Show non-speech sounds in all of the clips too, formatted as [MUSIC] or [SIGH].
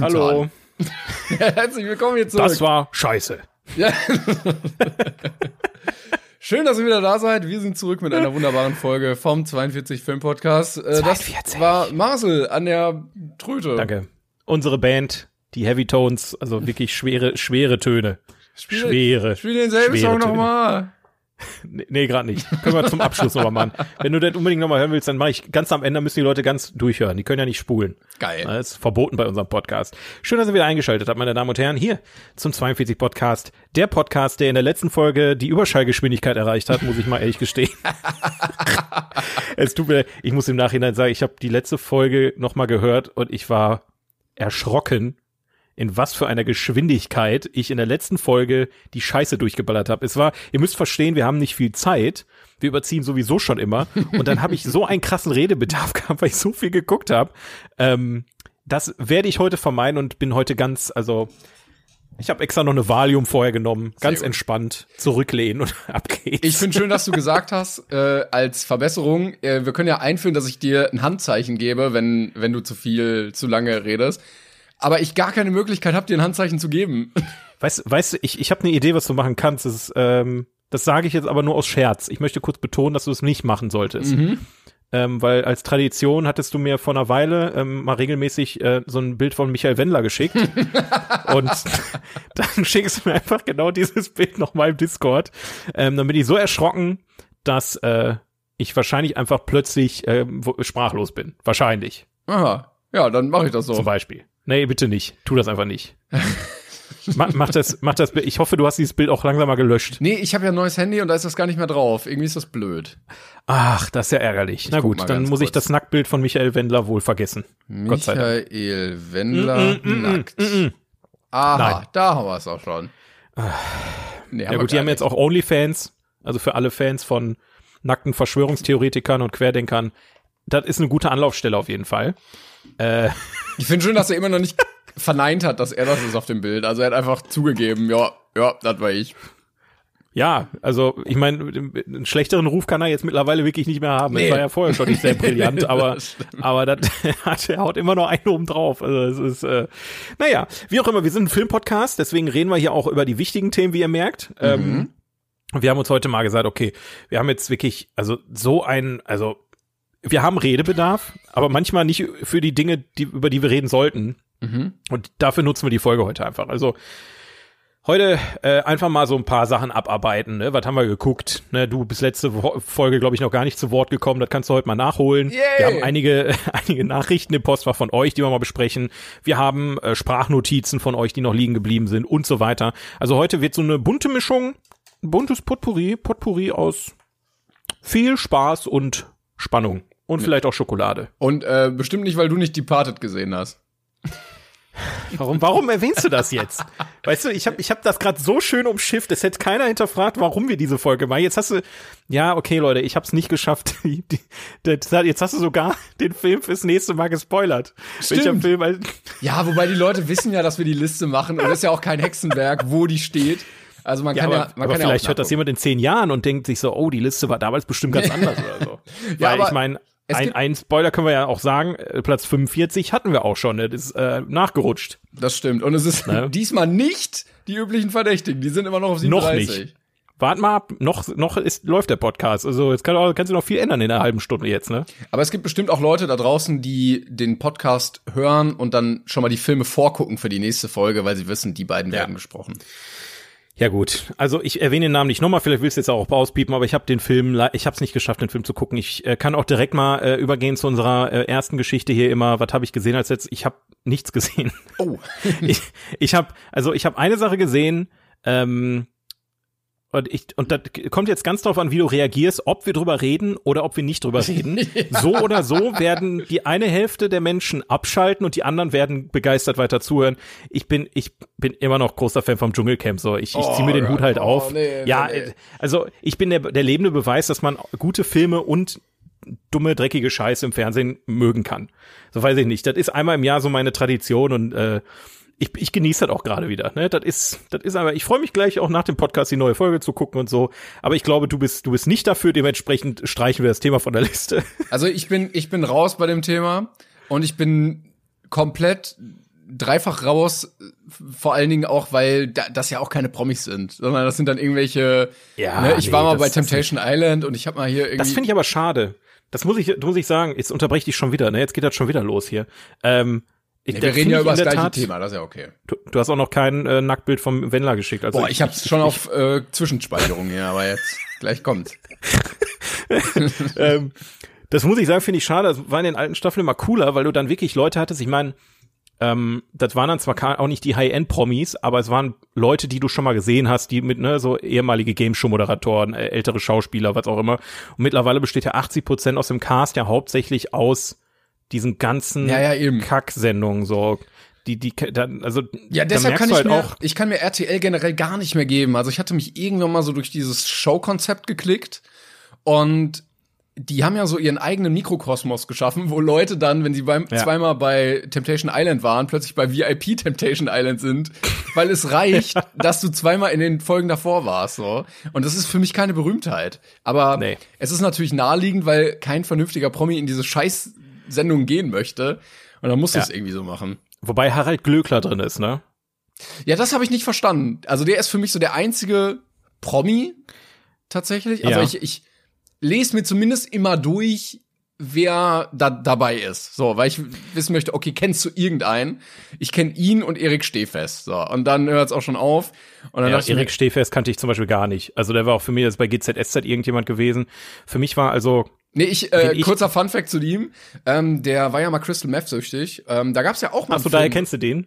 Hallo, [LAUGHS] Herzlich willkommen hier zurück. das war scheiße. Ja. [LAUGHS] Schön, dass ihr wieder da seid. Wir sind zurück mit einer wunderbaren Folge vom 42 Film Podcast. Äh, 42. Das war Marcel an der Tröte. Danke. Unsere Band, die Heavy Tones, also wirklich schwere, schwere Töne. schwere. Spiel denselben schwere Song nochmal. Nee, nee gerade nicht. Können wir zum Abschluss nochmal machen. Wenn du das unbedingt nochmal hören willst, dann mache ich ganz am Ende, müssen die Leute ganz durchhören. Die können ja nicht spulen. Geil. Das ist verboten bei unserem Podcast. Schön, dass ihr wieder eingeschaltet habt, meine Damen und Herren, hier zum 42 Podcast. Der Podcast, der in der letzten Folge die Überschallgeschwindigkeit erreicht hat, muss ich mal ehrlich gestehen. [LAUGHS] es tut mir, ich muss im Nachhinein sagen, ich habe die letzte Folge nochmal gehört und ich war erschrocken, in was für einer Geschwindigkeit ich in der letzten Folge die Scheiße durchgeballert habe. Es war, ihr müsst verstehen, wir haben nicht viel Zeit. Wir überziehen sowieso schon immer. Und dann habe ich so einen krassen Redebedarf [LAUGHS] gehabt, weil ich so viel geguckt habe. Ähm, das werde ich heute vermeiden und bin heute ganz, also ich habe extra noch eine Valium vorher genommen, ganz entspannt zurücklehnen und [LAUGHS] ab geht's. Ich finde schön, dass du gesagt hast, äh, als Verbesserung, äh, wir können ja einführen, dass ich dir ein Handzeichen gebe, wenn, wenn du zu viel, zu lange redest. Aber ich gar keine Möglichkeit habe, dir ein Handzeichen zu geben. [LAUGHS] Weißt, weißt du, ich, ich habe eine Idee, was du machen kannst. Das, ist, ähm, das sage ich jetzt aber nur aus Scherz. Ich möchte kurz betonen, dass du es nicht machen solltest. Ähm, weil als Tradition hattest du mir vor einer Weile ähm, mal regelmäßig äh, so ein Bild von Michael Wendler geschickt. [LAUGHS] und [LAUGHS] dann schickst du mir einfach genau dieses Bild nochmal im Discord. Ähm, dann bin ich so erschrocken, dass äh, ich wahrscheinlich einfach plötzlich äh, sprachlos bin. Wahrscheinlich. Aha. Ja, dann mache ich das so. Zum Beispiel. Nee, bitte nicht. Tu das einfach nicht. mach, mach das, mach das. Ich hoffe, du hast dieses Bild auch langsam mal gelöscht. Nee, ich habe ja ein neues Handy und da ist das gar nicht mehr drauf. Irgendwie ist das blöd. Ach, das ist ja ärgerlich. Na guck gut, dann muss ich kurz. das Nacktbild von Michael Wendler wohl vergessen. Gott sei Dank. Michael Wendler nackt. Aha, Nein. da haben wir es auch schon. Nee, Ja gut, die haben jetzt auch OnlyFans, also für alle Fans von nackten Verschwörungstheoretikern und Querdenkern. Das ist eine gute Anlaufstelle auf jeden Fall. Äh, Ich finde schön, dass er immer noch nicht verneint hat, dass er das ist auf dem Bild. Also er hat einfach zugegeben, ja, ja, das war ich. ja, also ich meine, einen schlechteren Ruf kann er jetzt mittlerweile wirklich nicht mehr haben. Nee. Das war ja vorher schon nicht sehr brillant, [LAUGHS] aber Das aber das [LAUGHS] hat er haut immer noch einen oben drauf. Also es ist äh, naja, wie auch immer, wir sind ein Filmpodcast, deswegen reden wir hier auch über die wichtigen Themen, wie ihr merkt. Ähm, wir haben uns heute mal gesagt, okay, wir haben jetzt wirklich, also so ein, also wir haben Redebedarf, aber manchmal nicht für die Dinge, die, über die wir reden sollten. Und dafür nutzen wir die Folge heute einfach. Also heute äh, einfach mal so ein paar Sachen abarbeiten. Ne? Was haben wir geguckt? Ne? Du bist letzte Wo Folge, glaube ich, noch gar nicht zu Wort gekommen. Das kannst du heute mal nachholen. Yay! Wir haben einige, [LAUGHS] einige Nachrichten im Postfach von euch, die wir mal besprechen. Wir haben äh, Sprachnotizen von euch, die noch liegen geblieben sind und so weiter. Also heute wird so eine bunte Mischung, ein buntes Potpourri, Potpourri aus viel Spaß und Spannung. Und vielleicht auch Schokolade. Und äh, bestimmt nicht, weil du nicht Departed gesehen hast. Warum, warum erwähnst du das jetzt? Weißt du, ich habe ich hab das gerade so schön umschifft, es hätte keiner hinterfragt, warum wir diese Folge machen. Jetzt hast du, ja, okay, Leute, ich habe es nicht geschafft. [LAUGHS] Jetzt hast du sogar [LAUGHS] den Film fürs nächste Mal gespoilert. Stimmt. Film? Ja, wobei die Leute wissen ja, dass wir die Liste machen und das ist ja auch kein Hexenwerk, wo die steht. Also man Ja, kann aber, ja, man aber kann ja vielleicht auch hört das jemand in zehn Jahren und denkt sich so, oh, die Liste war damals bestimmt ganz anders oder so. Ja, Weil aber ich meine, es ein, ein Spoiler können wir ja auch sagen, äh, Platz 45 hatten wir auch schon, das ist äh, nachgerutscht. Das stimmt. Und es ist Ne? [LAUGHS] diesmal nicht die üblichen Verdächtigen. Die sind immer noch auf Noch 37. nicht. Wart mal ab, noch, noch ist, läuft der Podcast. Also jetzt kann, kannst du noch viel ändern in einer halben Stunde jetzt, ne? Aber es gibt bestimmt auch Leute da draußen, die den Podcast hören und dann schon mal die Filme vorgucken für die nächste Folge, weil sie wissen, die beiden werden besprochen. Ja gut, also ich erwähne den Namen nicht nochmal, vielleicht willst du jetzt auch auspiepen, aber ich habe den Film, ich habe es nicht geschafft, den Film zu gucken. Ich äh, kann auch direkt mal äh, übergehen zu unserer äh, ersten Geschichte hier immer, was habe ich gesehen als jetzt? Ich habe nichts gesehen. Oh. [LAUGHS] ich ich habe, also ich habe eine Sache gesehen, ähm, und ich, und das kommt jetzt ganz drauf an, wie du reagierst, ob wir drüber reden oder ob wir nicht drüber [LAUGHS] reden. ja. So oder so werden die eine Hälfte der Menschen abschalten und die anderen werden begeistert weiter zuhören. Ich bin, ich bin immer noch großer Fan vom Dschungelcamp, so. Ich, ich oh, ziehe mir den Hut halt oh, auf. Nee, ja, nee. also ich bin der, der lebende Beweis, dass man gute Filme und dumme, dreckige Scheiße im Fernsehen mögen kann. So weiß ich nicht. Das ist einmal im Jahr so meine Tradition und äh, ich, ich genieße das auch gerade wieder. Ne? Das ist, das ist aber, ich freue mich gleich auch nach dem Podcast die neue Folge zu gucken und so. Aber ich glaube, du bist, du bist nicht dafür, dementsprechend streichen wir das Thema von der Liste. [LAUGHS] Also ich bin, ich bin raus bei dem Thema und ich bin komplett dreifach raus, vor allen Dingen auch, weil da, das ja auch keine Promis sind, sondern das sind dann irgendwelche. Ja, ne? ich nee, war mal bei Temptation Island und ich habe mal hier irgendwie. Das finde ich aber schade. Das muss ich, muss ich sagen. Jetzt unterbreche ich dich schon wieder. Ne, jetzt geht das schon wieder los hier. Ähm, ich, nee, wir reden ja über das gleiche Tat, Thema, das ist ja okay. Du, du hast auch noch kein äh, Nacktbild vom Wendler geschickt. Also Boah, ich, ich hab's schon ich, auf äh, Zwischenspeicherung hier, aber jetzt gleich kommt. [LAUGHS] ähm, das muss ich sagen, finde ich schade. Das war in den alten Staffeln immer cooler, weil du dann wirklich Leute hattest. Ich meine, ähm, das waren dann zwar auch nicht die High-End-Promis, aber es waren Leute, die du schon mal gesehen hast, die mit, ne, so ehemalige Game-Show-Moderatoren, äh, ältere Schauspieler, was auch immer. Und mittlerweile besteht ja 80 Prozent aus dem Cast ja hauptsächlich aus diesen ganzen ja, ja. Kacksendungen so die die dann also ja deshalb kann ich halt mir auch ich kann mir RTL generell gar nicht mehr geben also ich hatte mich irgendwann mal so durch dieses Showkonzept geklickt und die haben ja so ihren eigenen Mikrokosmos geschaffen, wo Leute dann, wenn sie beim ja. zweimal bei Temptation Island waren, plötzlich bei VIP Temptation Island sind, weil es reicht, [LAUGHS] dass du zweimal in den Folgen davor warst, so. Und das ist für mich keine Berühmtheit. Aber nee. es ist natürlich naheliegend, weil kein vernünftiger Promi in diese Scheiß Sendung gehen möchte. Und dann musst du es irgendwie so machen. Wobei Harald Glöckler drin ist, ne? Ja, das habe ich nicht verstanden. Also der ist für mich so der einzige Promi tatsächlich. Also ja. ich, ich lese mir zumindest immer durch, wer da dabei ist. So, weil ich wissen möchte, okay, kennst du irgendeinen? Ich kenne ihn und Erik Stehfest. So, und dann hört es auch schon auf. Und dann ja, Erik Stehfest kannte ich zum Beispiel gar nicht. Also der war auch für mich jetzt bei GZSZ irgendjemand gewesen. Für mich war also Nee, ich, äh, ich kurzer Funfact zu ihm. Ähm, der war ja mal Crystal Meth süchtig. Ähm, da gab's ja auch mal. Achso, daher kennst du den?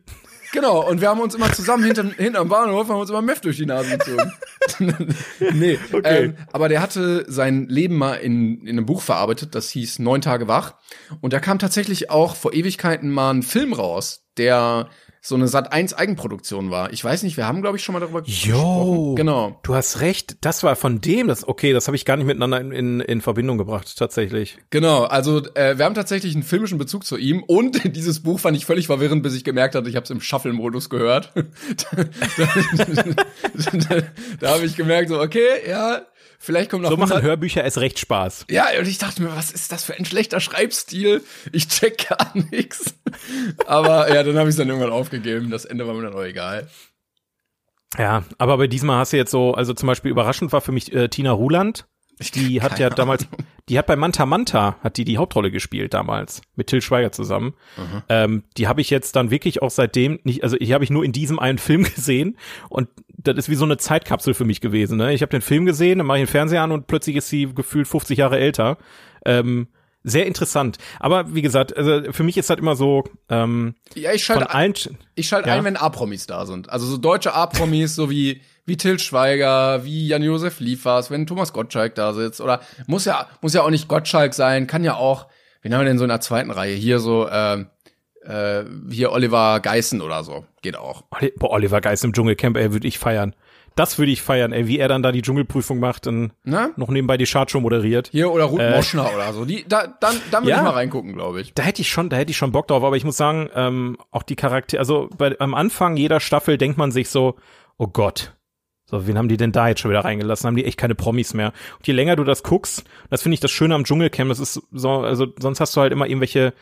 Genau, und wir haben uns immer zusammen hinter, hinterm Bahnhof, haben uns immer Meth durch die Nase gezogen. [LAUGHS] nee, okay. Ähm, aber der hatte sein Leben mal in, in einem Buch verarbeitet, das hieß Neun Tage wach. Und da kam tatsächlich auch vor Ewigkeiten mal ein Film raus, der so eine Sat 1 Eigenproduktion war. Ich weiß nicht, wir haben glaube ich schon mal darüber jo, gesprochen. Genau. Du hast recht, das war von dem, das okay, das habe ich gar nicht miteinander in, in, in Verbindung gebracht tatsächlich. Genau, also äh, wir haben tatsächlich einen filmischen Bezug zu ihm und [LAUGHS] dieses Buch fand ich völlig verwirrend, bis ich gemerkt hatte, ich habe es im Shuffle Modus gehört. [LAUGHS] [LAUGHS] da, da, da, da habe ich gemerkt so, okay, ja, Vielleicht kommt noch So machen Hörbücher erst recht Spaß. Ja, und ich dachte mir, was ist das für ein schlechter Schreibstil? Ich check gar nichts. Aber ja, dann habe ich es dann irgendwann aufgegeben. Das Ende war mir dann auch egal. Ja, aber bei diesem Mal hast du jetzt so, also zum Beispiel überraschend war für mich äh, Tina Ruland. Die hat ja damals, die hat bei Manta Manta, hat die die Hauptrolle gespielt damals, mit Till Schweiger zusammen. Mhm. Ähm, die habe ich jetzt dann wirklich auch seitdem nicht, also die habe ich nur in diesem einen Film [LAUGHS] gesehen und das ist wie so eine Zeitkapsel für mich gewesen. Ne? Ich habe den Film gesehen, dann mache ich den Fernseher an und plötzlich ist sie gefühlt 50 Jahre älter. Ähm, sehr interessant. Aber wie gesagt, also für mich ist das immer so. Ähm, ja, ich schalte ein, ich schalte ja. ein, wenn A-Promis da sind. Also so deutsche A-Promis, so wie wie Till Schweiger, wie Jan-Josef Liefers, wenn Thomas Gottschalk da sitzt. Oder muss ja muss ja auch nicht Gottschalk sein, kann ja auch. Wen haben wir denn so in der zweiten Reihe hier so? Äh, äh, hier Oliver Geissen oder so. Geht auch. Boah, Oliver Geissen im Dschungelcamp, ey, würde ich feiern. Das würde ich feiern, ey, wie er dann da die Dschungelprüfung macht und Na? noch nebenbei die Chartshow moderiert. Hier oder Ruth äh, Moschner oder so. Die, da, dann, dann würde ja, ich mal reingucken, glaube ich. Da hätte ich schon, da hätte ich schon Bock drauf, aber ich muss sagen, ähm, auch die Charaktere, also bei, am Anfang jeder Staffel denkt man sich so, oh Gott, so, wen haben die denn da jetzt schon wieder reingelassen? Haben die echt keine Promis mehr? Und je länger du das guckst, das finde ich das Schöne am Dschungelcamp, das ist so, also sonst hast du halt immer irgendwelche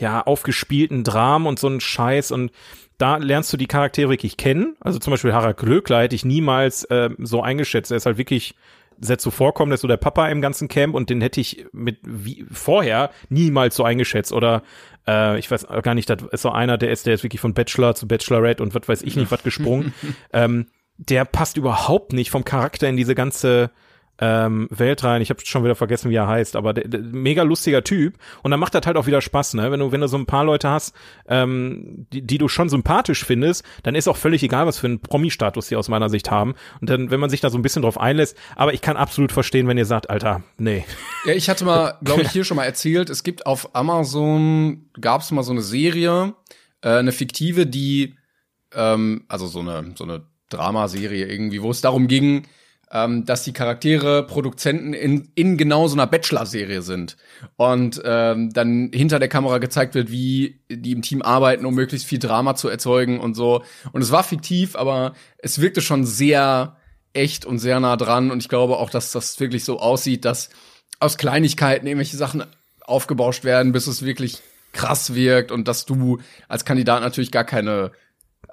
ja, aufgespielten Dramen und so ein Scheiß und da lernst du die Charaktere wirklich kennen. Also zum Beispiel Harald Glöckler hätte ich niemals äh, so eingeschätzt. Er ist halt wirklich sehr zuvorkommen, der ist so der Papa im ganzen Camp und den hätte ich mit wie vorher niemals so eingeschätzt oder äh, ich weiß gar nicht, das ist so einer, der ist, der ist wirklich von Bachelor zu Bachelorette und was weiß ich nicht, was gesprungen. [LAUGHS] ähm, der passt überhaupt nicht vom Charakter in diese ganze ähm, Welt rein. Ich habe schon wieder vergessen, wie er heißt, aber der, der, mega lustiger Typ. Und dann macht das halt auch wieder Spaß, ne? Wenn du, wenn du so ein paar Leute hast, ähm, die, die du schon sympathisch findest, dann ist auch völlig egal, was für einen Promi-Status die aus meiner Sicht haben. Und dann, wenn man sich da so ein bisschen drauf einlässt, aber ich kann absolut verstehen, wenn ihr sagt, Alter, nee. Ja, ich hatte mal, glaube ich, hier schon mal erzählt, es gibt auf Amazon, gab es mal so eine Serie, äh, eine fiktive, die, ähm, also so eine, so eine Dramaserie irgendwie, wo es darum ging, ähm, dass die Charaktere Produzenten in, in genau so einer Bachelor-Serie sind. Und ähm, dann hinter der Kamera gezeigt wird, wie die im Team arbeiten, um möglichst viel Drama zu erzeugen und so. Und es war fiktiv, aber es wirkte schon sehr echt und sehr nah dran. Und ich glaube auch, dass das wirklich so aussieht, dass aus Kleinigkeiten irgendwelche Sachen aufgebauscht werden, bis es wirklich krass wirkt und dass du als Kandidat natürlich gar keine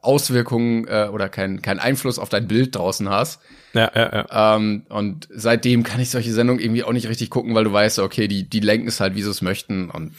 Auswirkungen äh, oder keinen kein Einfluss auf dein Bild draußen hast. Ja, ja, ja. Ähm, und seitdem kann ich solche Sendungen irgendwie auch nicht richtig gucken, weil du weißt, okay, die, die lenken es halt, wie sie es möchten. Und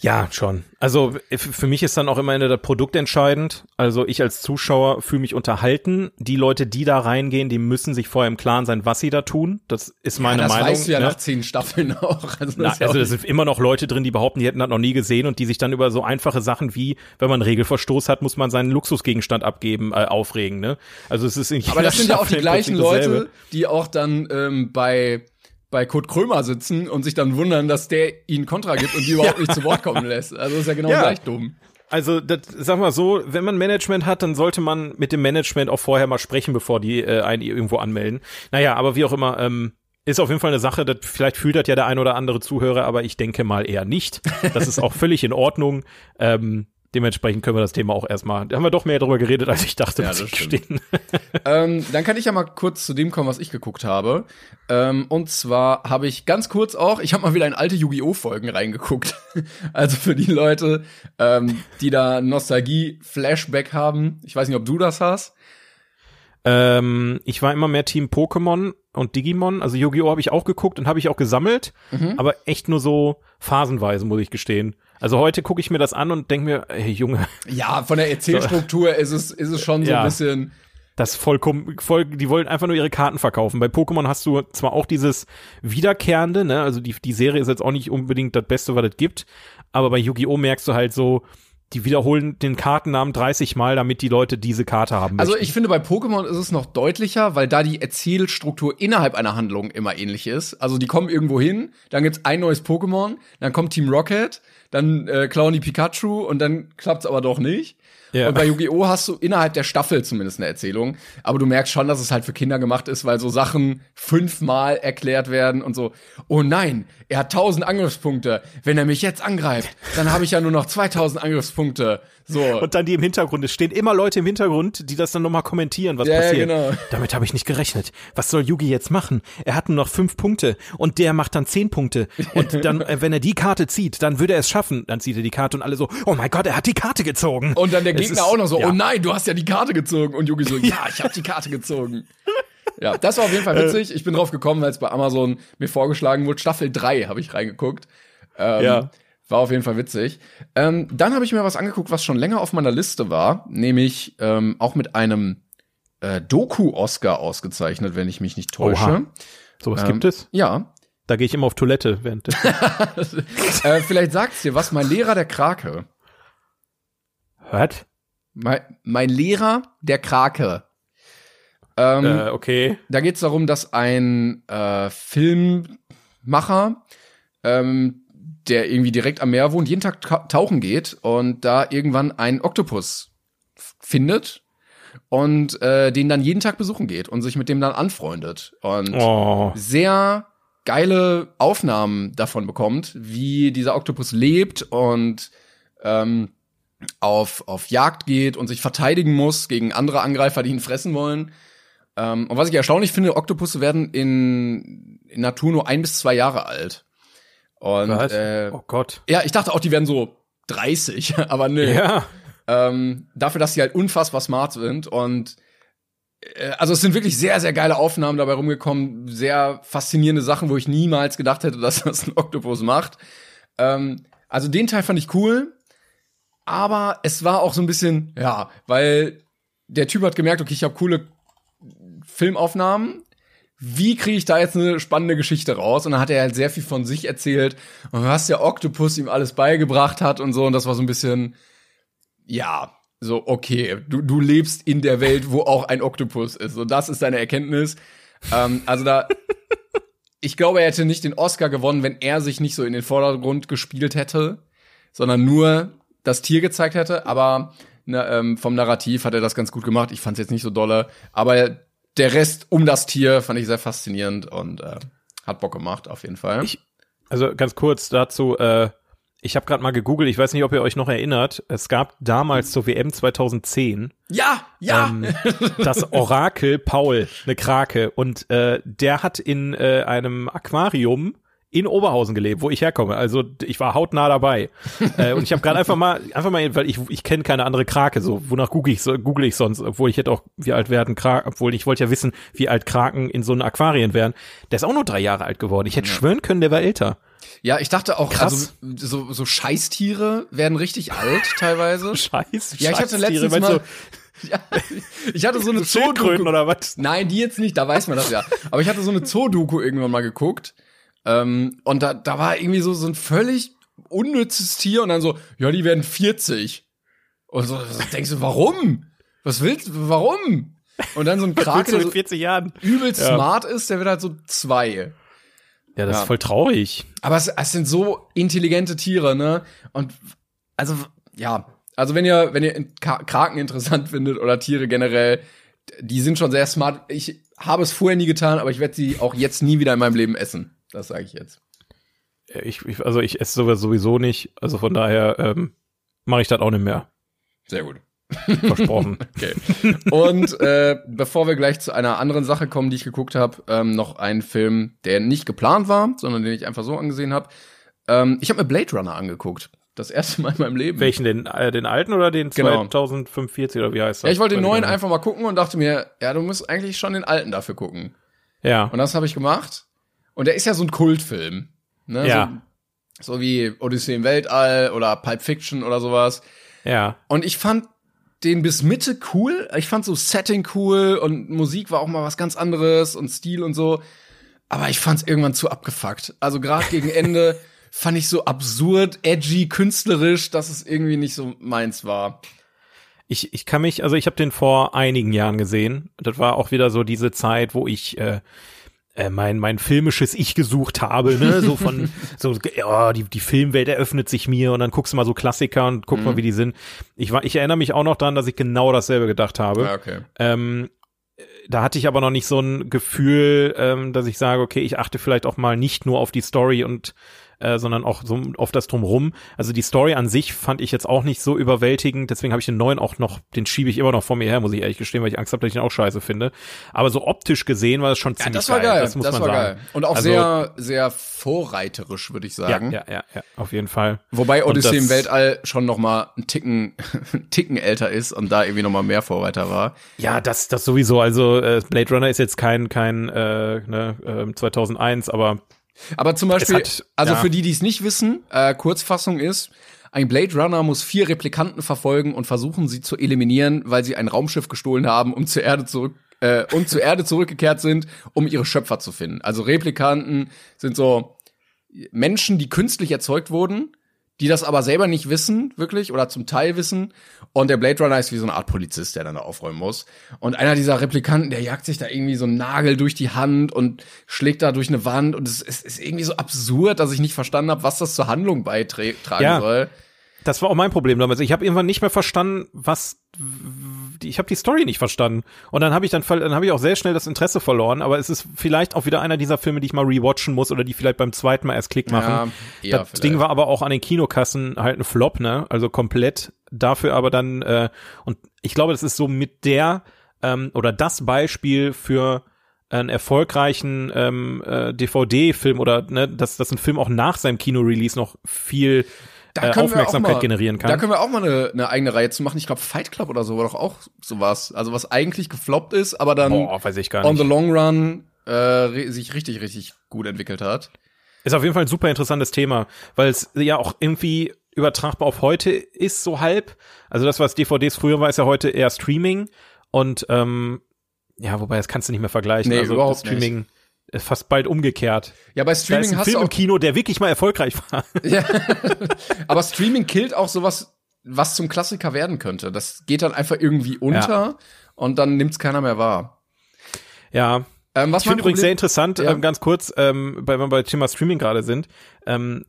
ja, schon. Also für mich ist dann auch immer das Produkt entscheidend. Also ich als Zuschauer fühle mich unterhalten. Die Leute, die da reingehen, die müssen sich vorher im Klaren sein, was sie da tun. Das ist meine ja, das Meinung. Das weißt du ja ne? nach zehn Staffeln auch. Also, Na, also es sind immer noch Leute drin, die behaupten, die hätten das noch nie gesehen und die sich dann über so einfache Sachen wie, wenn man einen Regelverstoß hat, muss man seinen Luxusgegenstand abgeben, äh, aufregen. Ne? Also es ist nicht. Aber das sind ja auch die gleichen Leute, die auch dann ähm, bei bei Kurt Krömer sitzen und sich dann wundern, dass der ihnen Kontra gibt und die überhaupt ja. nicht zu Wort kommen lässt. Also ist ja genau ja. gleich dumm. Also, das, sag mal so, wenn man Management hat, dann sollte man mit dem Management auch vorher mal sprechen, bevor die äh, einen irgendwo anmelden. Naja, aber wie auch immer, ähm, ist auf jeden Fall eine Sache, das, vielleicht fühlt das ja der ein oder andere Zuhörer, aber ich denke mal eher nicht. Das ist auch völlig in Ordnung. Ähm, Dementsprechend können wir das Thema auch erstmal, da haben wir doch mehr darüber geredet, als ich dachte, ja, das stehen. [LAUGHS] ähm, dann kann ich ja mal kurz zu dem kommen, was ich geguckt habe. Ähm, und zwar habe ich ganz kurz auch, ich habe mal wieder in alte Yu-Gi-Oh! Folgen reingeguckt. [LAUGHS] also für die Leute, ähm, die da Nostalgie-Flashback haben. Ich weiß nicht, ob du das hast. Ähm, ich war immer mehr Team Pokémon und Digimon. Also Yu-Gi-Oh! habe ich auch geguckt und habe ich auch gesammelt, mhm. aber echt nur so phasenweise, muss ich gestehen. Also heute gucke ich mir das an und denke mir, hey Junge. Ja, von der Erzählstruktur ist es ist es schon so ja. ein bisschen das vollkommen, voll, die wollen einfach nur ihre Karten verkaufen. Bei Pokémon hast du zwar auch dieses Wiederkehrende, ne, also die, die Serie ist jetzt auch nicht unbedingt das Beste, was es gibt, aber bei Yu-Gi-Oh! merkst du halt so, die wiederholen den Kartennamen 30 Mal, damit die Leute diese Karte haben. Also möchten. Also ich finde, bei Pokémon ist es noch deutlicher, weil da die Erzählstruktur innerhalb einer Handlung immer ähnlich ist. Also die kommen irgendwo hin, dann gibt's ein neues Pokémon, dann kommt Team Rocket, dann äh, klauen die Pikachu und dann klappt's aber doch nicht. Ja. Und bei Yu-Gi-Oh! hast du innerhalb der Staffel zumindest eine Erzählung. Aber du merkst schon, dass es halt für Kinder gemacht ist, weil so Sachen fünfmal erklärt werden und so. Oh nein, er hat tausend Angriffspunkte. Wenn er mich jetzt angreift, dann habe ich ja nur noch 2000 Angriffspunkte. So. Und dann die im Hintergrund. Es stehen immer Leute im Hintergrund, die das dann nochmal kommentieren, was ja, passiert. Ja, genau. Damit habe ich nicht gerechnet. Was soll Yugi jetzt machen? Er hat nur noch fünf Punkte und der macht dann zehn Punkte. Und dann, [LAUGHS] äh, wenn er die Karte zieht, dann würde er es schaffen. Dann zieht er die Karte und alle so, oh mein Gott, er hat die Karte gezogen. Und dann der Gegner ist, auch noch so, ja. oh nein, du hast ja die Karte gezogen. Und Yugi so, [LAUGHS] ja, ich habe die Karte gezogen. Ja, das war auf jeden Fall äh. witzig. Ich bin drauf gekommen, weil es bei Amazon mir vorgeschlagen wurde. Staffel 3 habe ich reingeguckt. Ähm, ja. War auf jeden Fall witzig. Ähm, dann habe ich mir was angeguckt, was schon länger auf meiner Liste war, nämlich ähm, auch mit einem äh, Doku-Oscar ausgezeichnet, wenn ich mich nicht täusche. Sowas ähm, gibt es? Ja. Da gehe ich immer auf Toilette während. [LAUGHS] äh, vielleicht sagt's dir was, mein Lehrer der Krake. Hört? Mein, mein Lehrer der Krake. Ähm, äh, okay. Da geht's darum, dass ein äh, Filmmacher ähm, der irgendwie direkt am Meer wohnt, jeden Tag tauchen geht und da irgendwann einen Oktopus findet und äh, den dann jeden Tag besuchen geht und sich mit dem dann anfreundet und oh. sehr geile Aufnahmen davon bekommt, wie dieser Oktopus lebt und ähm, auf, auf Jagd geht und sich verteidigen muss gegen andere Angreifer, die ihn fressen wollen. Ähm, und was ich erstaunlich finde, Oktopusse werden in, in Natur nur ein bis zwei Jahre alt. Und äh, oh Gott. Ja, ich dachte auch, die wären so 30, [LAUGHS] aber nö. Ja. Ähm, dafür, dass sie halt unfassbar smart sind und äh, also es sind wirklich sehr, sehr geile Aufnahmen dabei rumgekommen, sehr faszinierende Sachen, wo ich niemals gedacht hätte, [LAUGHS] dass das ein Oktopus macht. Ähm, also den Teil fand ich cool, aber es war auch so ein bisschen, ja, weil der Typ hat gemerkt, okay, ich habe coole Filmaufnahmen. Wie kriege ich da jetzt eine spannende Geschichte raus? Und dann hat er halt sehr viel von sich erzählt und was der Oktopus ihm alles beigebracht hat und so. Und das war so ein bisschen, ja, so, okay, du, du lebst in der Welt, wo auch ein Oktopus ist. Und das ist deine Erkenntnis. Ähm, also da, [LAUGHS] ich glaube, er hätte nicht den Oscar gewonnen, wenn er sich nicht so in den Vordergrund gespielt hätte, sondern nur das Tier gezeigt hätte. Aber na, ähm, vom Narrativ hat er das ganz gut gemacht. Ich fand es jetzt nicht so dolle. Aber der Rest um das Tier fand ich sehr faszinierend und äh, hat Bock gemacht, auf jeden Fall. Ich, also ganz kurz dazu, äh, ich habe gerade mal gegoogelt, ich weiß nicht, ob ihr euch noch erinnert, es gab damals zur WM 2010 ja, ja. Ähm, das [LAUGHS] Orakel Paul, eine Krake und äh, der hat in äh, einem Aquarium in Oberhausen gelebt, wo ich herkomme. Also ich war hautnah dabei. [LAUGHS] äh, und ich habe gerade einfach mal, einfach mal, weil ich, ich kenne keine andere Krake, so wonach google ich, so, google ich sonst, obwohl ich hätte auch, wie alt werden Kraken, obwohl ich wollte ja wissen, wie alt Kraken in so einem Aquarien wären. Der ist auch nur drei Jahre alt geworden. Ich hätte ja. schwören können, der war älter. Ja, ich dachte auch, Krass. also so, so Scheißtiere werden richtig alt [LAUGHS] teilweise. Scheiß, ja, ich hatte letztens mal, [LAUGHS] ja, ich hatte so eine Zoodoku oder was? Nein, die jetzt nicht, da weiß man das ja. Aber ich hatte so eine Zoodoku irgendwann mal geguckt. Ähm, und da, da war irgendwie so, so ein völlig unnützes Tier und dann so, ja, die werden 40. Und so, so denkst du, warum? Was willst du, warum? Und dann so ein [LAUGHS] Krake, der so 40 Jahren übelst ja. smart ist, der wird halt so zwei. Ja, das ja. ist voll traurig. Aber es, es sind so intelligente Tiere, ne? Und also ja, also wenn ihr wenn ihr Kraken interessant [LAUGHS] findet oder Tiere generell, die sind schon sehr smart. Ich habe es vorher nie getan, aber ich werde sie auch jetzt nie wieder in meinem Leben essen. Das sage ich jetzt. Ich, ich, also ich esse sowas sowieso nicht. Also von daher ähm, mache ich das auch nicht mehr. Sehr gut. Versprochen. [LAUGHS] okay. Und äh, bevor wir gleich zu einer anderen Sache kommen, die ich geguckt habe, ähm, noch ein Film, der nicht geplant war, sondern den ich einfach so angesehen habe. Ähm, ich habe mir Blade Runner angeguckt. Das erste Mal in meinem Leben. Welchen, den, äh, den alten oder den genau. 2045 oder wie heißt das? Ja, ich wollte den neuen einfach mal gucken und dachte mir, ja, du musst eigentlich schon den alten dafür gucken. Ja. Und das habe ich gemacht. Und der ist ja so ein Kultfilm. Ne? Ja. So, so wie Odyssey im Weltall oder Pulp Fiction oder sowas. Ja. Und ich fand den bis Mitte cool. Ich fand so Setting cool und Musik war auch mal was ganz anderes und Stil und so. Aber ich fand's irgendwann zu abgefuckt. Also gerade gegen Ende [LAUGHS] fand ich so absurd, edgy, künstlerisch, dass es irgendwie nicht so meins war. Ich, ich kann mich, also ich habe den vor einigen Jahren gesehen. Das war auch wieder so diese Zeit, wo ich äh, äh, mein mein filmisches Ich gesucht habe, ne, so von [LAUGHS] so ja, die die Filmwelt eröffnet sich mir und dann guckst du mal so Klassiker und guck mhm. mal, wie die sind. Ich war ich erinnere mich auch noch dran, dass ich genau dasselbe gedacht habe. Ja, okay. Ähm, da hatte ich aber noch nicht so ein Gefühl, ähm, dass ich sage, okay, ich achte vielleicht auch mal nicht nur auf die Story und äh, sondern auch so auf das drumrum. Also die Story an sich fand ich jetzt auch nicht so überwältigend, deswegen habe ich den neuen auch noch, den schiebe ich immer noch vor mir her, muss ich ehrlich gestehen, weil ich Angst habe, dass ich den auch scheiße finde. Aber so optisch gesehen war es schon ziemlich ja, das war geil. geil. Das muss das man war sagen. Geil. Und auch also, sehr, sehr vorreiterisch, würde ich sagen. Ja, ja, ja, ja, auf jeden Fall. Wobei Odyssey im Weltall schon noch mal einen Ticken, [LAUGHS] einen Ticken älter ist und da irgendwie noch mal mehr Vorreiter war. Ja, das, das sowieso. Also äh, Blade Runner ist jetzt kein, kein äh, ne, äh, 2001, aber aber zum Beispiel, hat, also ja. für die, die es nicht wissen, äh, Kurzfassung ist, ein Blade Runner muss vier Replikanten verfolgen und versuchen, sie zu eliminieren, weil sie ein Raumschiff gestohlen haben, um zur Erde zurück äh, und zur Erde zurückgekehrt sind, um ihre Schöpfer zu finden. Also Replikanten sind so Menschen, die künstlich erzeugt wurden, die das aber selber nicht wissen, wirklich, oder zum Teil wissen. Und der Blade Runner ist wie so eine Art Polizist, der dann da aufräumen muss. Und einer dieser Replikanten, der jagt sich da irgendwie so einen Nagel durch die Hand und schlägt da durch eine Wand. Und es, es ist irgendwie so absurd, dass ich nicht verstanden habe, was das zur Handlung beitragen ja. soll. Das war auch mein Problem damals. Ich habe irgendwann nicht mehr verstanden, was ich habe die Story nicht verstanden und dann habe ich dann dann habe ich auch sehr schnell das Interesse verloren, aber es ist vielleicht auch wieder einer dieser Filme, die ich mal rewatchen muss oder die vielleicht beim zweiten Mal erst Klick machen. Ja, das vielleicht. Ding war aber auch an den Kinokassen halt ein Flop, ne? Also komplett dafür aber dann äh, und ich glaube, das ist so mit der ähm, oder das Beispiel für einen erfolgreichen ähm, äh, DVD-Film oder ne, dass, dass ein Film auch nach seinem Kino-Release noch viel äh, Aufmerksamkeit mal, generieren kann. Da können wir auch mal eine, eine eigene Reihe zu machen. Ich glaube, Fight Club oder so war doch auch sowas. Also was eigentlich gefloppt ist, aber dann Boah, nicht. on the long run äh, sich richtig, richtig gut entwickelt hat. Ist auf jeden Fall ein super interessantes Thema, weil es ja auch irgendwie übertragbar auf heute ist, so halb. Also das, was DVDs früher war, ist ja heute eher Streaming. Und ähm, ja, wobei das kannst du nicht mehr vergleichen. Nee, also überhaupt Streaming ist fast bald umgekehrt. Ja, bei Da ist Streaming ein hast Film du im auch, Kino, der wirklich mal erfolgreich war. [LAUGHS] ja. [LAUGHS] aber Streaming killt auch sowas, was zum Klassiker werden könnte. Das geht dann einfach irgendwie unter und dann nimmt's keiner mehr wahr. Ja. Ähm, was Ich finde übrigens sehr interessant, Ja. ähm, ganz kurz, ähm, bei, wenn wir bei Thema Streaming gerade sind. Ähm,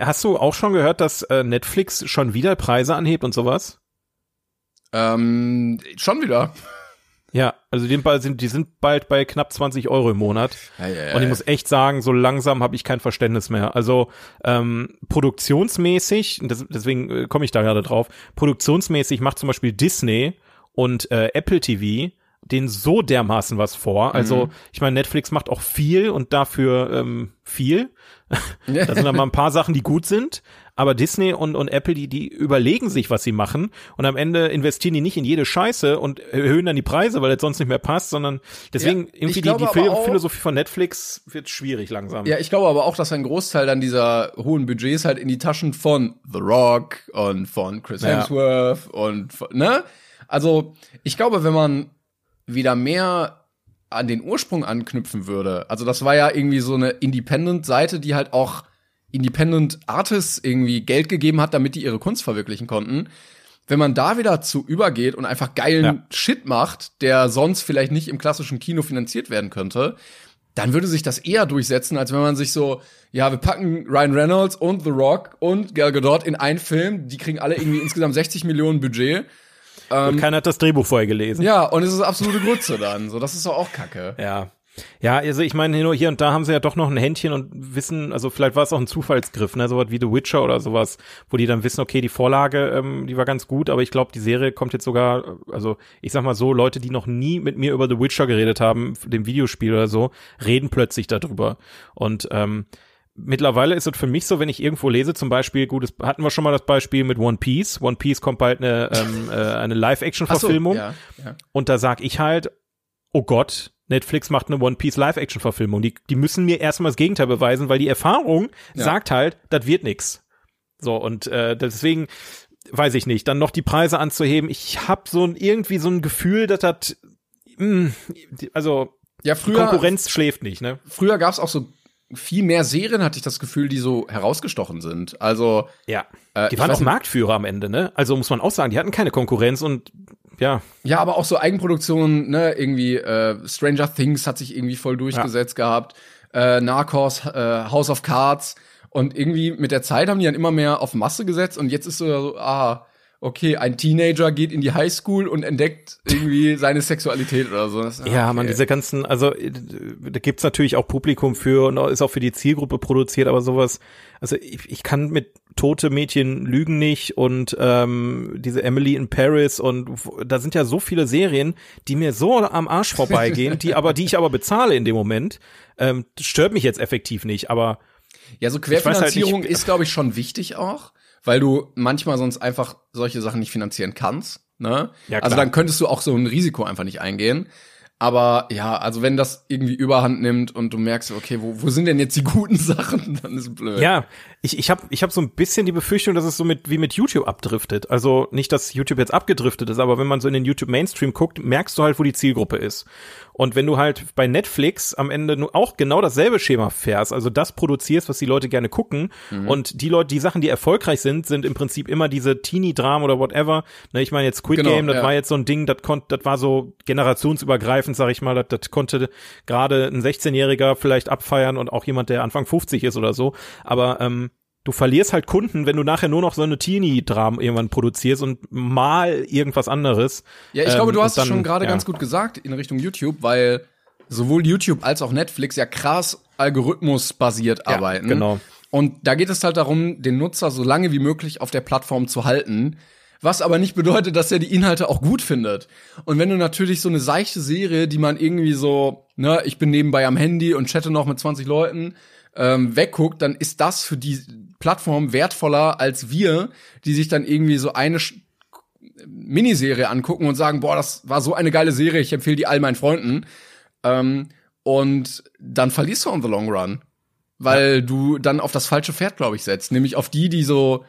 hast du auch schon gehört, dass äh, Netflix schon wieder Preise anhebt und sowas? Ähm, schon wieder. Ja, also die, sind, die sind bald bei knapp 20 Euro im Monat. Ja, ja, ja, Und ich muss echt sagen, so langsam habe ich kein Verständnis mehr. Also ähm, produktionsmäßig, das, deswegen äh, komme ich da gerade drauf, produktionsmäßig macht zum Beispiel Disney und äh, Apple TV den so dermaßen was vor. Also ich meine, Netflix macht auch viel und dafür ähm, viel. [LAUGHS] da sind dann mal ein paar Sachen, die gut sind, aber Disney und, und Apple, die, die überlegen sich, was sie machen und am Ende investieren die nicht in jede Scheiße und erhöhen dann die Preise, weil es sonst nicht mehr passt, sondern deswegen Ja, ich irgendwie die, glaube die Phil auch- Philosophie von Netflix wird schwierig langsam. Ja, ich glaube aber auch, dass ein Großteil dann dieser hohen Budgets halt in die Taschen von The Rock und von Chris Ja. Hemsworth und von, ne? Also, ich glaube, wenn man wieder mehr an den Ursprung anknüpfen würde, also das war ja irgendwie so eine Independent-Seite, die halt auch Independent Artists irgendwie Geld gegeben hat, damit die ihre Kunst verwirklichen konnten. Wenn man da wieder zu übergeht und einfach geilen Ja. Shit macht, der sonst vielleicht nicht im klassischen Kino finanziert werden könnte, dann würde sich das eher durchsetzen, als wenn man sich so, ja, wir packen Ryan Reynolds und The Rock und Gal Gadot in einen Film, die kriegen alle irgendwie insgesamt 60 Millionen Budget. und keiner hat das Drehbuch vorher gelesen. Ja, und es ist absolute Grütze dann. So, das ist doch auch Kacke. Ja. Ja, also ich meine, nur hier und da haben sie ja doch noch ein Händchen und wissen, also vielleicht war es auch ein Zufallsgriff, ne, sowas wie The Witcher oder sowas, wo die dann wissen, okay, die Vorlage, ähm, die war ganz gut, aber ich glaube, die Serie kommt jetzt sogar, also ich sag mal so, Leute, die noch nie mit mir über The Witcher geredet haben, dem Videospiel oder so, reden plötzlich darüber. Und ähm, mittlerweile ist es für mich so, wenn ich irgendwo lese, zum Beispiel, gut, das hatten wir schon mal das Beispiel mit One Piece. One Piece kommt bald eine, ähm, äh, eine Live-Action-Verfilmung. ja, ja. Und da sag ich halt, oh Gott, Netflix macht eine One Piece Live-Action-Verfilmung. Die, die müssen mir erstmal das Gegenteil beweisen, weil die Erfahrung Ja. sagt halt, das wird nix. So, und äh, deswegen weiß ich nicht, dann noch die Preise anzuheben. Ich habe so ein, irgendwie so ein Gefühl, dass das, mh, also Ja, die früher, Konkurrenz schläft nicht, ne? früher gab's auch so viel mehr Serien, hatte ich das Gefühl, die so herausgestochen sind. Also, Ja. Äh, die waren auch Marktführer am Ende, ne? Also muss man auch sagen, die hatten keine Konkurrenz und ja, ja, aber auch so Eigenproduktionen, ne, irgendwie, äh, Stranger Things hat sich irgendwie voll durchgesetzt gehabt, äh, Narcos, äh, House of Cards. Und irgendwie mit der Zeit haben die dann immer mehr auf Masse gesetzt. Und jetzt ist so, ah, okay, ein Teenager geht in die Highschool und entdeckt irgendwie [LAUGHS] seine Sexualität oder so. Das, Ja, okay. man, diese ganzen, also äh, da gibt's natürlich auch Publikum für und ist auch für die Zielgruppe produziert, aber sowas, also ich, ich kann mit tote Mädchen lügen nicht und ähm, diese Emily in Paris und da sind ja so viele Serien, die mir so am Arsch vorbeigehen, die aber, die ich aber bezahle in dem Moment. Ähm, stört mich jetzt effektiv nicht, aber Ja, so halt Querfinanzierung nicht- ist, glaube ich, schon wichtig auch, weil du manchmal sonst einfach solche Sachen nicht finanzieren kannst. Ne? Ja, also klar. dann könntest du auch so ein Risiko einfach nicht eingehen. Aber ja, also wenn das irgendwie überhand nimmt und du merkst, okay, wo, wo sind denn jetzt die guten [LAUGHS] Sachen, dann ist es blöd. Ja, ich, ich habe ich hab so ein bisschen die Befürchtung, dass es so mit wie mit YouTube abdriftet. Also nicht, dass YouTube jetzt abgedriftet ist, aber wenn man so in den YouTube Mainstream guckt, merkst du halt, wo die Zielgruppe ist. Und wenn du halt bei Netflix am Ende auch genau dasselbe Schema fährst, also das produzierst, was die Leute gerne gucken und die Leute, die Sachen, die erfolgreich sind, sind im Prinzip immer diese Teenie-Dramen oder whatever. Ne, ich meine jetzt Squid Genau, Game, das ja. war jetzt so ein Ding, das konnte, das war so generationsübergreifend, sag ich mal, das, das konnte gerade ein 16-Jähriger vielleicht abfeiern und auch jemand, der Anfang 50 ist oder so. Aber ähm, du verlierst halt Kunden, wenn du nachher nur noch so eine Teenie-Dramen irgendwann produzierst und mal irgendwas anderes. Ja, ich glaube, Ähm, du und hast es schon gerade ja. ganz gut gesagt in Richtung YouTube, weil sowohl YouTube als auch Netflix ja krass algorithmusbasiert Ja, arbeiten. genau. Und da geht es halt darum, den Nutzer so lange wie möglich auf der Plattform zu halten. Was aber nicht bedeutet, dass er die Inhalte auch gut findet. Und wenn du natürlich so eine seichte Serie, die man irgendwie so, ne, ich bin nebenbei am Handy und chatte noch mit 20 Leuten, ähm, wegguckt, dann ist das für die Plattform wertvoller als wir, die sich dann irgendwie so eine Sch- Miniserie angucken und sagen, boah, das war so eine geile Serie, ich empfehle die all meinen Freunden. Ähm, und dann verlierst du on the long run. Weil du dann auf das falsche Pferd, glaube ich, setzt. Nämlich auf die, die so,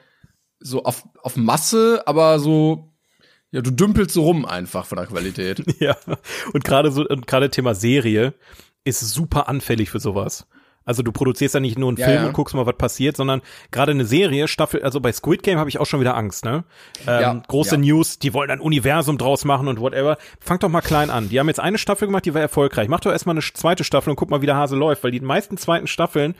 so auf, auf Masse, aber so, Ja, du dümpelst so rum einfach von der Qualität. [LAUGHS] Ja. Und gerade so, und gerade Thema Serie ist super anfällig für sowas. Also du produzierst ja nicht nur einen Ja, Film ja. und guckst mal, was passiert, sondern gerade eine Serie, Staffel, also bei Squid Game habe ich auch schon wieder Angst, ne? Ähm, Ja, große. News, die wollen ein Universum draus machen und whatever. Fang doch mal klein an. Die haben jetzt eine Staffel gemacht, die war erfolgreich. Mach doch erstmal eine zweite Staffel und guck mal, wie der Hase läuft, weil die meisten zweiten Staffeln,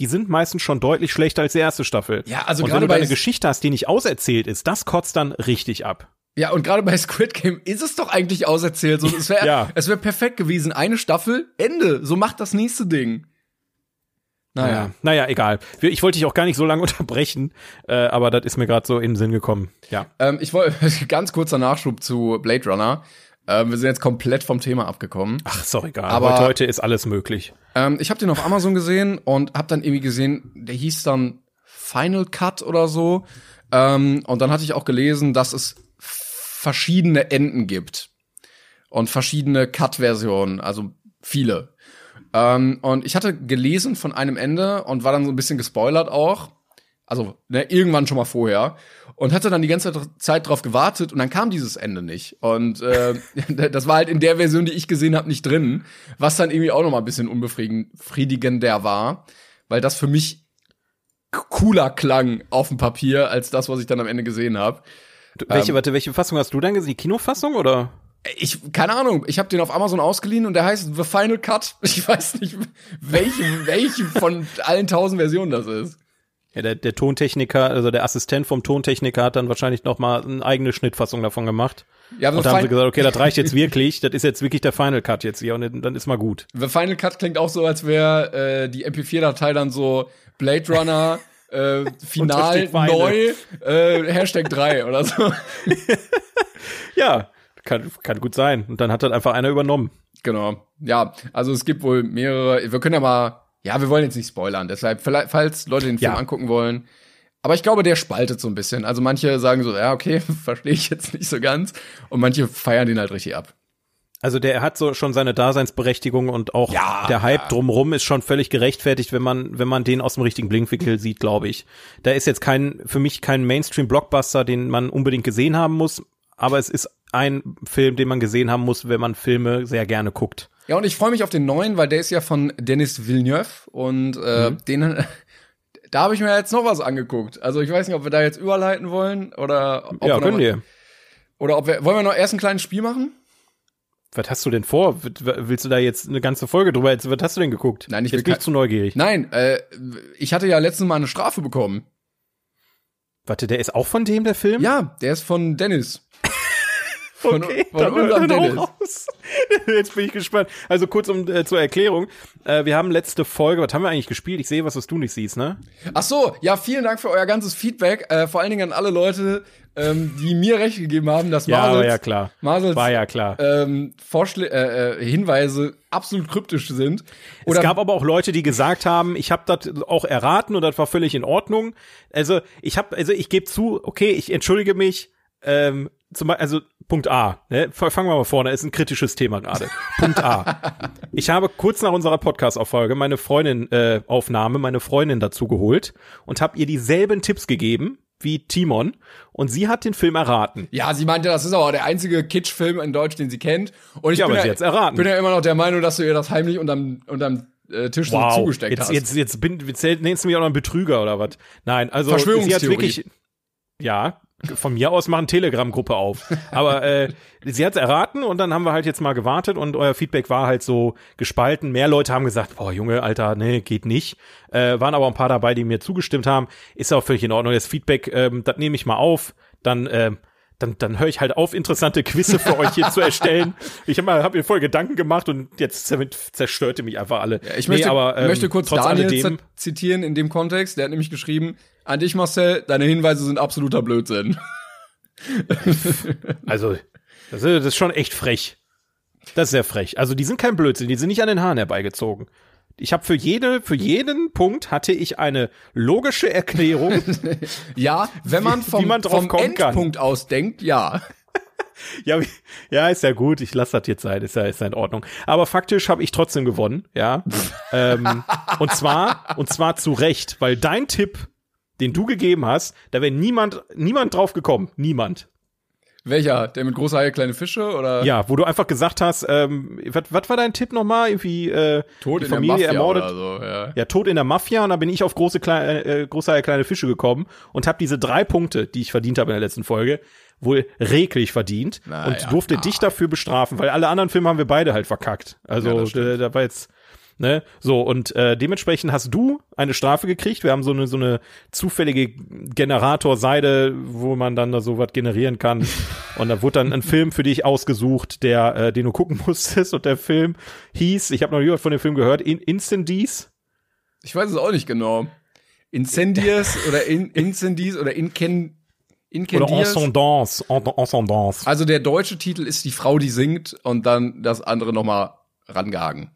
die sind meistens schon deutlich schlechter als die erste Staffel. Ja, also und wenn du bei eine Geschichte hast, die nicht auserzählt ist, das kotzt dann richtig ab. Ja, und gerade bei Squid Game ist es doch eigentlich auserzählt. So, es wäre [LAUGHS] Ja. es wär perfekt gewesen. Eine Staffel, Ende. So macht das nächste Ding. Naja. Naja, naja, egal. Ich wollte dich auch gar nicht so lange [LAUGHS] unterbrechen, äh, aber das ist mir gerade so in den Sinn gekommen. Ja. Ähm, ich wollte [LAUGHS] ganz kurzer Nachschub zu Blade Runner. Ähm, wir sind jetzt komplett vom Thema abgekommen. Ach, ist doch egal. Aber- heute, heute ist alles möglich. Ähm, ich habe den auf Amazon gesehen und habe dann irgendwie gesehen, der hieß dann Final Cut oder so. Ähm, und dann hatte ich auch gelesen, dass es verschiedene Enden gibt und verschiedene Cut-Versionen, also viele. Ähm, und ich hatte gelesen von einem Ende und war dann so ein bisschen gespoilert auch. Also ne, irgendwann schon mal vorher und hatte dann die ganze Zeit drauf gewartet und dann kam dieses Ende nicht und äh, [LAUGHS] das war halt in der Version, die ich gesehen habe, nicht drin, was dann irgendwie auch noch mal ein bisschen unbefriedigender war, weil das für mich cooler klang auf dem Papier als das, was ich dann am Ende gesehen habe. Du, Ähm. welche, warte, welche Fassung hast du denn gesehen? Die Kinofassung oder? Ich keine Ahnung, ich habe den auf Amazon ausgeliehen und der heißt The Final Cut. [LAUGHS] Ich weiß nicht, welche welche von allen tausend Versionen das ist. Ja, der, der Tontechniker, also der Assistent vom Tontechniker hat dann wahrscheinlich noch mal eine eigene Schnittfassung davon gemacht. Ja, Und The, da haben sie gesagt, okay, das reicht jetzt [LAUGHS] wirklich, das ist jetzt wirklich der Final Cut jetzt hier und dann ist mal gut. The Final Cut klingt auch so, als wäre äh, die MP4-Datei dann so Blade Runner [LAUGHS] äh, Final neu äh, Hashtag 3 oder so. [LAUGHS] Ja, kann, kann gut sein. Und dann hat das einfach einer übernommen. genau. Ja, also es gibt wohl mehrere. Wir können ja mal. Ja, wir wollen jetzt nicht spoilern. Deshalb, vielleicht, falls Leute den Film Ja. angucken wollen. Aber ich glaube, der spaltet so ein bisschen. Also manche sagen so, ja, okay, [LAUGHS] verstehe ich jetzt nicht so ganz. Und manche feiern den halt richtig ab. Also der hat so schon seine Daseinsberechtigung und auch Ja, der Hype ja. drumrum ist schon völlig gerechtfertigt, wenn man wenn man den aus dem richtigen Blinkwinkel sieht, glaube ich. Da ist jetzt kein für mich kein Mainstream Blockbuster, den man unbedingt gesehen haben muss, aber es ist ein Film, den man gesehen haben muss, wenn man Filme sehr gerne guckt. Ja, und ich freue mich auf den neuen, weil der ist ja von Dennis Villeneuve und äh, Mhm. den [LAUGHS] da habe ich mir jetzt noch was angeguckt. Also ich weiß nicht, ob wir da jetzt überleiten wollen oder ob ja, wir können wir. oder ob wir wollen wir noch erst ein kleines Spiel machen? Was hast du denn vor? Willst du da jetzt eine ganze Folge drüber? Jetzt, was hast du denn geguckt? Nein, ich jetzt bin ich zu neugierig. Nein, äh, ich hatte ja letztens mal eine Strafe bekommen. Warte, der ist auch von dem der Film? Ja, der ist von Dennis. Von, Okay, von dann unserem Dennis. raus. [LAUGHS] Jetzt bin ich gespannt. Also kurz um äh, zur Erklärung. Äh, wir haben letzte Folge, was haben wir eigentlich gespielt? Ich sehe was, was du nicht siehst, ne? Ach so, ja, vielen Dank für euer ganzes Feedback. Äh, vor allen Dingen an alle Leute, ähm, die mir recht gegeben haben, dass Ja, Marsels, war ja klar. Marsels War ja klar. ähm, Vorschlä äh, äh, Hinweise absolut kryptisch sind. es gab aber auch Leute, die gesagt haben, ich habe das auch erraten und das war völlig in Ordnung. Also ich habe, also ich gebe zu, okay, ich entschuldige mich. Ähm, zum also Punkt A, ne? fangen wir mal vorne, ist ein kritisches Thema gerade. Punkt A. Ich habe kurz nach unserer Podcast-Auffolge meine Freundin äh, Aufnahme, meine Freundin dazu geholt und habe ihr dieselben Tipps gegeben wie Timon und sie hat den Film erraten. Ja, sie meinte, das ist aber der einzige Kitsch-Film in Deutsch, den sie kennt. Und ich Ja, bin, ja, sie hat's erraten. bin ja immer noch der Meinung, dass du ihr das heimlich unterm, unterm äh, Tisch so zugesteckt jetzt, hast. jetzt, jetzt bin, jetzt nennst du mich auch noch einen Betrüger oder was? Nein, also sie hat Verschwörungstheorie. wirklich, ja, von mir aus machen Telegram-Gruppe auf. Aber äh, sie hat's erraten und dann haben wir halt jetzt mal gewartet und euer Feedback war halt so gespalten. Mehr Leute haben gesagt, boah, Junge, Alter, nee, geht nicht. Äh, waren aber ein paar dabei, die mir zugestimmt haben. Ist auch völlig in Ordnung. Das Feedback, ähm, das nehme ich mal auf. Dann, ähm, dann, dann höre ich halt auf, interessante Quizze für euch hier zu erstellen. Ich habe hab mir voll Gedanken gemacht und jetzt zer- zerstörte mich einfach alle. ich möchte, Nee, aber, ähm, möchte kurz Daniel alledem, zitieren in dem Kontext. Der hat nämlich geschrieben, an dich Marcel, deine Hinweise sind absoluter Blödsinn. [LAUGHS] Also, das ist, das ist schon echt frech. Das ist sehr frech. Also, die sind kein Blödsinn, die sind nicht an den Haaren herbeigezogen. Ich habe für jede, für jeden Punkt hatte ich eine logische Erklärung. [LAUGHS] Ja, wenn man Wie- vom, wie man drauf vom kann. Endpunkt aus denkt, ja. [LAUGHS] ja, wie- ja, ist ja gut. Ich lasse das jetzt sein. Ist ja, ist ja in Ordnung. Aber faktisch habe ich trotzdem gewonnen. Ja, ähm, und zwar, und zwar zu Recht, weil dein Tipp, den du gegeben hast, da wäre niemand, niemand drauf gekommen. Niemand. Welcher? Der mit großer Haie, kleine Fische oder? Ja, wo du einfach gesagt hast, ähm, was war dein Tipp nochmal? Irgendwie äh, Tod die in Familie der Mafia ermordet. so, ja. Ja, Tod in der Mafia und da bin ich auf große, kleine, äh, große Haie, kleine Fische gekommen und habe diese drei Punkte, die ich verdient habe in der letzten Folge, wohl reglich verdient Na und ja, durfte ah. dich dafür bestrafen, weil alle anderen Filme haben wir beide halt verkackt. Ja, Also stimmt. da, da war jetzt Ne? So, und äh, dementsprechend hast du eine Strafe gekriegt. Wir haben so eine, so eine zufällige Generatorseite, wo man dann da so was generieren kann. [LAUGHS] und da wurde dann ein Film für dich ausgesucht, der, äh, den du gucken [LAUGHS] musstest. Und der Film hieß, ich habe noch nie was von dem Film gehört, In Incendies. Ich weiß es auch nicht genau. Incendies [LAUGHS] oder in, Incendies oder Incen, Oder Incendies. Encendance. En- Encendance. Also der deutsche Titel ist die Frau, die singt und dann das andere nochmal rangehangen.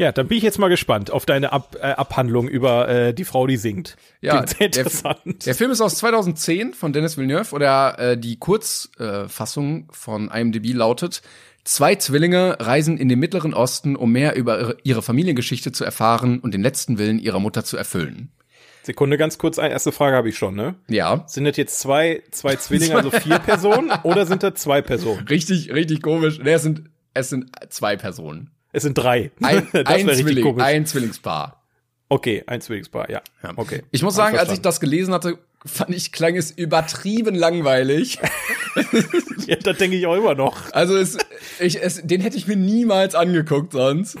Ja, dann bin ich jetzt mal gespannt auf deine Ab äh, Abhandlung über äh, die Frau, die singt. Ja, sehr der, interessant. der Film ist aus 2010 von Dennis Villeneuve oder äh, die Kurzfassung äh, von IMDb lautet Zwei Zwillinge reisen in den Mittleren Osten, um mehr über ihre- ihre Familiengeschichte zu erfahren und den letzten Willen ihrer Mutter zu erfüllen. Sekunde, ganz kurz, eine erste Frage habe ich schon, ne? Ja, Sind das jetzt zwei, zwei Zwillinge, also vier Personen, [LAUGHS] oder sind das zwei Personen? richtig, richtig komisch. Nee, es sind es sind zwei Personen. Es sind drei. Ein, [LAUGHS] das ein, Zwilling, ein Zwillingspaar. okay, ein Zwillingspaar, ja. Ja. Okay. Ich muss sagen, als ich das gelesen hatte, fand ich, klang es übertrieben langweilig. [LAUGHS] Ja, das denke ich auch immer noch. Also es, ich, es, den hätte ich mir niemals angeguckt sonst.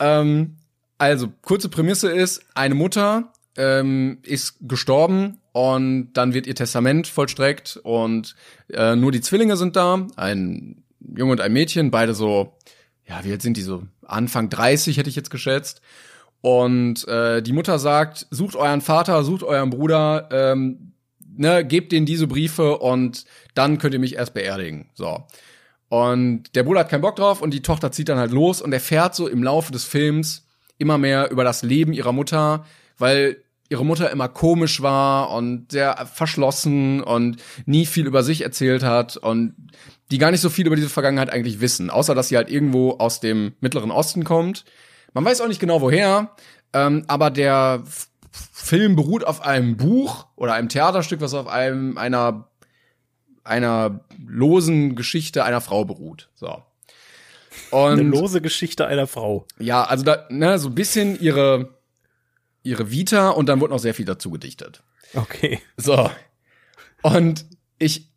ähm, also kurze Prämisse ist: Eine Mutter ähm, ist gestorben und dann wird ihr Testament vollstreckt und äh, nur die Zwillinge sind da, ein Junge und ein Mädchen, beide so, ja, wie alt sind die so? Anfang 30 hätte ich jetzt geschätzt. Und äh, die Mutter sagt, sucht euren Vater, sucht euren Bruder, ähm, ne, gebt denen diese Briefe und dann könnt ihr mich erst beerdigen. So. Und der Bruder hat keinen Bock drauf und die Tochter zieht dann halt los und erfährt so im Laufe des Films immer mehr über das Leben ihrer Mutter, weil ihre Mutter immer komisch war und sehr verschlossen und nie viel über sich erzählt hat und die gar nicht so viel über diese Vergangenheit eigentlich wissen, außer dass sie halt irgendwo aus dem Mittleren Osten kommt. Man weiß auch nicht genau woher, ähm, aber der F Film beruht auf einem Buch oder einem Theaterstück, was auf einem einer einer losen Geschichte einer Frau beruht. So. Eine Und lose Geschichte einer Frau. ja, also da, ne, so ein bisschen ihre, ihre Vita und dann wurde noch sehr viel dazu gedichtet. Okay. So. Und ich,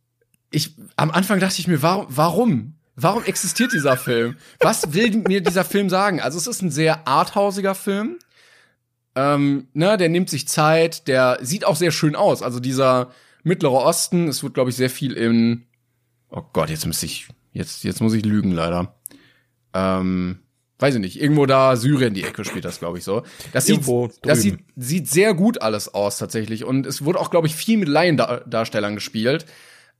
ich, am Anfang dachte ich mir, warum, warum? Warum existiert dieser Film? Was will mir dieser Film sagen? Also es ist ein sehr arthausiger Film. Ähm, ne, der nimmt sich Zeit, der sieht auch sehr schön aus. Also dieser Mittlere Osten, es wird, glaube ich, sehr viel in, oh Gott, jetzt müsste ich, jetzt, jetzt muss ich lügen, leider. Ähm, weiß ich nicht, irgendwo da Syrien die Ecke spielt das, glaube ich, so. Das sieht, das sieht, sieht sehr gut alles aus, tatsächlich. Und es wurde auch, glaube ich, viel mit Laiendarstellern gespielt,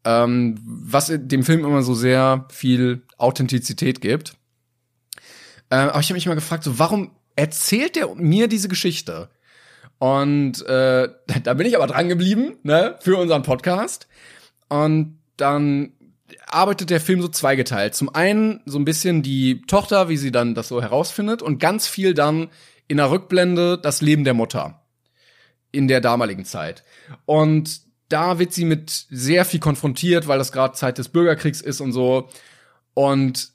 ähm, was dem Film immer so sehr viel Authentizität gibt. Ähm, aber ich habe mich mal gefragt, so, warum erzählt der mir diese Geschichte? Und äh, [LAUGHS] da bin ich aber dran geblieben, ne, für unseren Podcast. Und dann arbeitet der Film so zweigeteilt. Zum einen so ein bisschen die Tochter, wie sie dann das so herausfindet, und ganz viel dann in der Rückblende das Leben der Mutter in der damaligen Zeit. Und da wird sie mit sehr viel konfrontiert, weil das gerade Zeit des Bürgerkriegs ist und so. Und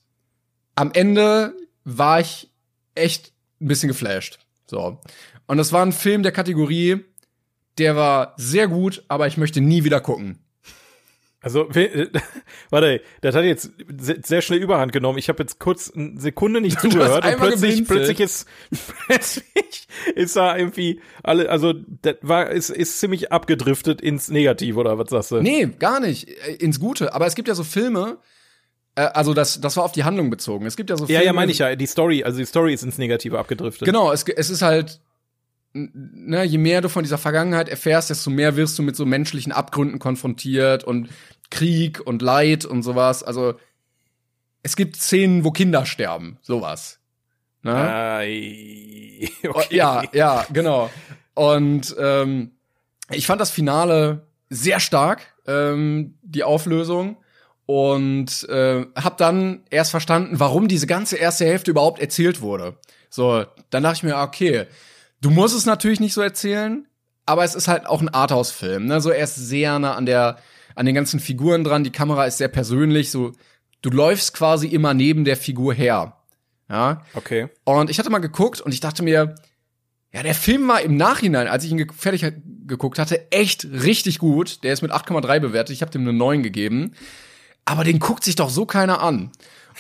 am Ende war ich echt ein bisschen geflasht. So. Und das war ein Film der Kategorie, der war sehr gut, aber ich möchte nie wieder gucken. Also, [LAUGHS] warte, das hat jetzt se- sehr schnell Überhand genommen. Ich habe jetzt kurz eine Sekunde nicht [LAUGHS] Du zugehört und plötzlich, geblinzelt. plötzlich ist, [LAUGHS] plötzlich ist da irgendwie alle, also das war, ist, ist ziemlich abgedriftet ins Negative oder was sagst du? Nee, gar nicht. Äh, Ins Gute. Aber es gibt ja so Filme, äh, also das, das war auf die Handlung bezogen. Es gibt ja so Filme. Ja, ja, meine ich ja. Die Story, also die Story ist ins Negative abgedriftet. Genau, es, es ist halt, ne, je mehr du von dieser Vergangenheit erfährst, desto mehr wirst du mit so menschlichen Abgründen konfrontiert und Krieg und Leid und sowas. Also es gibt Szenen, wo Kinder sterben, sowas. Ne? [LAUGHS] Oh, okay. Ja, ja, genau. Und ähm, ich fand das Finale sehr stark, ähm, die Auflösung. Und äh, hab dann erst verstanden, warum diese ganze erste Hälfte überhaupt erzählt wurde. So, dann dachte ich mir, okay, du musst es natürlich nicht so erzählen, aber es ist halt auch ein Arthouse-Film. Ne? So er ist sehr nah an der an den ganzen Figuren dran. Die Kamera ist sehr persönlich, so du läufst quasi immer neben der Figur her. Ja. Okay. Und ich hatte mal geguckt und ich dachte mir, ja, der Film war im Nachhinein, als ich ihn ge fertig geguckt hatte, echt richtig gut. Der ist mit 8,3 bewertet. Ich habe dem eine 9 gegeben. Aber den guckt sich doch so keiner an.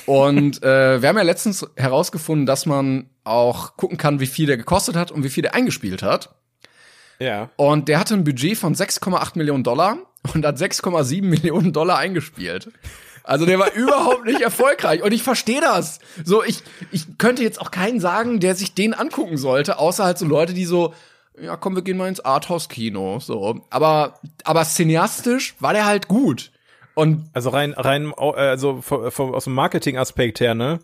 Und [LAUGHS] äh, wir haben ja letztens herausgefunden, dass man auch gucken kann, wie viel der gekostet hat und wie viel der eingespielt hat. Ja. Und der hatte ein Budget von 6,8 Millionen Dollar und hat 6,7 [LAUGHS] Millionen Dollar eingespielt. Also der war überhaupt nicht erfolgreich und ich verstehe das. So ich ich könnte jetzt auch keinen sagen, der sich den angucken sollte, außer halt so Leute, die so ja, komm, wir gehen mal ins Arthouse Kino, so. Aber aber cineastisch war der halt gut. Und also rein rein also vom, vom, aus dem Marketing Aspekt her, ne?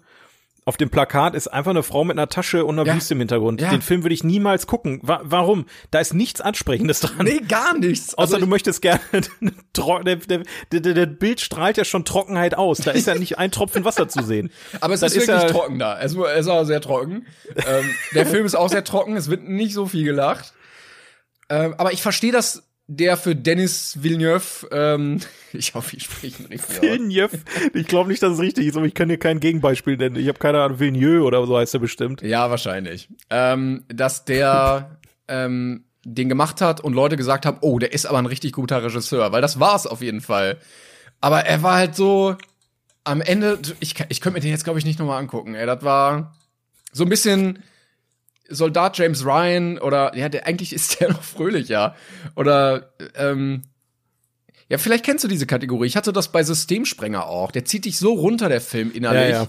Auf dem Plakat ist einfach eine Frau mit einer Tasche und einer Ja. Wüste im Hintergrund. Ja. Den Film würde ich niemals gucken. Wa warum? Da ist nichts Ansprechendes dran. nee, gar nichts. Außer Also du möchtest gerne, [LAUGHS] der, der, der, der, Bild strahlt ja schon Trockenheit aus. Da ist ja nicht ein Tropfen Wasser zu sehen. [LAUGHS] Aber es Das ist ist wirklich ja- trocken da. Es ist auch sehr trocken. ähm, der Film ist auch sehr trocken. Es wird nicht so viel gelacht. Ähm, aber ich verstehe, dass der für Dennis Villeneuve, ähm, [LAUGHS] ich hoffe, ich spreche ihn richtig aus. Villeneuve. Ich glaube nicht, dass es richtig ist, aber ich kann dir kein Gegenbeispiel nennen. Ich habe keine Ahnung, Villeneuve oder so heißt er bestimmt. Ja, wahrscheinlich. Ähm, dass der [LAUGHS] ähm, den gemacht hat und Leute gesagt haben, oh, der ist aber ein richtig guter Regisseur, weil das war's auf jeden Fall. Aber er war halt so am Ende, ich, ich könnte mir den jetzt glaube ich nicht nochmal angucken. Ey, das war so ein bisschen Soldat James Ryan oder ja, der eigentlich ist der [LAUGHS] noch fröhlicher oder ähm, ja, vielleicht kennst du diese Kategorie. Ich hatte das bei Systemsprenger auch. Der zieht dich so runter, der Film innerlich Ja, ja.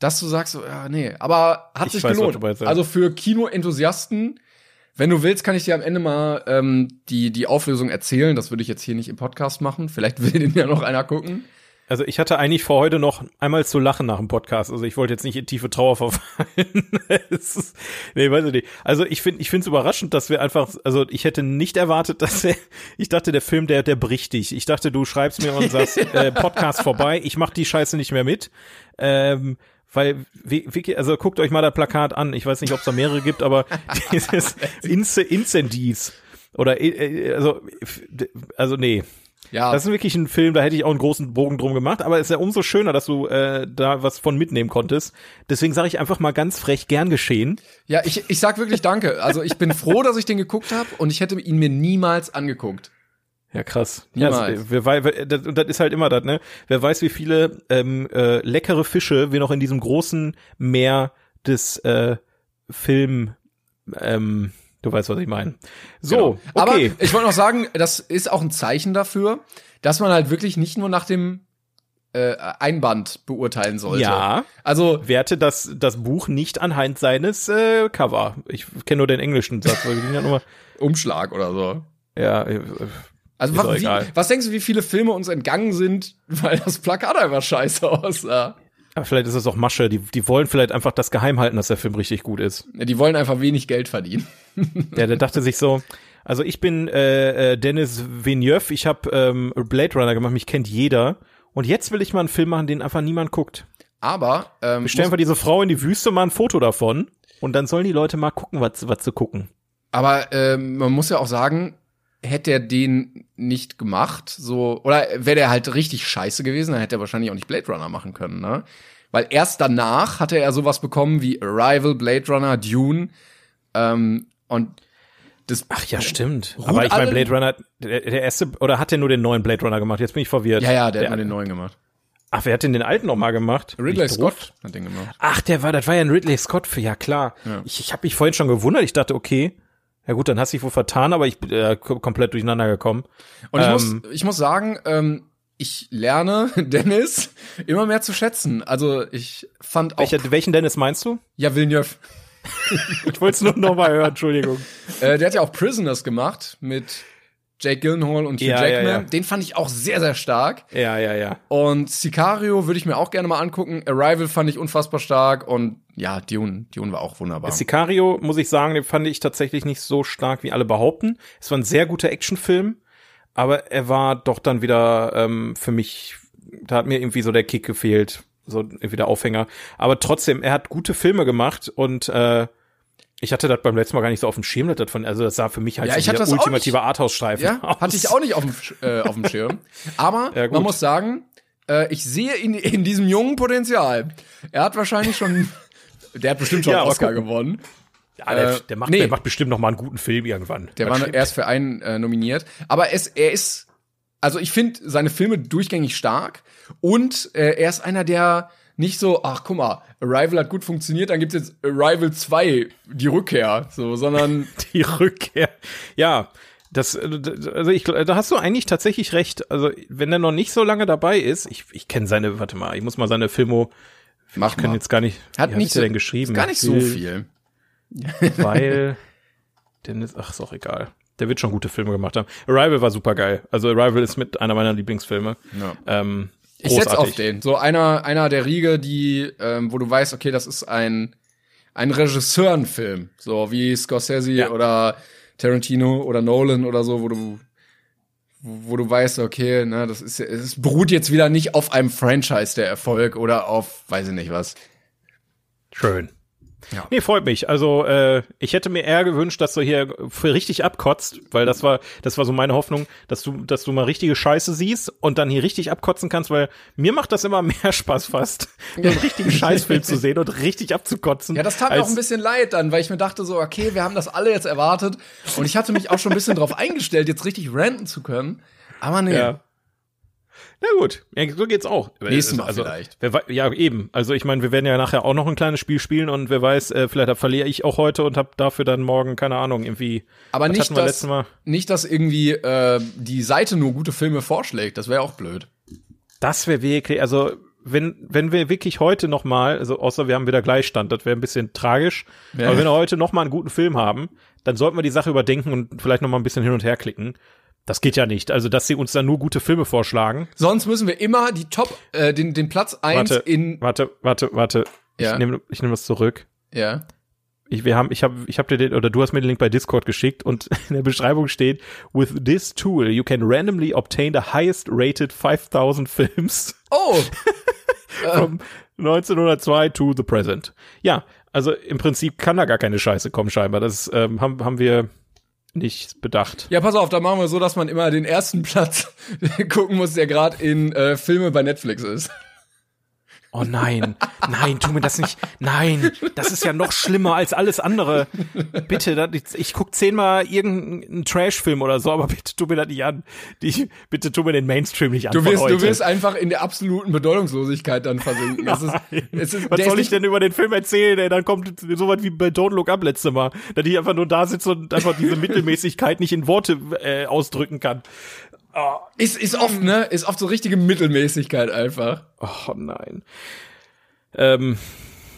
dass du sagst, ja, nee, aber hat Ich sich weiß, gelohnt. meinst, ja. Also für Kino-Enthusiasten, wenn du willst, kann ich dir am Ende mal ähm, die, die Auflösung erzählen. Das würde ich jetzt hier nicht im Podcast machen. Vielleicht will den ja noch einer gucken. Also ich hatte eigentlich vor heute noch einmal zu lachen nach dem Podcast. Also ich wollte jetzt nicht in tiefe Trauer [LAUGHS] verfallen. Ist, nee, weiß ich nicht. Also ich finde, ich finde es überraschend, dass wir einfach, also ich hätte nicht erwartet, [LAUGHS] dass er, ich dachte, der Film, der, der bricht dich. Ich dachte, du schreibst mir und sagst, [LAUGHS] äh, Podcast vorbei, ich mach die Scheiße nicht mehr mit. Ähm, weil, wie, also guckt euch mal das Plakat an. Ich weiß nicht, ob es da mehrere gibt, aber dieses Ince Incendies oder äh, also also nee, Ja, das ist wirklich ein Film, da hätte ich auch einen großen Bogen drum gemacht, aber es ist ja umso schöner, dass du äh, da was von mitnehmen konntest. Deswegen sage ich einfach mal ganz frech gern geschehen. ja ich, ich sag wirklich danke. Also ich bin froh, dass ich den geguckt habe und ich hätte ihn mir niemals angeguckt. Ja, krass. Niemals. Ja, wer, wer, das, und das ist halt immer das, ne? Wer weiß, wie viele ähm, äh, leckere Fische wir noch in diesem großen Meer des äh, Film, ähm, du weißt, was ich meine. So, Genau. okay. Aber ich wollte noch sagen, das ist auch ein Zeichen dafür, dass man halt wirklich nicht nur nach dem äh, Einband beurteilen sollte. ja, Also werte das, das Buch nicht anhand seines äh, Cover. Ich kenne nur den englischen Satz, weil wir den ja nur [LAUGHS] Umschlag oder so. ja, äh, Also Ist was, wie, was denkst du, wie viele Filme uns entgangen sind, [LAUGHS] weil das Plakat einfach scheiße aussah? Aber vielleicht ist es auch Masche. Die, die wollen vielleicht einfach das geheim halten, dass der Film richtig gut ist. Ja, Die wollen einfach wenig Geld verdienen. [LAUGHS] Der, der dachte sich so, also ich bin äh, äh, Dennis Villeneuve, ich habe ähm, Blade Runner gemacht, mich kennt jeder. Und jetzt will ich mal einen Film machen, den einfach niemand guckt. Aber ähm, Wir stellen einfach diese Frau in die Wüste, mal ein Foto davon. Und dann sollen die Leute mal gucken, was, was zu gucken. aber ähm, man muss ja auch sagen, hätte er den nicht gemacht, so oder wäre der halt richtig scheiße gewesen, dann hätte er wahrscheinlich auch nicht Blade Runner machen können, ne? Weil erst danach hatte er sowas bekommen wie Arrival, Blade Runner, Dune ähm, und das Ach ja, stimmt. Ruht Aber ich meine, Blade Runner, der, der erste, oder hat der nur den neuen Blade Runner gemacht? Jetzt bin ich verwirrt. ja ja, der, hat mal den neuen gemacht. Ach, wer hat denn den alten noch mal gemacht? Ridley? Scott hat den gemacht. Ach, der war, das war ja ein Ridley Scott für, ja klar. Ja. Ich, ich habe mich vorhin schon gewundert. Ich dachte, okay, ja gut, dann hast du dich wohl vertan, aber ich bin äh, kom- komplett durcheinander gekommen. Und ich, Ähm, muss, ich muss sagen, ähm, ich lerne [LAUGHS] Dennis immer mehr zu schätzen. Also ich fand auch Welcher, welchen Dennis meinst du? ja Villeneuve. [LAUGHS] Ich wollte es nur noch mal hören, Entschuldigung. Äh, der hat ja auch Prisoners gemacht mit Jake Gyllenhaal und Hugh Ja, ja, Jackman. ja. Den fand ich auch sehr sehr stark. Ja, ja, ja. Und Sicario würde ich mir auch gerne mal angucken. Arrival fand ich unfassbar stark und ja, Dune, Dune war auch wunderbar. Sicario, muss ich sagen, den fand ich tatsächlich nicht so stark, wie alle behaupten. Es war ein sehr guter Actionfilm, aber er war doch dann wieder ähm, für mich, da hat mir irgendwie so der Kick gefehlt, so irgendwie der Aufhänger. Aber trotzdem, er hat gute Filme gemacht und äh, Ich hatte das beim letzten Mal gar nicht so auf dem Schirm, das von, also das sah für mich halt Ja, so ich hatte der das ultimative Arthouse-Streifen Ja, aus. hatte ich auch nicht auf dem, äh, auf dem Schirm. Aber Ja, man muss sagen, äh, ich sehe in, in diesem jungen Potenzial. Er hat wahrscheinlich schon, [LAUGHS] der hat bestimmt schon Ja, einen Oscar gucken. gewonnen. Ja, der, Äh, der, macht, nee. der macht bestimmt noch mal einen guten Film irgendwann. Der war erst für einen äh, nominiert. Aber es, er ist, also ich finde seine Filme durchgängig stark und äh, er ist einer, der nicht so, ach guck mal, Arrival hat gut funktioniert, dann gibt's jetzt Arrival 2, die Rückkehr, so, sondern [LAUGHS] die Rückkehr. Ja, das, äh, also ich, da hast du eigentlich tatsächlich recht. Also wenn er noch nicht so lange dabei ist, ich, ich kenne seine, warte mal, ich muss mal seine Filmo, mach ich kann mal. jetzt gar nicht, Hat wie nicht so, denn geschrieben? Gar nicht Ich so viel. Weil, [LAUGHS] denn ist, ach, ist auch egal. Der wird schon gute Filme gemacht haben. Arrival war super geil. Also Arrival ist mit einer meiner Lieblingsfilme. Ja. Ähm, Ich setz großartig. auf den. So einer, einer der Riege, die, ähm, wo du weißt, okay, das ist ein, ein Regisseurenfilm. So wie Scorsese Ja. oder Tarantino oder Nolan oder so, wo du, wo du weißt, okay, ne, das ist, es beruht jetzt wieder nicht auf einem Franchise der Erfolg oder auf, weiß ich nicht was. Schön. Ja. Nee, freut mich. Also äh, ich hätte mir eher gewünscht, dass du hier für richtig abkotzt, weil das war, das war so meine Hoffnung, dass du, dass du mal richtige Scheiße siehst und dann hier richtig abkotzen kannst, weil mir macht das immer [LAUGHS] mehr Spaß fast, einen richtigen Scheißfilm zu sehen und richtig abzukotzen. Ja, das tat mir auch ein bisschen leid dann, weil ich mir dachte so, okay, wir haben das alle jetzt erwartet und ich hatte mich auch schon ein bisschen drauf eingestellt, jetzt richtig ranten zu können. Aber nee. Ja. Na gut, ja, so geht's auch. Nächstes Mal also, vielleicht. Wer, ja, eben. Also ich meine, wir werden ja nachher auch noch ein kleines Spiel spielen und wer weiß, äh, vielleicht verliere ich auch heute und habe dafür dann morgen, keine Ahnung, irgendwie. Aber nicht, dass, nicht, dass irgendwie äh, die Seite nur gute Filme vorschlägt. Das wäre auch blöd. Das wäre wirklich, also wenn, wenn wir wirklich heute noch mal, also außer wir haben wieder Gleichstand, das wäre ein bisschen tragisch, Ja. aber wenn wir heute noch mal einen guten Film haben, dann sollten wir die Sache überdenken und vielleicht noch mal ein bisschen hin und her klicken. Das geht ja nicht. Also, dass sie uns dann nur gute Filme vorschlagen. Sonst müssen wir immer die Top, äh, den, den Platz eins Warte, in. warte, warte, warte. Ja. Ich nehme ich nehm das zurück. Ja. Ich, wir haben, ich habe, ich habe dir den, oder du hast mir den Link bei Discord geschickt und [LAUGHS] in der Beschreibung steht, with this tool you can randomly obtain the highest rated 5000 films Oh! [LAUGHS] from 1902 to the present. Ja, also im Prinzip kann da gar keine Scheiße kommen scheinbar. Das ähm, haben, haben wir nicht bedacht. Ja, pass auf, da machen wir so, dass man immer den ersten Platz [LAUGHS] gucken muss, der gerade in äh, Filme bei Netflix ist. Oh nein, nein, tu mir das nicht. Nein, das ist ja noch schlimmer als alles andere. Bitte, ich guck zehnmal irgendeinen Trash-Film oder so, aber bitte tu mir das nicht an. Bitte tu mir den Mainstream nicht an. Du wirst, du wirst einfach in der absoluten Bedeutungslosigkeit dann versinken. Das ist, es ist, Was soll ich denn über den Film erzählen, ey? Dann kommt sowas wie bei Don't Look Up letzte Mal, dass ich einfach nur da sitze und einfach diese Mittelmäßigkeit nicht in Worte äh, ausdrücken kann. Ist, ist oft, ne? Ist oft so richtige Mittelmäßigkeit einfach. Oh nein. Ähm,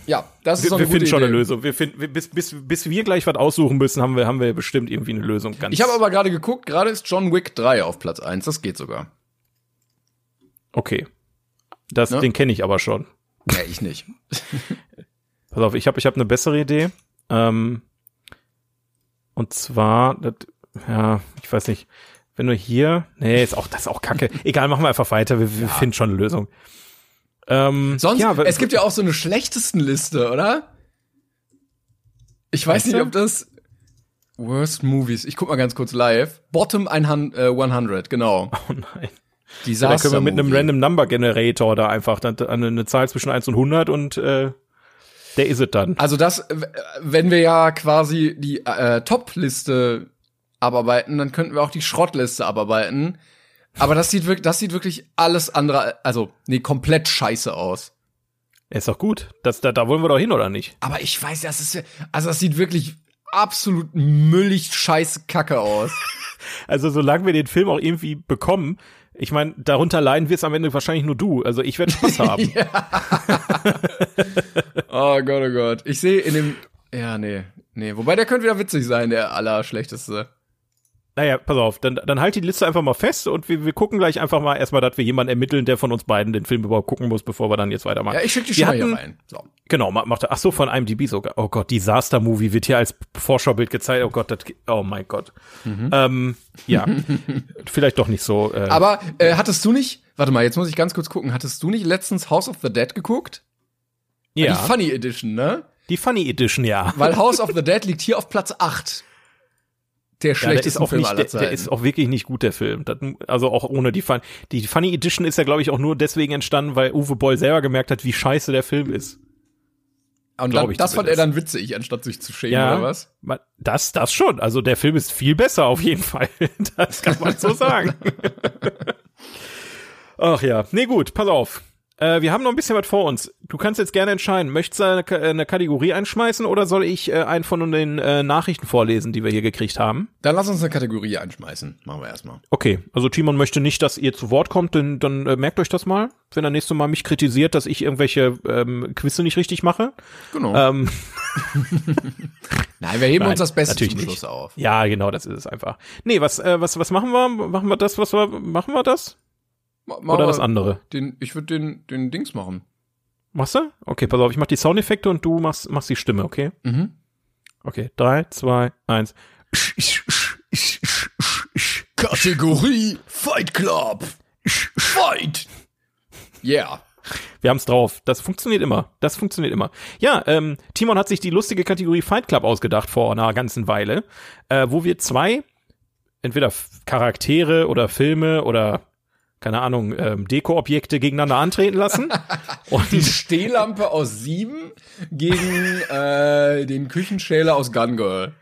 Ja, das ist wir so eine wir finden schon Idee. eine Lösung. Wir finden, wir- bis, bis, bis wir gleich was aussuchen müssen, haben wir, haben wir bestimmt irgendwie eine Lösung. Ganz Ich habe aber gerade geguckt, gerade ist John Wick 3 auf Platz 1. Das geht sogar. okay. Das, Ne? Den kenne ich aber schon. Ja, ich nicht. [LAUGHS] Pass auf, ich habe ich hab eine bessere Idee. Ähm, und zwar, das, ja, ich weiß nicht, wenn du hier, nee, ist auch, das ist auch kacke. [LAUGHS] Egal, machen wir einfach weiter, wir, wir finden schon eine Lösung. Ähm, Sonst, ja, es gibt ja auch so eine schlechtesten Liste, oder? Ich weiß nicht, ob das Worst Movies. Ich guck mal ganz kurz live. Bottom 100, äh, 100 genau. oh nein. Da Disaster können wir mit einem. Random Number Generator da einfach dann eine, Zahl zwischen 1 und 100 und äh, der ist es dann. Also das, wenn wir ja quasi die äh, Top-Liste abarbeiten, dann könnten wir auch die Schrottliste abarbeiten. Aber das sieht wirklich, das sieht wirklich alles andere, also nee, komplett scheiße aus. Ist doch gut. Das, da, da wollen wir doch hin, oder nicht? Aber ich weiß, das ist, also das sieht wirklich absolut müllig scheiße Kacke aus. [LAUGHS] Also solange wir den Film auch irgendwie bekommen, ich meine, darunter leiden wir es am Ende wahrscheinlich nur du. Also ich werde Spaß [LAUGHS] haben. Oh Gott, oh Gott. Ich sehe in dem, ja, nee, nee. Wobei der könnte wieder witzig sein, der allerschlechteste. Naja, pass auf, dann, dann halt die Liste einfach mal fest und wir, wir gucken gleich einfach mal erstmal, dass wir jemanden ermitteln, der von uns beiden den Film überhaupt gucken muss, bevor wir dann jetzt weitermachen. Ja, ich schicke die schon mal hier hatten- rein. So. Genau, ma- macht er. Ach so, von IMDb sogar. Oh Gott, Disaster Movie wird hier als Vorschaubild gezeigt. Oh Gott, das, oh mein Gott. Ähm, ja, [LAUGHS] vielleicht doch nicht so. Äh, Aber äh, hattest du nicht, warte mal, jetzt muss ich ganz kurz gucken, hattest du nicht letztens House of the Dead geguckt? ja, Die Funny Edition, ne? Die Funny Edition, ja. Weil House of [LAUGHS] the Dead liegt hier auf Platz 8. Der Ja, der schlechteste ist auch Film nicht, aller der, Zeiten. der ist auch wirklich nicht gut, der Film. Das, also auch ohne die Fun. Die Funny Edition ist ja, glaube ich, auch nur deswegen entstanden, weil Uwe Boll selber gemerkt hat, wie scheiße der Film ist. Und dann, ich das fand er dann witzig, anstatt sich zu schämen, oder was? Das, das schon. Also der Film ist viel besser auf jeden Fall. [LAUGHS] Das kann man so sagen. [LAUGHS] Ach ja. Nee, gut, pass auf. Äh, wir haben noch ein bisschen was vor uns. Du kannst jetzt gerne entscheiden. Möchtest du eine, Ka- eine Kategorie einschmeißen oder soll ich äh, einen von den äh, Nachrichten vorlesen, die wir hier gekriegt haben? Dann lass uns eine Kategorie einschmeißen. Machen wir erstmal. Okay, also Timon möchte nicht, dass ihr zu Wort kommt, denn dann äh, merkt euch das mal, wenn er nächstes Mal mich kritisiert, dass ich irgendwelche ähm, Quizze nicht richtig mache. Genau. Ähm, [LAUGHS] Nein, wir heben nein, uns das Beste natürlich zum nicht. Schluss auf. ja, genau, das ist es einfach. Nee, was äh, was was machen wir? Machen wir das, was wir machen wir das Ma- oder das andere? Den, ich würde den, den Dings machen. Machst du? Okay, pass auf, ich mach die Soundeffekte und du machst machst die Stimme, okay? Mhm. Okay, drei, zwei, eins. Kategorie Fight Club. Fight. Yeah. Wir haben's drauf. Das funktioniert immer. Das funktioniert immer. Ja, ähm, Timon hat sich die lustige Kategorie Fight Club ausgedacht vor einer ganzen Weile, äh, wo wir zwei, entweder Charaktere oder Filme oder keine Ahnung, ähm, Deko-Objekte gegeneinander antreten lassen. [LAUGHS] Die Und Stehlampe aus sieben gegen äh, den Küchenschäler aus Gun Girl.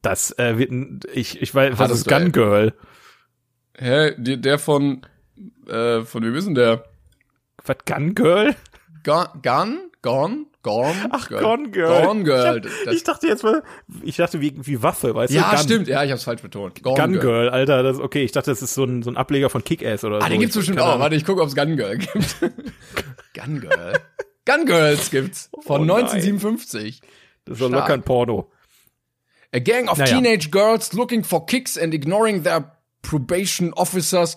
das äh, wird ein, ich, ich weiß, was ist Gun Girl? Hä? Der, der von, äh, von wem ist denn der? Was, Gun Girl? Gun? Gun? Gone? Gone? Ach, Gone Girl. Gone Girl. Ich, hab, ich dachte jetzt mal, ich dachte wie, wie Waffe, weißt ja, du? Gun, stimmt. Ja, ich hab's falsch betont. Gone Gun Girl, Alter, das, okay, ich dachte, das ist so ein, so ein Ableger von Kick-Ass oder so. Ah, den gibt's bestimmt auch. Warte, ich gucke, ob's Gun Girl gibt. [LAUGHS] Gun Girl. Gun Girls gibt's. Von Oh nein. 1957. Das ist Stark. locker ein Porno. A gang of Naja. teenage girls looking for kicks and ignoring their probation officers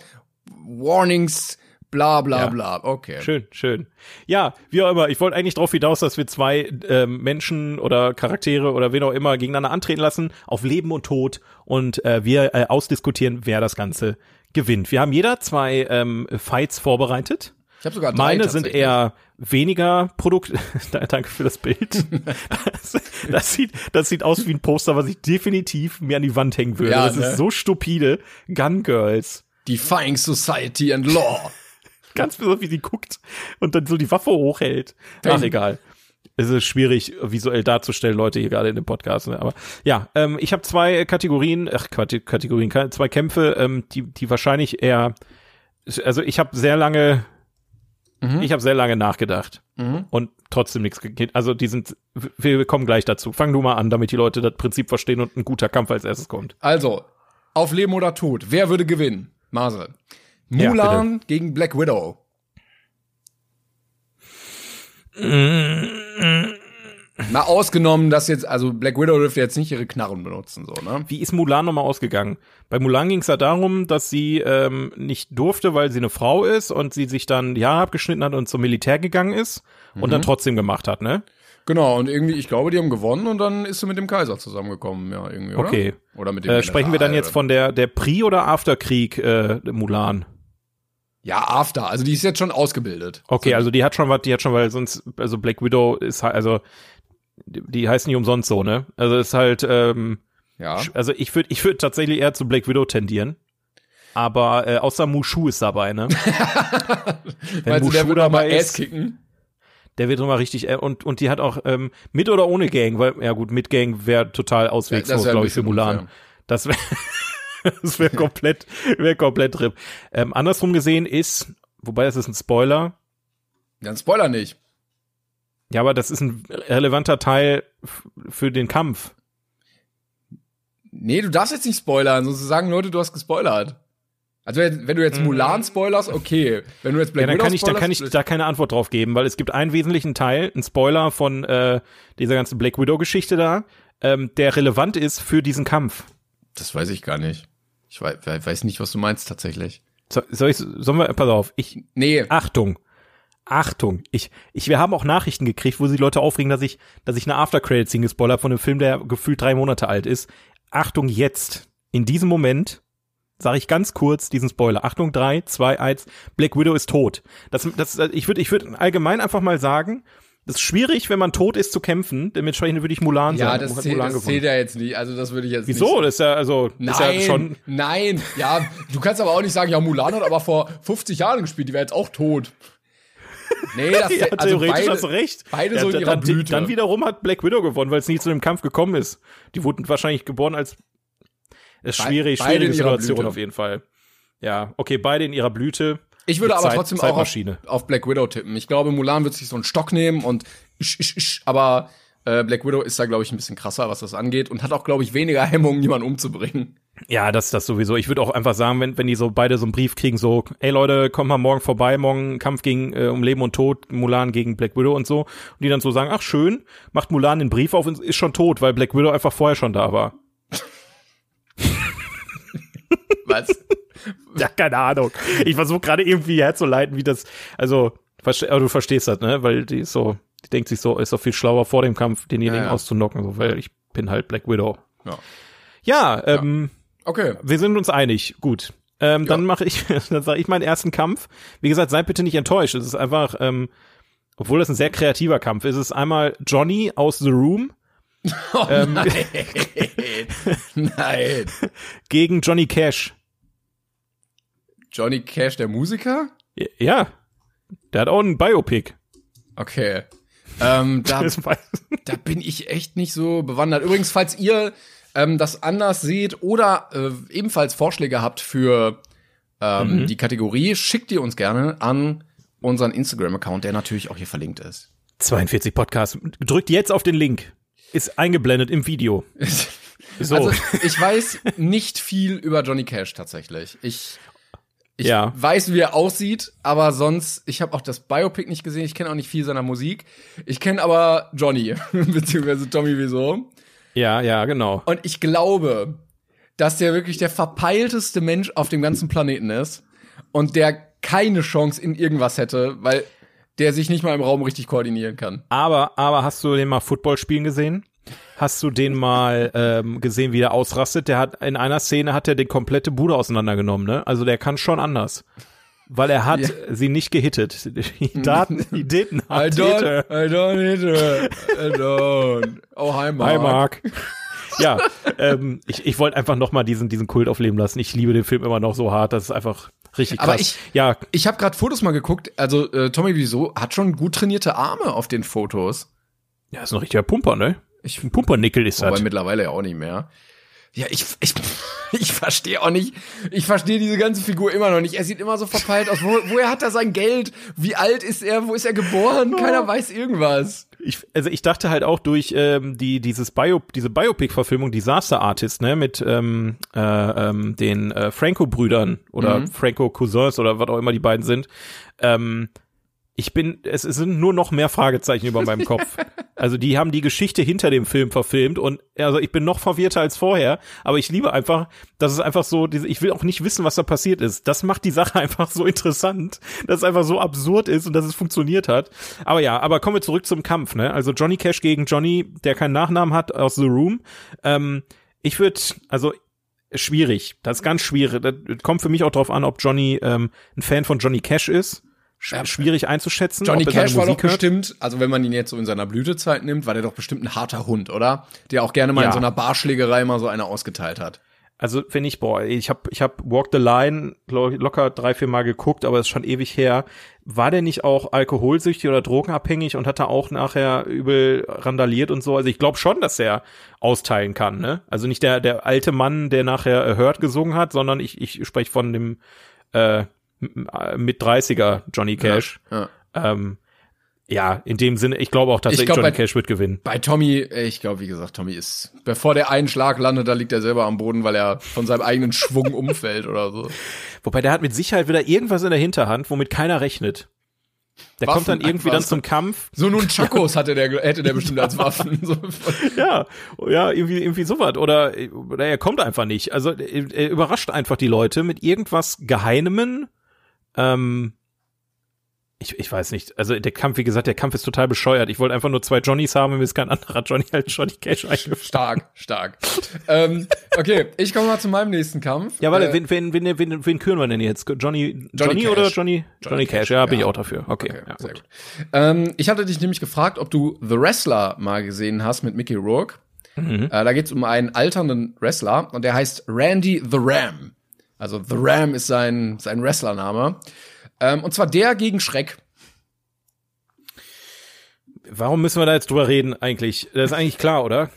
warnings, bla bla Ja. bla. Okay. Schön, schön. Ja, wie auch immer. Ich wollte eigentlich darauf hinaus, dass wir zwei ähm, Menschen oder Charaktere oder wen auch immer gegeneinander antreten lassen, auf Leben und Tod und äh, wir äh, ausdiskutieren, wer das Ganze gewinnt. Wir haben jeder zwei ähm, Fights vorbereitet. Ich habe sogar drei Meine sind eher weniger Produkt. [LAUGHS] Da- Danke für das Bild. Das, das sieht, das sieht aus wie ein Poster, was ich definitiv mir an die Wand hängen würde. Ja, das ne? ist so stupide. Gun Girls. Defying Society and Law. Ganz besonders, wie sie guckt und dann so die Waffe hochhält. Ach, egal. Es ist schwierig, visuell darzustellen, Leute hier gerade in dem Podcast. Ne? Aber ja, ähm, ich habe zwei Kategorien, ach Kategorien, zwei Kämpfe, ähm, die, die wahrscheinlich eher, also ich habe sehr lange, ich habe sehr lange nachgedacht und trotzdem nichts gegeben. Also die sind, wir kommen gleich dazu. Fang du mal an, damit die Leute das Prinzip verstehen und ein guter Kampf als erstes kommt. Also, auf Leben oder Tod. Wer würde gewinnen? Mase. Ja, Mulan gegen Black Widow. Mal ausgenommen, dass jetzt, also Black Widow dürfte jetzt nicht ihre Knarren benutzen, so, ne? Wie ist Mulan nochmal ausgegangen? Bei Mulan ging es ja darum, dass sie ähm, nicht durfte, weil sie eine Frau ist und sie sich dann die Haare abgeschnitten hat und zum Militär gegangen ist und Mhm. dann trotzdem gemacht hat, ne? Genau, und irgendwie, ich glaube, die haben gewonnen und dann ist sie mit dem Kaiser zusammengekommen, ja, irgendwie, oder? Okay. Oder mit dem Äh, sprechen wir dann jetzt von der der Pre- oder Afterkrieg äh, Mulan? Ja, After, also die ist jetzt schon ausgebildet. Okay, also die hat schon was, die hat schon, weil sonst, also Black Widow ist halt, also die, die heißt nicht umsonst so, ne? Also ist halt, ähm, Ja. also ich würde ich würde tatsächlich eher zu Black Widow tendieren. Aber äh, außer Mushu ist dabei, ne? [LAUGHS] Wenn Meinst du, der Mushu wird aber dabei ist, kicken? Der wird immer richtig, äh, und, und die hat auch ähm, mit oder ohne Gang, weil, ja gut, mit Gang wäre total Ja, auswegslos, wär ein glaube ich, für Mulan. unfair. Das wäre [LAUGHS] [LAUGHS] das wäre komplett, wäre komplett trip. Ähm, andersrum gesehen ist, wobei das ist ein Spoiler, Dann Spoiler nicht. ja, aber das ist ein relevanter Teil für den Kampf. Nee, du darfst jetzt nicht spoilern, sonst sagen Leute, du hast gespoilert. Also wenn du jetzt Mulan spoilerst, okay. Wenn du jetzt Black Mhm. ja, dann Widow kann ich, da spoilerst, kann ich da keine Antwort drauf geben, weil es gibt einen wesentlichen Teil, einen Spoiler von äh, dieser ganzen Black Widow Geschichte da, ähm, der relevant ist für diesen Kampf. Das weiß ich gar nicht. Ich weiß, weiß nicht, was du meinst tatsächlich. So, soll ich, sollen wir, pass auf, ich, Nee, Achtung. Achtung. Ich, ich, wir haben auch Nachrichten gekriegt, wo sich Leute aufregen, dass ich, dass ich eine After-Credit-Scene gespoilert habe von einem Film, der gefühlt drei Monate alt ist. Achtung, jetzt. In diesem Moment sage ich ganz kurz diesen Spoiler. Achtung, drei, zwei, eins. Black Widow ist tot. Das, das, ich würde, ich würde allgemein einfach mal sagen, Das ist schwierig, wenn man tot ist, zu kämpfen. Dementsprechend würde ich Mulan Ja, sagen. das Hat zählt, Mulan das zählt ja jetzt nicht. Also das würde ich jetzt Wieso? nicht. Das ist ja, also, Nein, ist ja schon, nein, ja, du kannst aber auch nicht sagen, ja, Mulan hat aber vor 50 Jahren gespielt, die wäre jetzt auch tot. Nee, das [LAUGHS] ja, also theoretisch beide, hast du recht. Beide ja, so in ihrer dann, Blüte. dann wiederum hat Black Widow gewonnen, weil es nie zu dem Kampf gekommen ist. Die wurden wahrscheinlich geboren als, ist Be- schwierig, beide schwierige Situation Blüte. auf jeden Fall. Ja, okay, beide in ihrer Blüte. Ich würde aber Zeit- trotzdem auch auf, auf Black Widow tippen. Ich glaube, Mulan wird sich so einen Stock nehmen und isch, isch, isch, aber äh, Black Widow ist da, glaube ich, ein bisschen krasser, was das angeht und hat auch, glaube ich, weniger Hemmungen, jemanden umzubringen. Ja, das, das sowieso. Ich würde auch einfach sagen, wenn, wenn die so beide so einen Brief kriegen, so, ey Leute, kommt mal morgen vorbei, morgen Kampf gegen äh, um Leben und Tod, Mulan gegen Black Widow und so. Und die dann so sagen, ach schön, macht Mulan den Brief auf und ist schon tot, weil Black Widow einfach vorher schon da war. [LAUGHS] Was? Ja, keine Ahnung. Ich versuche gerade irgendwie herzuleiten, wie das, also, verste- aber du verstehst das, ne? Weil die ist so, die denkt sich so, ist doch viel schlauer vor dem Kampf, denjenigen Ja, ja. auszunocken, so, weil ich bin halt Black Widow. Ja. Ja, ähm, Okay. wir sind uns einig. Gut. Ähm, Dann mache ich, [LAUGHS] dann sage ich meinen ersten Kampf. Wie gesagt, seid bitte nicht enttäuscht. Es ist einfach, ähm, obwohl das ein sehr kreativer Kampf ist, es ist einmal Johnny aus The Room [LAUGHS] ähm, [LAUGHS] Nein. gegen Johnny Cash. Johnny Cash, der Musiker? Ja, der hat auch ein Biopic. Okay. Ähm, [LAUGHS] da, da bin ich echt nicht so bewandert. Übrigens, falls ihr ähm, das anders seht oder äh, ebenfalls Vorschläge habt für ähm, die Kategorie, schickt ihr uns gerne an unseren Instagram-Account, der natürlich auch hier verlinkt ist. 42 Podcast. Drückt jetzt auf den Link. Ist eingeblendet im Video. [LAUGHS] So. Also ich weiß nicht viel über Johnny Cash tatsächlich. Ich, ich Ja. weiß, wie er aussieht, aber sonst, ich habe auch das Biopic nicht gesehen, ich kenne auch nicht viel seiner Musik. Ich kenne aber Johnny, [LAUGHS] beziehungsweise Tommy Wieso. ja, ja, genau. Und ich glaube, dass der wirklich der verpeilteste Mensch auf dem ganzen Planeten ist und der keine Chance in irgendwas hätte, weil der sich nicht mal im Raum richtig koordinieren kann. Aber, aber hast du den mal Football spielen gesehen? Hast du den mal ähm, gesehen, wie der ausrastet? Der hat in einer Szene hat er die komplette Bude auseinandergenommen, ne? Also der kann schon anders. Weil er hat Ja. sie nicht gehittet. Die Daten, die didn't I hit don't, her. I don't hit her. I don't. Oh, hi, Mark. Hi Mark. ja, ähm, ich, ich wollte einfach noch mal diesen, diesen Kult aufleben lassen. Ich liebe den Film immer noch so hart. Das ist einfach richtig krass. Aber ich- ja, Ich habe gerade Fotos mal geguckt. Also äh, Tommy Wieso hat schon gut trainierte Arme auf den Fotos. ja, ist ein richtiger Pumper, ne? Ich, Ein Pumpernickel ist aber das. mittlerweile ja auch nicht mehr. Ja, ich, ich, [LAUGHS] ich verstehe auch nicht, ich verstehe diese ganze Figur immer noch nicht. Er sieht immer so verpeilt aus. Wo, woher hat er sein Geld? Wie alt ist er? Wo ist er geboren? Keiner weiß irgendwas. Ich, also ich dachte halt auch durch ähm, die dieses Bio, diese Biopic-Verfilmung Disaster Artist, ne, mit ähm, äh, ähm, den äh, Franco-Brüdern oder Franco-Cousins oder was auch immer die beiden sind. Ähm, ich bin, es, es sind nur noch mehr Fragezeichen über meinem [LAUGHS] Kopf. Also die haben die Geschichte hinter dem Film verfilmt und also ich bin noch verwirrter als vorher, aber ich liebe einfach, dass es einfach so, ich will auch nicht wissen, was da passiert ist. Das macht die Sache [LAUGHS] einfach so interessant, dass es einfach so absurd ist und dass es funktioniert hat. Aber ja, aber kommen wir zurück zum Kampf, ne? Also Johnny Cash gegen Johnny, der keinen Nachnamen hat aus The Room. Ähm, ich würde, also schwierig, das ist ganz schwierig. Das kommt für mich auch drauf an, ob Johnny ähm, ein Fan von Johnny Cash ist. Sch schwierig einzuschätzen. Johnny er Cash war doch Musik hört. bestimmt, also wenn man ihn jetzt so in seiner Blütezeit nimmt, war der doch bestimmt ein harter Hund, oder? Der auch gerne mal Ja. in so einer Barschlägerei mal so eine ausgeteilt hat. Also wenn ich, boah, ich habe ich hab Walk the Line lo- locker drei, vier Mal geguckt, aber ist schon ewig her. War der nicht auch alkoholsüchtig oder drogenabhängig und hat da auch nachher übel randaliert und so? Also ich glaube schon, dass er austeilen kann, ne? Also nicht der, der alte Mann, der nachher äh, Hurt gesungen hat, sondern ich, ich spreche von dem äh, mit 30er Johnny Cash. Ja. Ähm, ja, in dem Sinne, ich glaube auch tatsächlich, glaub, Johnny bei- Cash wird gewinnen. Bei Tommy, äh, ich glaube, wie gesagt, Tommy ist, bevor der einen Schlag landet, da liegt er selber am Boden, weil er von seinem eigenen Schwung [LAUGHS] umfällt oder so. Wobei der hat mit Sicherheit wieder irgendwas in der Hinterhand, womit keiner rechnet. Der Waffen kommt dann irgendwie dann zum Kampf. So nun [LAUGHS] Chakos hatte der, hätte der bestimmt als Waffen. [LAUGHS] Ja, ja, irgendwie, irgendwie sowas. Oder, oder er kommt einfach nicht. Also er überrascht einfach die Leute mit irgendwas Geheimen. Ähm, ich, ich weiß nicht. Also der Kampf, wie gesagt, der Kampf ist total bescheuert. Ich wollte einfach nur zwei Johnnys haben und mir ist kein anderer Johnny als Johnny Cash eingefallen. Stark, stark. ähm, okay, ich komme mal zu meinem nächsten Kampf. Ja, warte, Äh, wen, wen, wen, wen, wen küren wir denn jetzt? Johnny, Johnny, Johnny oder Cash. Johnny? Johnny, Cash, Cash, ja, bin ja. ich auch dafür. Okay, Okay, ja, sehr gut. gut. Ähm, ich hatte dich nämlich gefragt, ob du The Wrestler mal gesehen hast mit Mickey Rourke. Mhm. Äh, da geht's um einen alternden Wrestler und der heißt Randy the Ram. Also The Ram ist sein, sein Wrestlername. Ähm, und zwar der gegen Schreck. Warum müssen wir da jetzt drüber reden eigentlich? Das ist eigentlich klar, oder?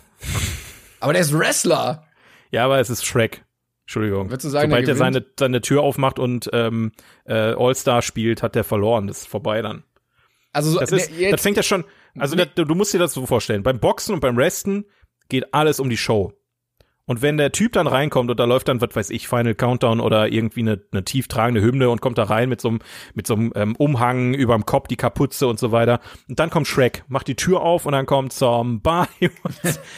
Aber der ist Wrestler. Ja, aber es ist Shrek. Entschuldigung. Würdest du sagen, Sobald der er seine, seine Tür aufmacht und ähm, äh, All-Star spielt, hat der verloren. Das ist vorbei dann. Also so, Das, ist, das fängt ja schon, also Nee. das, du musst dir das so vorstellen. Beim Boxen und beim Resten geht alles um die Show. Und wenn der Typ dann reinkommt und da läuft dann, was weiß ich, Final Countdown oder irgendwie eine, eine tieftragende Hymne und kommt da rein mit so einem, mit so einem ähm, Umhang überm Kopf, die Kapuze und so weiter. Und dann kommt Shrek, macht die Tür auf und dann kommt Somebody. [LAUGHS]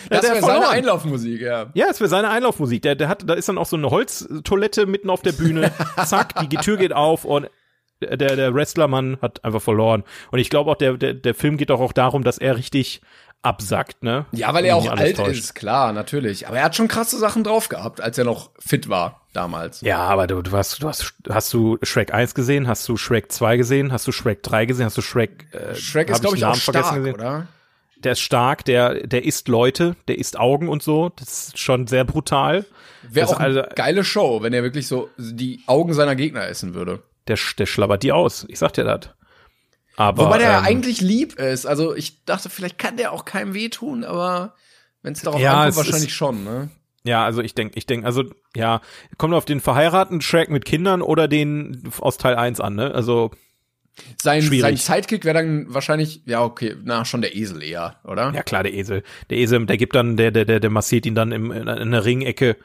das wäre seine. Einlaufmusik, ja. Ja, es wäre seine Einlaufmusik. Der, der hat, da ist dann auch so eine Holztoilette mitten auf der Bühne. [LAUGHS] Zack, die Tür geht auf und der, der Wrestlermann hat einfach verloren. Und ich glaube auch, der, der, der Film geht doch auch darum, dass er richtig absackt, ne? Ja, weil er auch alt täuscht. ist, klar, natürlich. Aber er hat schon krasse Sachen drauf gehabt, als er noch fit war damals. Ja, aber du, du hast, du hast, hast du Shrek 1 gesehen? Hast du Shrek 2 gesehen? Hast du Shrek 3 gesehen? Hast du Shrek, äh, Shrek ist, glaube ich, auch Namen vergessen stark, gesehen? oder? Der ist stark, der, der isst Leute, der isst Augen und so. Das ist schon sehr brutal. Wäre auch eine also- geile Show, wenn er wirklich so die Augen seiner Gegner essen würde. Der, der schlabbert die aus. Ich sag dir das. Aber, Wobei der ja ähm, eigentlich lieb ist. Also ich dachte, vielleicht kann der auch keinem wehtun, aber wenn es darauf Ja, ankommt, wahrscheinlich ist- schon, ne? Ja, also ich denke, ich denke, also ja, kommt auf den verheirateten Shrek mit Kindern oder den aus Teil 1 an, ne? Also Sein, Schwierig. sein Sidekick wäre dann wahrscheinlich, ja, okay, na, schon der Esel eher, oder? ja klar, der Esel, der Esel, der gibt dann, der der der, der massiert ihn dann im, in, in der Ringecke,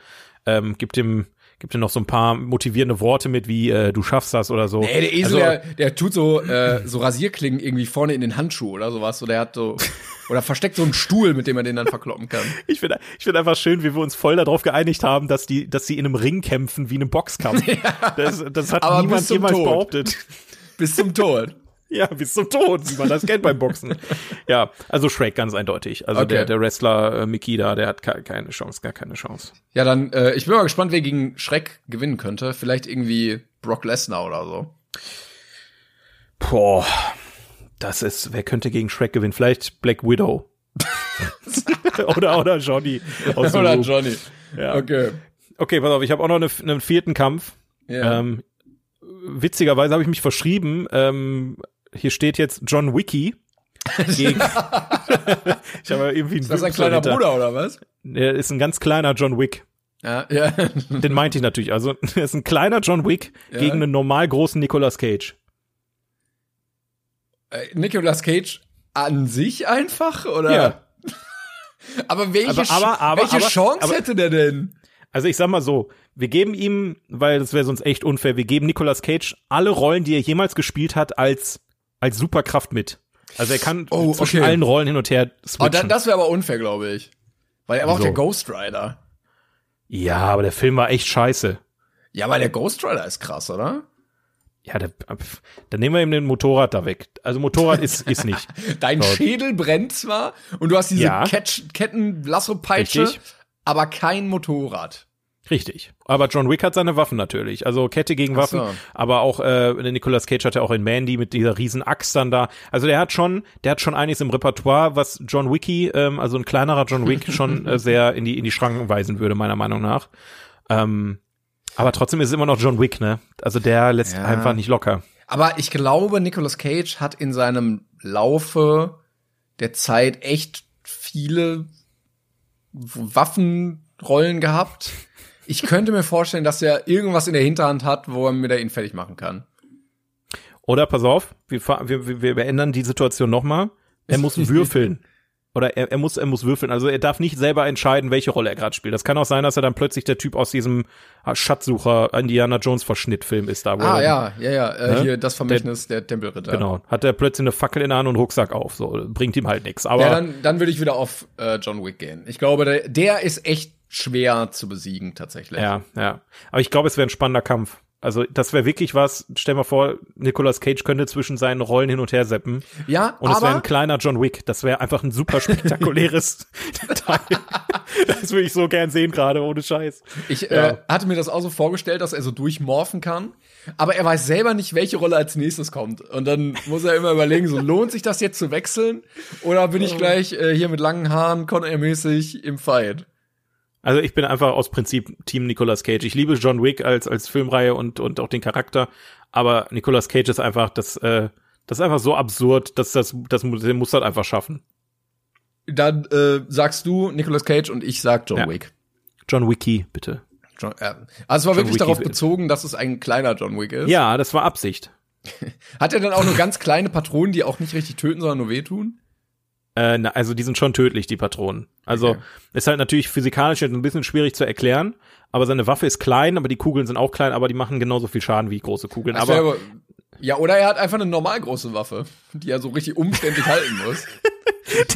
ähm, gibt ihm gibt ihm noch so ein paar motivierende Worte mit, wie äh, du schaffst das oder so. Ey, der Esel, also, der, der tut so, äh, so Rasierklingen irgendwie vorne in den Handschuh oder sowas. Oder er hat so, [LAUGHS] oder versteckt so einen Stuhl, mit dem er den dann verkloppen kann. ich finde ich finde einfach schön, wie wir uns voll darauf geeinigt haben, dass die dass sie in einem Ring kämpfen wie in einem Boxkampf. [LAUGHS] Das, das hat Aber niemand jemals Tod. behauptet. Bis zum Tod. Ja, bis zum Tod, wie man das kennt beim Boxen. [LAUGHS] Ja, also Shrek ganz eindeutig. Also Okay. der, der Wrestler äh, Mickey da, der hat ke- keine Chance, gar keine Chance. Ja, dann, äh, ich bin mal gespannt, wer gegen Schreck gewinnen könnte. Vielleicht irgendwie Brock Lesnar oder so. Boah, das ist, wer könnte gegen Shrek gewinnen? Vielleicht Black Widow. [LAUGHS] oder, oder Johnny. oder Room. Johnny. Ja. Okay. Okay, pass auf, ich habe auch noch eine, einen vierten Kampf. Ja. Ähm, witzigerweise habe ich mich verschrieben. Ähm, hier steht jetzt John Wiki. Gegen [LAUGHS] ich habe irgendwie einen ist das ein kleiner Bruder oder was? Der ist ein ganz kleiner John Wick. Ja, ja. Den meinte ich natürlich. Also, [LAUGHS] er ist ein kleiner John Wick Ja. gegen einen normal großen Nicolas Cage. Äh, Nicolas Cage an sich einfach, oder? Ja. [LAUGHS] aber welche, Aber- aber- aber- welche Chance hätte der denn? Also ich sag mal so, wir geben ihm, weil das wäre sonst echt unfair, wir geben Nicolas Cage alle Rollen, die er jemals gespielt hat, als, als Superkraft mit. Also er kann Oh, zwischen okay. allen Rollen hin und her Oh, switchen. das wäre aber unfair, glaube ich. Weil er war auch Wieso? der Ghost Rider. ja, aber der Film war echt scheiße. Ja, aber der Ghost Rider ist krass, oder? Ja, der, dann nehmen wir ihm den Motorrad da weg. Also Motorrad ist, ist nicht. [LAUGHS] Dein So. Schädel brennt zwar und du hast diese Ja. Ketch Ketten-Lasso-Peitsche, Richtig. aber kein Motorrad. Richtig. Aber John Wick hat seine Waffen natürlich. Also Kette gegen Waffen. so. Aber auch äh, Nicolas Cage hat ja auch in Mandy mit dieser riesen Axt dann da. Also der hat schon, der hat schon einiges im Repertoire, was John Wicky, ähm, also ein kleinerer John Wick, [LAUGHS] schon äh, sehr in die in die Schranken weisen würde meiner Meinung nach. Ähm, aber trotzdem ist es immer noch John Wick, ne? Also der lässt Ja. einfach nicht locker. Aber ich glaube, Nicolas Cage hat in seinem Laufe der Zeit echt viele Waffenrollen gehabt. Ich könnte mir vorstellen, dass er irgendwas in der Hinterhand hat, wo er mir da ihn fertig machen kann. Oder pass auf, wir, wir, wir, ändern die Situation nochmal. Er muss würfeln. [LAUGHS] Oder er, er muss er muss würfeln. Also er darf nicht selber entscheiden, welche Rolle er gerade spielt. Das kann auch sein, dass er dann plötzlich der Typ aus diesem ah, Schatzsucher Indiana Jones Verschnittfilm ist da. Ah, ja, ja, ja. Äh, Ne? Hier das Vermächtnis der, Tempelritter. Genau. Hat er plötzlich eine Fackel in der Hand und Rucksack auf. So bringt ihm halt nichts. Aber Ja, dann, dann würde ich wieder auf äh, John Wick gehen. Ich glaube, der, der ist echt schwer zu besiegen, tatsächlich. ja, ja. Aber ich glaube, es wäre ein spannender Kampf. Also das wäre wirklich was, stell mal vor, Nicolas Cage könnte zwischen seinen Rollen hin und her seppen. Ja, Und es wäre ein kleiner John Wick. Das wäre einfach ein super spektakuläres [LAUGHS] Teil. Das würde ich so gern sehen gerade, ohne Scheiß. ich Ja. äh, hatte mir das auch so vorgestellt, dass er so durchmorphen kann. Aber er weiß selber nicht, welche Rolle als nächstes kommt. Und dann muss er immer überlegen, so lohnt sich das jetzt zu wechseln? Oder bin ich gleich äh, hier mit langen Haaren, Con-Air-mäßig im Fight? Also ich bin einfach aus Prinzip Team Nicolas Cage. Ich liebe John Wick als als Filmreihe und und auch den Charakter, aber Nicolas Cage ist einfach das äh, das ist einfach so absurd, dass das das muss der muss das einfach schaffen. Dann äh, sagst du Nicolas Cage und ich sag John Ja. Wick. John Wicky, bitte. John, äh, also es war John wirklich Wick darauf bezogen, dass es ein kleiner John Wick ist. Ja, das war Absicht. [LAUGHS] Hat er dann auch nur ganz kleine Patronen, die auch nicht richtig töten, sondern nur wehtun? Äh, na, also die sind schon tödlich, die Patronen. Also Okay. ist halt natürlich physikalisch ein bisschen schwierig zu erklären, aber seine Waffe ist klein, aber die Kugeln sind auch klein, aber die machen genauso viel Schaden wie große Kugeln. Das aber ja, oder er hat einfach eine normal große Waffe, die er so richtig umständlich [LAUGHS] halten muss.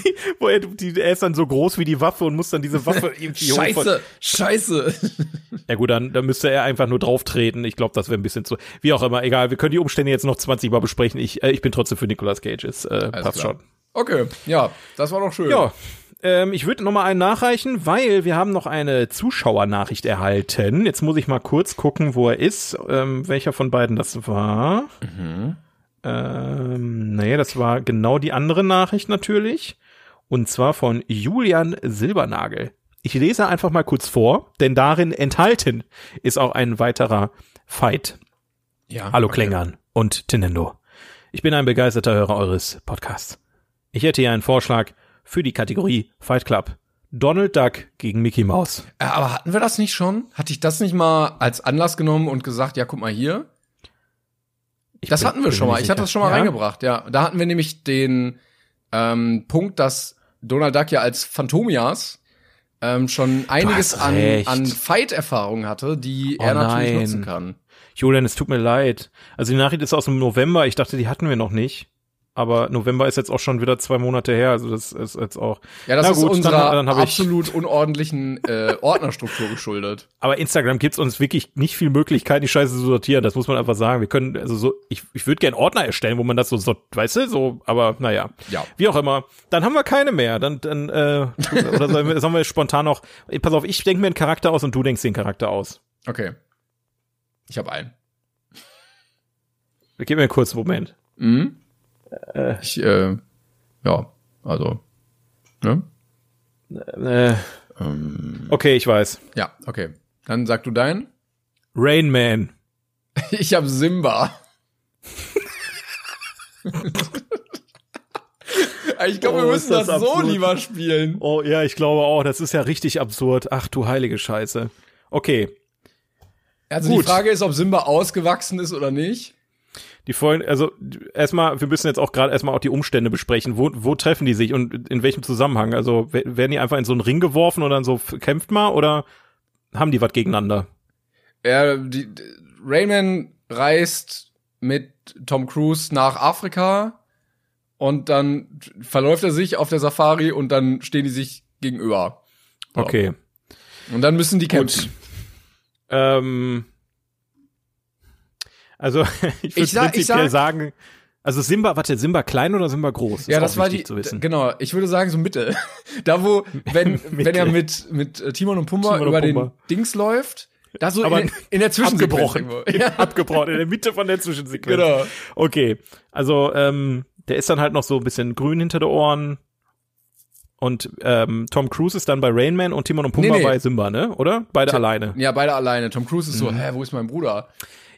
die, wo er, die, er ist dann so groß wie die Waffe und muss dann diese Waffe [LAUGHS] irgendwie Scheiße, scheiße. Ja gut, dann, dann müsste er einfach nur drauf treten. Ich glaube, das wäre ein bisschen zu. Wie auch immer, egal. Wir können die Umstände jetzt noch 20 Mal besprechen. Ich, äh, ich bin trotzdem für Nicolas Cage. Ist, äh, passt klar. schon. Okay, ja, das war doch schön. Ja. Ähm, ich würde noch mal einen nachreichen, weil wir haben noch eine Zuschauernachricht erhalten. Jetzt muss ich mal kurz gucken, wo er ist. Ähm, welcher von beiden das war. Ähm, nee, das war genau die andere Nachricht natürlich. Und zwar von Julian Silbernagel. Ich lese einfach mal kurz vor, denn darin enthalten ist auch ein weiterer Fight. ja Hallo okay. Klängern und Tinendo. Ich bin ein begeisterter Hörer eures Podcasts. Ich hätte hier einen Vorschlag für die Kategorie Fight Club. Donald Duck gegen Mickey Mouse. Äh, Aber hatten wir das nicht schon? Hatte ich das nicht mal als Anlass genommen und gesagt, ja, guck mal hier? Ich Das bin- hatten wir schon mal. Ich hatte das schon mal Ja? reingebracht, ja. Da hatten wir nämlich den ähm, Punkt, dass Donald Duck ja als Phantomias ähm, schon einiges an, an Fight-Erfahrung hatte, die Oh er natürlich nein. nutzen kann. Julian, es tut mir leid. Also die Nachricht ist aus dem November. Ich dachte, die hatten wir noch nicht. Aber November ist jetzt auch schon wieder zwei Monate her. Also das ist jetzt auch. Ja, das Na ist gut, dann- unserer dann ich- absolut unordentlichen äh, Ordnerstruktur geschuldet. Aber Instagram gibt's uns wirklich nicht viel Möglichkeiten, die Scheiße zu sortieren. Das muss man einfach sagen. Wir können, also so, ich, ich würde gerne Ordner erstellen, wo man das so, so, weißt du, so, aber naja. Ja. Wie auch immer. Dann haben wir keine mehr. Dann, dann, äh, oder sollen wir, sollen wir spontan noch, pass auf, ich denke mir einen Charakter aus und du denkst den Charakter aus. Okay. Ich habe einen. Gib mir einen kurzen Moment. Mhm. Ich, äh, ja, also, ne? Äh, okay, ich weiß. Ja, okay. Dann sag du deinen. Rain Man. [LAUGHS] Ich habe Simba. [LAUGHS] ich glaube, wir Oh, müssen ist das das, so lieber spielen. Oh, ja, ich glaube auch. Das ist ja richtig absurd. Ach du heilige Scheiße. Okay. Also Gut. die Frage ist, ob Simba ausgewachsen ist oder nicht. Die Folgen, also erstmal, wir müssen jetzt auch gerade erstmal auch die Umstände besprechen. Wo, wo treffen die sich und in welchem Zusammenhang? Also we- werden die einfach in so einen Ring geworfen und dann so kämpft mal oder haben die was gegeneinander? Er, die, Rayman reist mit Tom Cruise nach Afrika und dann verläuft er sich auf der Safari und dann stehen die sich gegenüber. So. Okay. Und dann müssen die kämpfen. Ähm, also [LAUGHS] ich würde prinzipiell sag- sagen, also Simba, warte, Simba klein oder Simba groß? Ja, das war die, zu wissen. genau, ich würde sagen so Mitte. [LAUGHS] Da wo, wenn, [LAUGHS] wenn er mit, mit äh, Timon und Pumba Timon und über Pumba. den Dings läuft, da so Aber in, in der Zwischensequenz abgebrochen. Ja, Abgebrochen, in der Mitte von der Zwischensequenz. genau. Okay, also ähm, der ist dann halt noch so ein bisschen grün hinter den Ohren. Und ähm, Tom Cruise ist dann bei Rain Man und Timon und Pumba Nee, nee. bei Simba, ne? Oder? Beide alleine. Ja, beide alleine. Tom Cruise ist Mhm. so, hä, wo ist mein Bruder?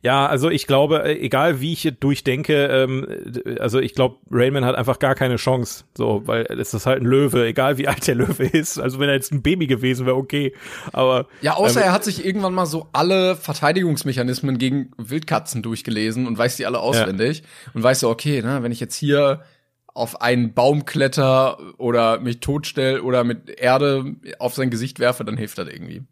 Ja, also ich glaube, äh, egal wie ich durchdenke, ähm, äh, also ich glaube, Rainman hat einfach gar keine Chance. So, weil es ist halt ein Löwe, egal wie alt der Löwe ist. Also wenn er jetzt ein Baby gewesen wäre, okay. Aber Ja, außer ähm, er hat sich irgendwann mal so alle Verteidigungsmechanismen gegen Wildkatzen durchgelesen und weiß die alle auswendig und weiß so, okay, ne, wenn ich jetzt hier auf einen Baum kletter oder mich totstell oder mit Erde auf sein Gesicht werfe, dann hilft das irgendwie.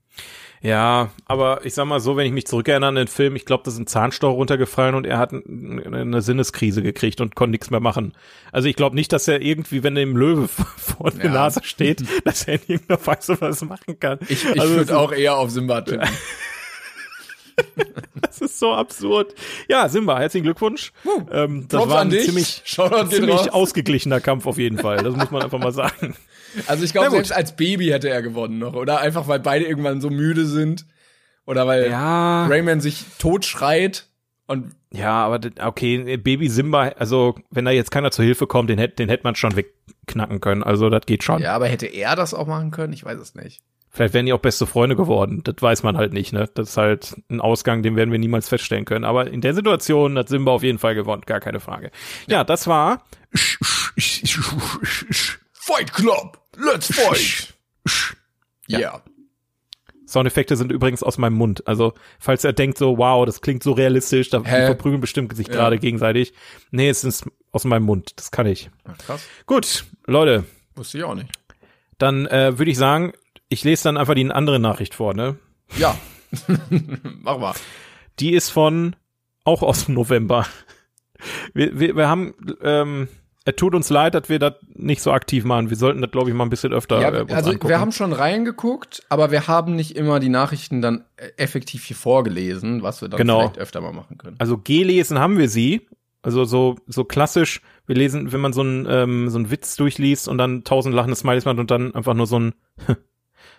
Ja, aber ich sag mal so, wenn ich mich zurückerinnere an den Film, ich glaube, da ist ein Zahnstocher runtergefallen und er hat eine Sinneskrise gekriegt und konnte nichts mehr machen. Also ich glaube nicht, dass er irgendwie, wenn er im Löwe vor der Ja. Nase steht, [LAUGHS] dass er in irgendeiner Weise was machen kann. Ich, ich also, würde auch eher auf Simba tippen. [LAUGHS] das ist so absurd. Ja, Simba, herzlichen Glückwunsch. Ähm, das Props war ein ziemlich, ziemlich raus. ausgeglichener Kampf auf jeden Fall. Das muss man einfach mal [LAUGHS] sagen. Also ich glaube, selbst als Baby hätte er gewonnen noch. Oder einfach, weil beide irgendwann so müde sind. Oder weil Ja. Rayman sich tot schreit. Und Ja, aber okay, Baby Simba, also wenn da jetzt keiner zur Hilfe kommt, den hätte den hätte man schon wegknacken können. Also das geht schon. ja, aber hätte er das auch machen können? Ich weiß es nicht. Vielleicht wären die auch beste Freunde geworden. Das weiß man halt nicht, ne? Das ist halt ein Ausgang, den werden wir niemals feststellen können. Aber in der Situation hat Simba auf jeden Fall gewonnen, gar keine Frage. Ja, das war Fight Club! Let's fight! Ja. Yeah. Soundeffekte sind übrigens aus meinem Mund. Also, falls er denkt so, wow, das klingt so realistisch, da Hä? verprügeln bestimmt sich Ja. gerade gegenseitig. Nee, es ist aus meinem Mund. Das kann ich. Ach, krass. Gut, Leute, Wusste ich auch nicht. dann äh, würde ich sagen, ich lese dann einfach die andere Nachricht vor, ne? Ja. [LAUGHS] Mach mal. Die ist von auch aus dem November. Wir, wir, wir haben, ähm, es tut uns leid, dass wir das nicht so aktiv machen. Wir sollten das, glaube ich, mal ein bisschen öfter Ja, äh, also angucken. wir haben schon reingeguckt, aber wir haben nicht immer die Nachrichten dann äh, effektiv hier vorgelesen, was wir dann Genau. vielleicht öfter mal machen können. also gelesen haben wir sie. Also so so klassisch. Wir lesen, wenn man so einen ähm, so einen Witz durchliest und dann tausend lachende Smileys macht und dann einfach nur so ein [LAUGHS]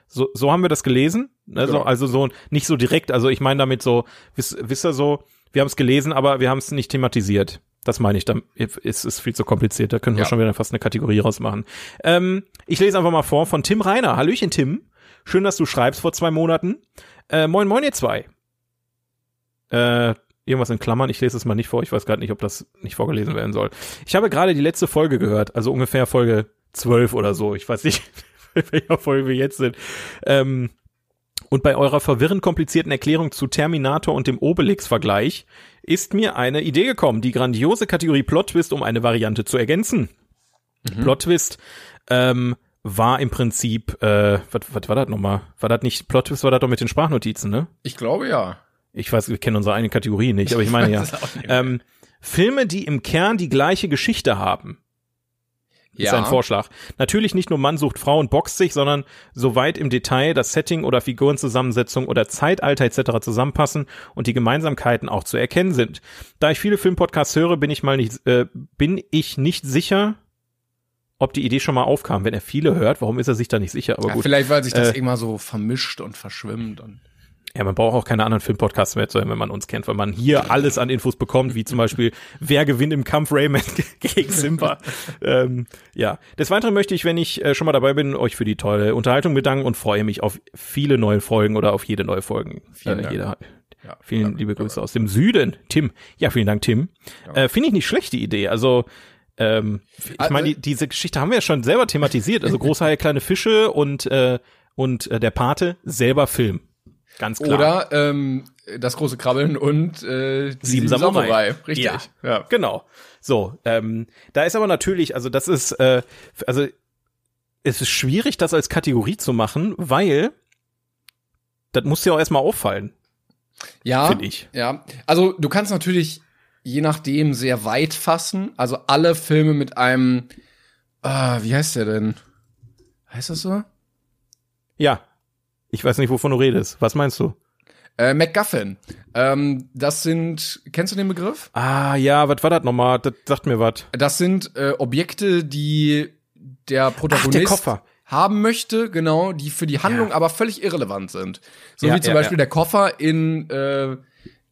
so so haben wir das gelesen. Also Genau. also so nicht so direkt. Also ich meine damit so wisst, wisst ihr so, wir haben es gelesen, aber wir haben es nicht thematisiert. Das meine ich. Dann ist es viel zu kompliziert. Da können wir Ja. schon wieder fast eine Kategorie rausmachen. Ähm, ich lese einfach mal vor von Tim Reiner. Hallöchen Tim. Schön, dass du schreibst vor zwei Monaten. Äh, moin moin ihr zwei. Äh, irgendwas in Klammern, ich lese es mal nicht vor, ich weiß gerade nicht, ob das nicht vorgelesen werden soll. Ich habe gerade die letzte Folge gehört, also ungefähr Folge 12 oder so, ich weiß nicht, [LAUGHS] welcher Folge wir jetzt sind. Ähm, und bei eurer verwirrend komplizierten Erklärung zu Terminator und dem Obelix-Vergleich ist mir eine Idee gekommen, die grandiose Kategorie Plot Twist um eine Variante zu ergänzen. Plot Twist ähm, war im Prinzip, äh, was, war das nochmal? War das nicht, Plot Twist war das doch mit den Sprachnotizen, ne? Ich glaube ja. Ich weiß, wir kennen unsere eigene Kategorie nicht, aber ich meine ja. [LAUGHS] Ähm, Filme, die im Kern die gleiche Geschichte haben, ist ein Vorschlag. Natürlich nicht nur Mann sucht Frau und boxt sich, sondern soweit im Detail das Setting oder Figurenzusammensetzung oder Zeitalter etc. zusammenpassen und die Gemeinsamkeiten auch zu erkennen sind. Da ich viele Filmpodcasts höre, bin ich mal nicht, äh, bin ich nicht sicher, ob die Idee schon mal aufkam. Wenn er viele hört, warum ist er sich da nicht sicher? Aber Ja, gut. vielleicht, weil sich das Äh, immer so vermischt und verschwimmt. Und Ja, man braucht auch keine anderen Filmpodcasts mehr zu hören, wenn man uns kennt, weil man hier alles an Infos bekommt, wie zum Beispiel, [LAUGHS] wer gewinnt im Kampf Rayman [LAUGHS] gegen Simba. ähm, ja, des Weiteren möchte ich, wenn ich äh, schon mal dabei bin, euch für die tolle Unterhaltung bedanken und freue mich auf viele neue Folgen oder auf jede neue Folgen. Vielen äh, Dank. jeder. ja, Vielen danke. liebe Grüße aus dem Süden. Tim. Ja, vielen Dank, Tim. Äh, Finde ich nicht schlecht, die Idee. Also, ähm, ich Also- meine, die, diese Geschichte haben wir ja schon selber thematisiert. Also große Haie, kleine Fische und, äh, und äh, der Pate selber Film. Ganz klar. Oder ähm, das große Krabbeln und äh, die Sieben Samurai. Richtig. Ja, ja. genau. So, ähm, da ist aber natürlich, also das ist, äh, also es ist schwierig, das als Kategorie zu machen, weil das muss ja auch erstmal auffallen, Ja, finde ich. ja. Also du kannst natürlich je nachdem sehr weit fassen. Also alle Filme mit einem, ah, wie heißt der denn? Heißt das so? Ja. Ich weiß nicht, wovon du redest. Was meinst du? Äh, MacGuffin. Ähm, das sind, kennst du den Begriff? Ah, ja, was war das nochmal? Das sagt mir was. Das sind äh, Objekte, die der Protagonist Koffer. haben möchte, genau, die für die Handlung aber völlig irrelevant sind. So Ja, wie zum ja, Beispiel ja. der Koffer in äh,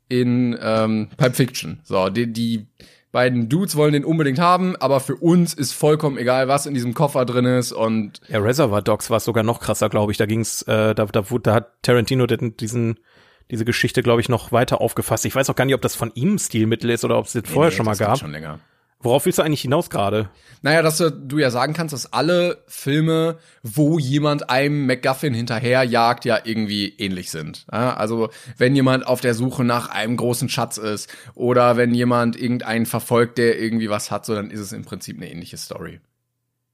in ähm, Pulp Fiction. So, die, die beiden Dudes wollen den unbedingt haben, aber für uns ist vollkommen egal, was in diesem Koffer drin ist und Ja, Reservoir Dogs war sogar noch krasser, glaube ich. Da ging's, äh, da, da, da hat Tarantino den, diesen, diese Geschichte, glaube ich, noch weiter aufgefasst. Ich weiß auch gar nicht, ob das von ihm Stilmittel ist oder ob es das vorher Nee, schon mal das gab. Schon länger. Worauf willst du eigentlich hinaus gerade? Naja, dass du, ja sagen kannst, dass alle Filme, wo jemand einem MacGuffin hinterherjagt, ja irgendwie ähnlich sind. Also wenn jemand auf der Suche nach einem großen Schatz ist oder wenn jemand irgendeinen verfolgt, der irgendwie was hat, so dann ist es im Prinzip eine ähnliche Story.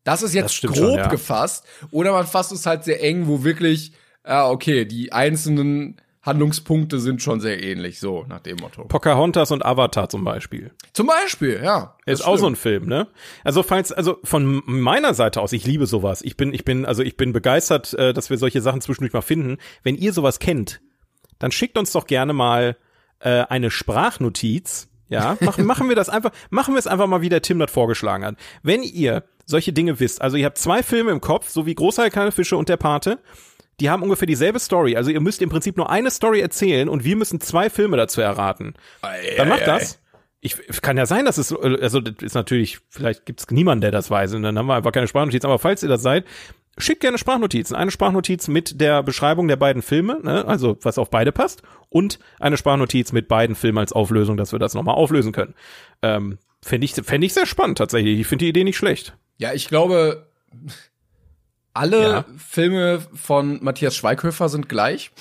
Das ist Das jetzt stimmt grob schon, ja. gefasst. Oder man fasst es halt sehr eng, wo wirklich, ja, okay, die einzelnen Handlungspunkte sind schon sehr ähnlich, so nach dem Motto. Pocahontas und Avatar zum Beispiel. Zum Beispiel, ja. Ist auch so stimmt. ein Film, ne? Also falls, also von meiner Seite aus, ich liebe sowas. Ich bin, ich bin, also ich bin begeistert, äh, dass wir solche Sachen zwischendurch mal finden. Wenn ihr sowas kennt, dann schickt uns doch gerne mal äh, eine Sprachnotiz. Ja, [LAUGHS] machen, machen wir das einfach, machen wir es einfach mal, wie der Tim das vorgeschlagen hat. Wenn ihr solche Dinge wisst, also ihr habt zwei Filme im Kopf, so wie Großteil kleine Fische und der Pate, die haben ungefähr dieselbe Story. Also ihr müsst im Prinzip nur eine Story erzählen und wir müssen zwei Filme dazu erraten. Dann macht das. Ich kann ja sein, dass es also das ist natürlich vielleicht gibt's niemanden, der das weiß und dann haben wir einfach keine Sprachnotiz. Aber falls ihr das seid, schickt gerne Sprachnotizen. Eine Sprachnotiz mit der Beschreibung der beiden Filme, ne? also was auf beide passt, und eine Sprachnotiz mit beiden Filmen als Auflösung, dass wir das nochmal auflösen können. Ähm, Fände ich, fänd ich sehr spannend tatsächlich. Ich finde die Idee nicht schlecht. Ja, ich glaube, alle Ja. Filme von Matthias Schweighöfer sind gleich.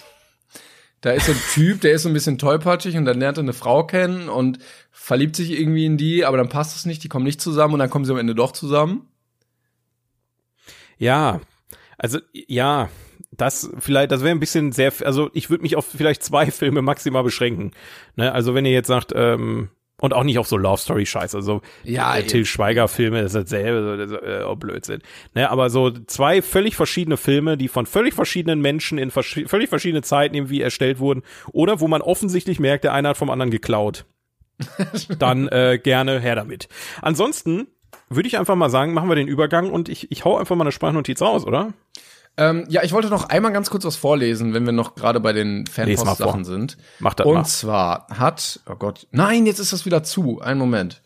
Da ist so ein Typ, der ist so ein bisschen tollpatschig und dann lernt er eine Frau kennen und verliebt sich irgendwie in die, aber dann passt es nicht, die kommen nicht zusammen und dann kommen sie am Ende doch zusammen. Ja, also ja, das vielleicht, das wäre ein bisschen sehr, also ich würde mich auf vielleicht zwei Filme maximal beschränken. Ne? Also wenn ihr jetzt sagt, ähm, und auch nicht auf so Love Story Scheiß, also Ja, äh, Till Schweiger Filme, das ist dasselbe, das ist, äh, auch Blödsinn. Ne, aber so zwei völlig verschiedene Filme, die von völlig verschiedenen Menschen in verschi völlig verschiedene Zeiten irgendwie erstellt wurden oder wo man offensichtlich merkt, der eine hat vom anderen geklaut. [LAUGHS] Dann äh, gerne her damit. Ansonsten würde ich einfach mal sagen, machen wir den Übergang und ich, ich hau einfach mal eine Sprachnotiz raus, oder? Ähm, ja, ich wollte noch einmal ganz kurz was vorlesen, wenn wir noch gerade bei den Fanpost-Sachen sind. Mach das Und mal. zwar hat, oh Gott, nein, jetzt ist das wieder zu. Einen Moment.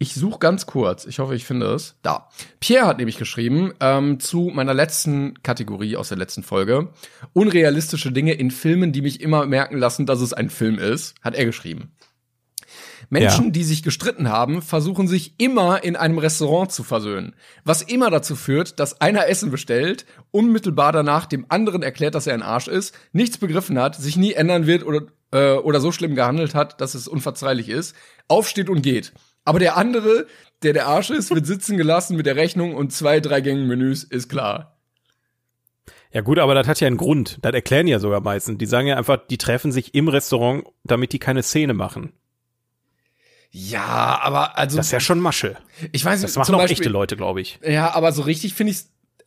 Ich suche ganz kurz. Ich hoffe, ich finde es. Da. Pierre hat nämlich geschrieben ähm, zu meiner letzten Kategorie aus der letzten Folge. Unrealistische Dinge in Filmen, die mich immer merken lassen, dass es ein Film ist, hat er geschrieben. Menschen, Ja. die sich gestritten haben, versuchen sich immer in einem Restaurant zu versöhnen. Was immer dazu führt, dass einer Essen bestellt, unmittelbar danach dem anderen erklärt, dass er ein Arsch ist, nichts begriffen hat, sich nie ändern wird oder, äh, oder so schlimm gehandelt hat, dass es unverzeihlich ist, aufsteht und geht. Aber der andere, der der Arsch ist, wird sitzen gelassen mit der Rechnung und zwei, drei Gängen Menüs, ist klar. Ja gut, aber das hat ja einen Grund. Das erklären ja sogar meistens. Die sagen ja einfach, die treffen sich im Restaurant, damit die keine Szene machen. Ja, aber also Das ist ja schon Masche. ich weiß Das nicht, machen zum auch Beispiel, echte Leute, glaube ich. Ja, aber so richtig finde ich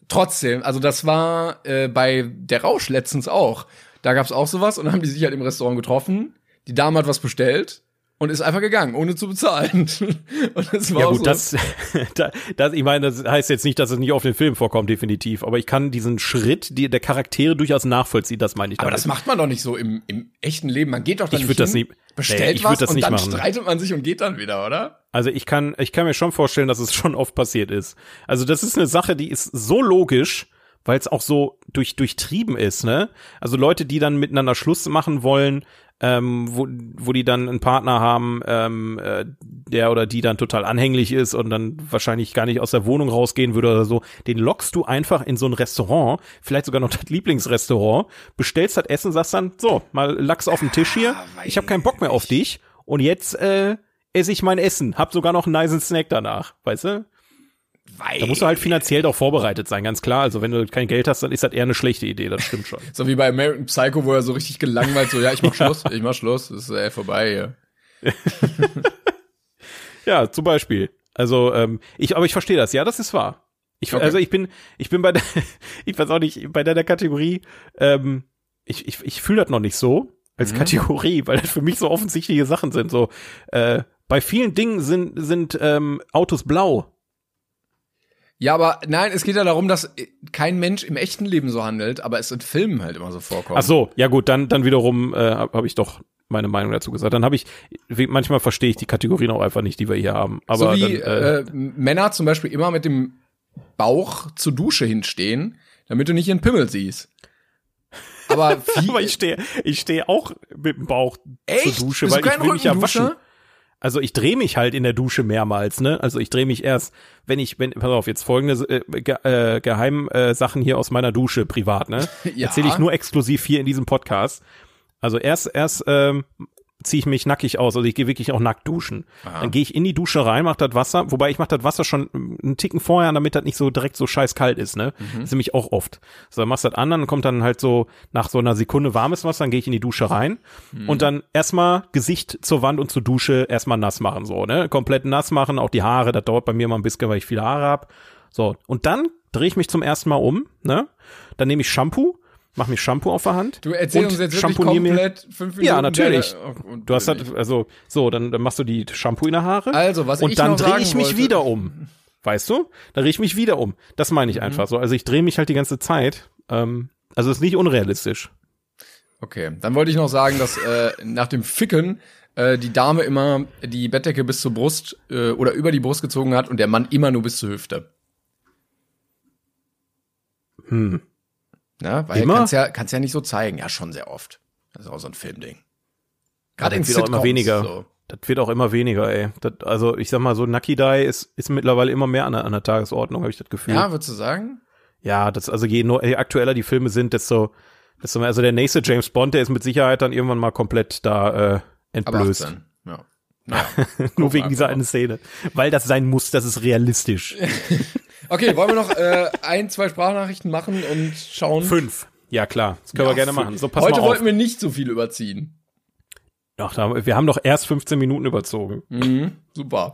trotzdem. Also das war äh, bei der Rausch letztens auch. Da gab's auch sowas und dann haben die sich halt im Restaurant getroffen. Die Dame hat was bestellt und ist einfach gegangen, ohne zu bezahlen. [LAUGHS] und das war Ja gut, so. das, [LAUGHS] da- das, ich meine, das heißt jetzt nicht, dass es nicht auf den Film vorkommt, definitiv. Aber ich kann diesen Schritt die, der Charaktere durchaus nachvollziehen, das meine ich aber damit. das macht man doch nicht so im, im echten Leben. Man geht doch dann Ich nicht würd das hin, nie- bestellt Nee, ich was das und nicht dann machen. streitet man sich und geht dann wieder, oder? Also ich kann, ich kann mir schon vorstellen, dass es schon oft passiert ist. Also das ist eine Sache, die ist so logisch, weil es auch so durch, durchtrieben ist, ne? Also Leute, die dann miteinander Schluss machen wollen, ähm, wo, wo die dann einen Partner haben, ähm, äh, der oder die dann total anhänglich ist und dann wahrscheinlich gar nicht aus der Wohnung rausgehen würde oder so, den lockst du einfach in so ein Restaurant, vielleicht sogar noch das Lieblingsrestaurant, bestellst das Essen, sagst dann, so, mal Lachs auf den Tisch hier, ich habe keinen Bock mehr auf dich und jetzt äh, esse ich mein Essen, hab sogar noch einen nice Snack danach, weißt du? Da musst du halt finanziell doch vorbereitet sein, ganz klar. Also wenn du kein Geld hast, dann ist das eher eine schlechte Idee, das stimmt schon. [LAUGHS] So wie bei American Psycho, wo er so richtig gelangweilt so, ja, ich mach Schluss, ich mach Schluss, ist äh, vorbei hier. [LAUGHS] Ja, zum Beispiel. Also, ähm, ich, aber ich verstehe das, ja, das ist wahr. Ich, Okay. Also ich bin, ich bin bei der, [LAUGHS] ich weiß auch nicht, bei deiner Kategorie, ähm, ich, ich, ich fühle das noch nicht so als Kategorie, weil das für mich so offensichtliche Sachen sind. So, äh, bei vielen Dingen sind, sind ähm, Autos blau. Ja, aber nein, es geht ja darum, dass äh, kein Mensch im echten Leben so handelt, aber es in Filmen halt immer so vorkommt. Ach so, ja gut, dann, dann wiederum äh, habe hab ich doch meine Meinung dazu gesagt. Dann habe ich, wie- manchmal verstehe ich die Kategorien auch einfach nicht, die wir hier haben. Aber so wie dann, äh, äh, Männer zum Beispiel immer mit dem Bauch zur Dusche hinstehen, damit du nicht ihren Pimmel siehst. Aber, [LAUGHS] wie, aber ich stehe, ich stehe auch mit dem Bauch Echt? zur Dusche, Bist weil ich will mich ja waschen. Also ich drehe mich halt in der Dusche mehrmals, ne? Also ich drehe mich erst, wenn ich, wenn, pass auf, jetzt folgende äh, ge, äh, Geheim äh, Sachen hier aus meiner Dusche privat, ne? [LAUGHS] Ja. Erzähle ich nur exklusiv hier in diesem Podcast. Also erst, erst ähm, ziehe ich mich nackig aus, also ich gehe wirklich auch nackt duschen. Dann gehe ich in die Dusche rein, mach das Wasser, wobei ich mach das Wasser schon einen Ticken vorher, damit das nicht so direkt so scheiß kalt ist, ne? Mhm. Das ist nämlich auch oft. So, dann machst du das an, dann kommt dann halt so nach so einer Sekunde warmes Wasser, dann gehe ich in die Dusche rein Mhm. und dann erstmal Gesicht zur Wand und zur Dusche erstmal nass machen, so, ne? Komplett nass machen, auch die Haare, das dauert bei mir mal ein bisschen, weil ich viele Haare hab. So, und dann drehe ich mich zum ersten Mal um, ne? Dann nehme ich Shampoo, mach mir Shampoo auf der Hand. Du erzählst uns jetzt wirklich shampoonier mir- komplett fünf Minuten. Ja, natürlich. deine- oh, Du hast halt, also, so, dann, dann machst du die Shampoo in der Haare. Also, was Und ich dann drehe ich mich wollte- wieder um. Weißt du? Dann drehe ich mich wieder um. Das meine ich Mhm. einfach so. Also ich drehe mich halt die ganze Zeit. Ähm, also ist nicht unrealistisch. Okay, dann wollte ich noch sagen, dass äh, nach dem Ficken äh, die Dame immer die Bettdecke bis zur Brust äh, oder über die Brust gezogen hat und der Mann immer nur bis zur Hüfte. Hm. Na, weil Immer? kannst ja kannst ja nicht so zeigen. Ja, schon sehr oft. Das ist auch so ein Filmding. Gerade in das wird auch immer weniger. So. Das wird auch immer weniger, ey. Das, also ich sag mal so, Nucky Die ist, ist mittlerweile immer mehr an der, an der Tagesordnung, habe ich das Gefühl. Ja, würdest du sagen? Ja, das, also je, je aktueller die Filme sind, desto, desto mehr, also der nächste James Bond, der ist mit Sicherheit dann irgendwann mal komplett da äh, Aber entblößt. 18. Ja. [LAUGHS] Naja. Nur wegen dieser einen Szene. Weil das sein muss, das ist realistisch. [LAUGHS] Okay, wollen wir noch äh, ein, zwei Sprachnachrichten machen und schauen? Fünf. Ja, klar. Das können wir gerne fünf. machen. So, pass Heute wollten wir nicht so viel überziehen. Ach, da, wir haben doch erst 15 Minuten überzogen. Mhm, super.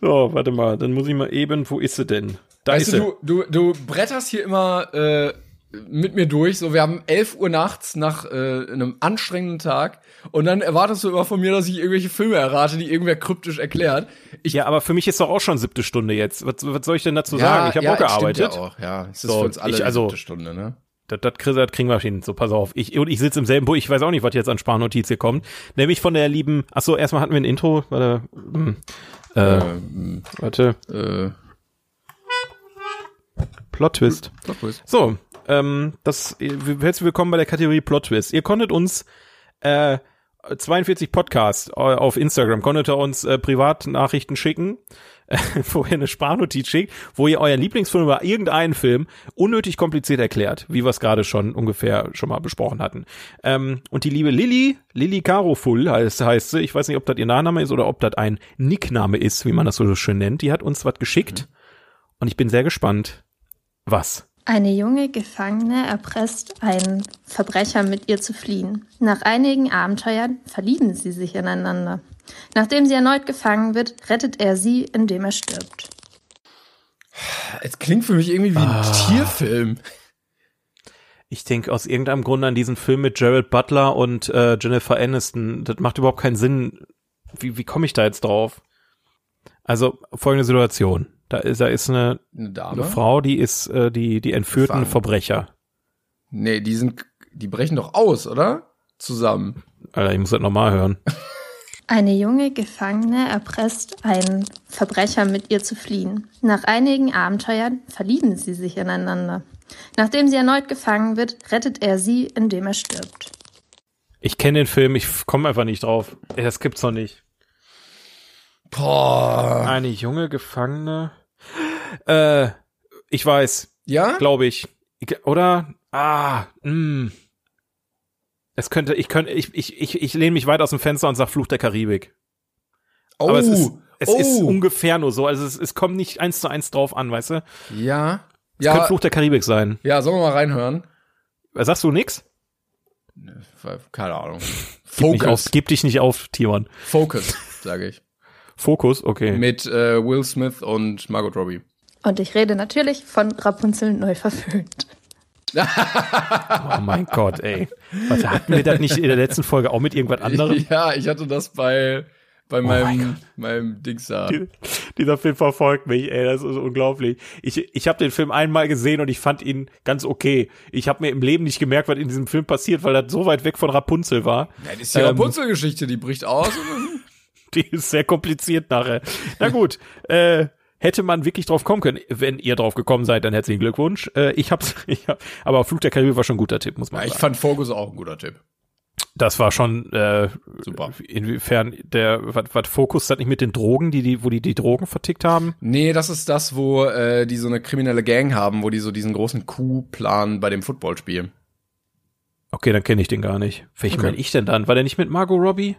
So, warte mal, dann muss ich mal eben, wo ist sie denn? Da Weißt ist du, sie. du, du, du bretterst hier immer äh, mit mir durch. So, wir haben 11 Uhr nachts nach äh, einem anstrengenden Tag und dann erwartest du immer von mir, dass ich irgendwelche Filme errate, die irgendwer kryptisch erklärt. Ich, Ja, aber für mich ist doch auch schon siebte Stunde jetzt. Was, was soll ich denn dazu sagen? Ich habe ja, auch gearbeitet. Ja, auch. ja es ist So, für uns alle ich- also- eine Stunde, ne? Das, das, krieg- das kriegen wir hin. So, pass auf. Ich, und ich sitze im selben Buch. Ich weiß auch nicht, was jetzt an Sparnotiz hier kommt. Nämlich von der lieben, ach so, erstmal hatten wir ein Intro. Warte, hm, äh, Ähm, warte. äh, Plot Twist. Plot-Twist. So, ähm, das, herzlich willkommen bei der Kategorie Plot Twist. Ihr konntet uns, äh, 42 Podcast äh, auf Instagram, konntet ihr uns äh, Privatnachrichten schicken, äh, [LAUGHS] wo ihr eine Sparnotiz schickt, wo ihr euren Lieblingsfilm über irgendeinen Film unnötig kompliziert erklärt, wie wir es gerade schon ungefähr schon mal besprochen hatten. Ähm, und die liebe Lilly, Lilly Carofull heißt, heißt sie, ich weiß nicht, ob das ihr Nachname ist oder ob das ein Nickname ist, wie man das so schön nennt, die hat uns was geschickt und ich bin sehr gespannt, was. Eine junge Gefangene erpresst einen Verbrecher, mit ihr zu fliehen. Nach einigen Abenteuern verlieben sie sich ineinander. Nachdem sie erneut gefangen wird, rettet er sie, indem er stirbt. Es klingt für mich irgendwie wie ein Ah. Tierfilm. Ich denke aus irgendeinem Grund an diesen Film mit Jared Butler und äh, Jennifer Aniston. Das macht überhaupt keinen Sinn. Wie, wie komme ich da jetzt drauf? Also folgende Situation. Da ist, da ist eine, Eine Dame? eine Frau, die ist äh, die, die entführten Gefangen. Verbrecher. Nee, die sind, die brechen doch aus, oder? Zusammen. Alter, ich muss das nochmal hören. Eine junge Gefangene erpresst einen Verbrecher, mit ihr zu fliehen. Nach einigen Abenteuern verlieben sie sich ineinander. Nachdem sie erneut gefangen wird, rettet er sie, indem er stirbt. Ich kenne den Film, ich komme einfach nicht drauf. Das gibt's doch nicht. Boah. Eine junge Gefangene. Äh, ich weiß, Ja? glaube ich. Oder? Ah, mh. Es könnte, ich könnte, ich, ich, ich, ich lehne mich weit aus dem Fenster und sag Fluch der Karibik. Oh, Aber es ist, es oh. ist ungefähr nur so. Also es, es kommt nicht eins zu eins drauf an, weißt du? Ja. Es könnte Ja, Fluch der Karibik sein. ja, sollen wir mal reinhören? Sagst du nix? Keine Ahnung. [LAUGHS] Gib, nicht auf, Focus. gib dich nicht auf, Timon. Focus, sage ich. Fokus, okay. Mit äh, Will Smith und Margot Robbie. Und ich rede natürlich von Rapunzel neu verföhnt. Oh mein Gott, ey. Was hatten wir das nicht in der letzten Folge auch mit irgendwas anderem? [LAUGHS] Ja, ich hatte das bei, bei Oh mein meinem, meinem Dings da. Die- Dieser Film verfolgt mich, ey, das ist unglaublich. Ich, ich habe den Film einmal gesehen und ich fand ihn ganz okay. Ich habe mir im Leben nicht gemerkt, was in diesem Film passiert, weil das so weit weg von Rapunzel war. Ja, das ist die Ähm, Rapunzel-Geschichte, die bricht aus. [LAUGHS] Die ist sehr kompliziert nachher. Na gut, äh, hätte man wirklich drauf kommen können. Wenn ihr drauf gekommen seid, dann herzlichen Glückwunsch. Äh, ich hab's, [LAUGHS] ich hab, aber Flug der Karibik war schon ein guter Tipp, muss man ja, ich sagen. fand Focus auch ein guter Tipp. Das war schon äh, Super. Inwiefern der, was, Fokus das nicht mit den Drogen, die die, wo die die Drogen vertickt haben? Nee, das ist das, wo äh, die so eine kriminelle Gang haben, wo die so diesen großen Coup planen bei dem Footballspiel. Okay, dann kenne ich den gar nicht. Welchen Okay. meine ich denn dann? War der nicht mit Margot Robbie?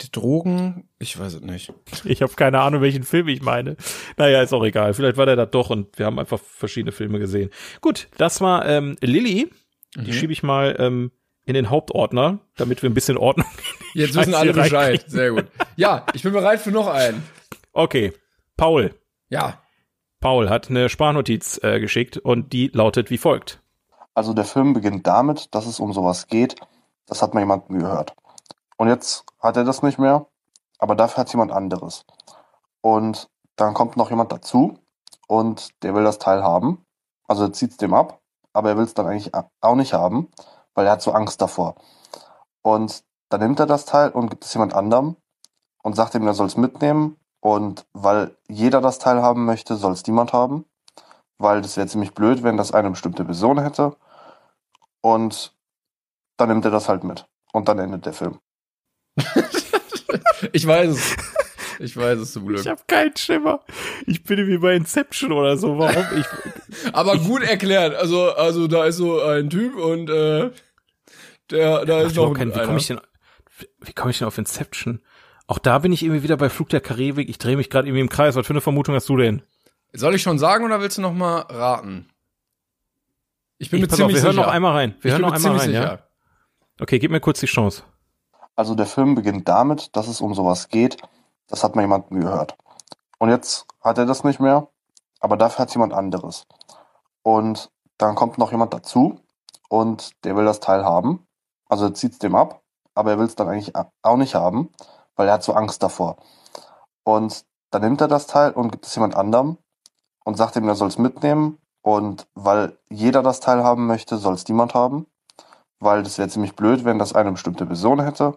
Die Drogen? Ich weiß es nicht. Ich habe keine Ahnung, welchen Film ich meine. Naja, ist auch egal. Vielleicht war der da doch und wir haben einfach verschiedene Filme gesehen. Gut, das war ähm, Lilly. Die schiebe ich mal ähm, in den Hauptordner, damit wir ein bisschen Ordnung. Jetzt wissen alle Bescheid. Sehr gut. Ja, ich bin bereit für noch einen. Okay, Paul. Ja. Paul hat eine Sprachnotiz äh, geschickt und die lautet wie folgt. Also der Film beginnt damit, dass es um sowas geht. Das hat mal jemand gehört. Und jetzt hat er das nicht mehr, aber dafür hat jemand anderes. Und dann kommt noch jemand dazu und der will das Teil haben. Also zieht es dem ab, aber er will es dann eigentlich auch nicht haben, weil er hat so Angst davor. Und dann nimmt er das Teil und gibt es jemand anderem und sagt ihm, er soll es mitnehmen. Und weil jeder das Teil haben möchte, soll es niemand haben. Weil das wäre ziemlich blöd, wenn das eine bestimmte Person hätte. Und dann nimmt er das halt mit. Und dann endet der Film. [LAUGHS] ich weiß es. Ich weiß es zum Glück. Ich habe keinen Schimmer. Ich bin wie bei Inception oder so. Warum? Ich Aber gut erklärt. Also, also da ist so ein Typ und äh, der, da ist noch kein, wie komme ich denn, wie komme ich denn auf Inception? Auch da bin ich irgendwie wieder bei Flug der Karibik. Ich drehe mich gerade irgendwie im Kreis. Was für eine Vermutung hast du denn? Soll ich schon sagen oder willst du noch mal raten? Ich bin ich, mir ziemlich auf, wir sicher. hören noch einmal rein. Wir ich hören noch einmal rein, sicher. ja. Okay, gib mir kurz die Chance. Also der Film beginnt damit, dass es um sowas geht. Das hat mal jemand gehört. Und jetzt hat er das nicht mehr, aber dafür hat jemand anderes. Und dann kommt noch jemand dazu und der will das Teil haben. Also er zieht es dem ab, aber er will es dann eigentlich auch nicht haben, weil er hat so Angst davor. Und dann nimmt er das Teil und gibt es jemand anderem und sagt ihm, er soll es mitnehmen. Und weil jeder das Teil haben möchte, soll es niemand haben weil das wäre ziemlich blöd, wenn das eine bestimmte Person hätte.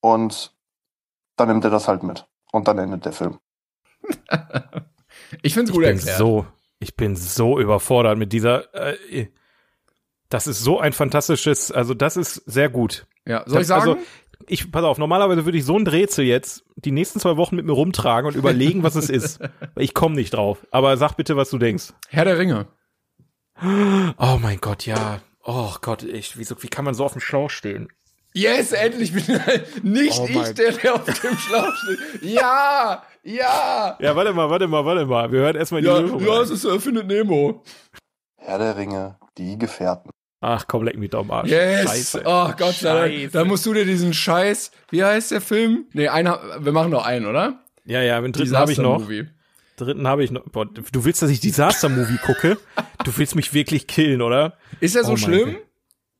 Und dann nimmt er das halt mit. Und dann endet der Film. [LAUGHS] ich finde es gut ich bin so, Ich bin so überfordert mit dieser. Äh, das ist so ein fantastisches, also das ist sehr gut. Ja, soll das, ich sagen? Also, ich, pass auf, normalerweise würde ich so ein Rätsel jetzt die nächsten zwei Wochen mit mir rumtragen und überlegen, was es ist. [LAUGHS] Ich komme nicht drauf. Aber sag bitte, was du denkst. Herr der Ringe. Oh mein Gott, ja. Oh Gott, ich, wieso, wie kann man so auf dem Schlauch stehen? Yes, endlich bin ich nicht oh ich, der, der auf dem Schlauch steht. Ja, ja. Ja, warte mal, warte mal, warte mal. Wir hören erstmal die Ja, Lösung ja es ist äh, Findet Nemo. Herr der Ringe, die Gefährten. Ach komm, leck mich doch am Arsch. Yes. Scheiße. Oh Gott, Scheiße. Da, da musst du dir diesen Scheiß, wie heißt der Film? Nee, einer, wir machen noch einen, oder? Ja, ja, den dritten habe ich noch. Movie dritten habe ich noch. Boah, du willst, dass ich Disaster Movie gucke? [LAUGHS] du willst mich wirklich killen, oder? Ist er so oh schlimm? God.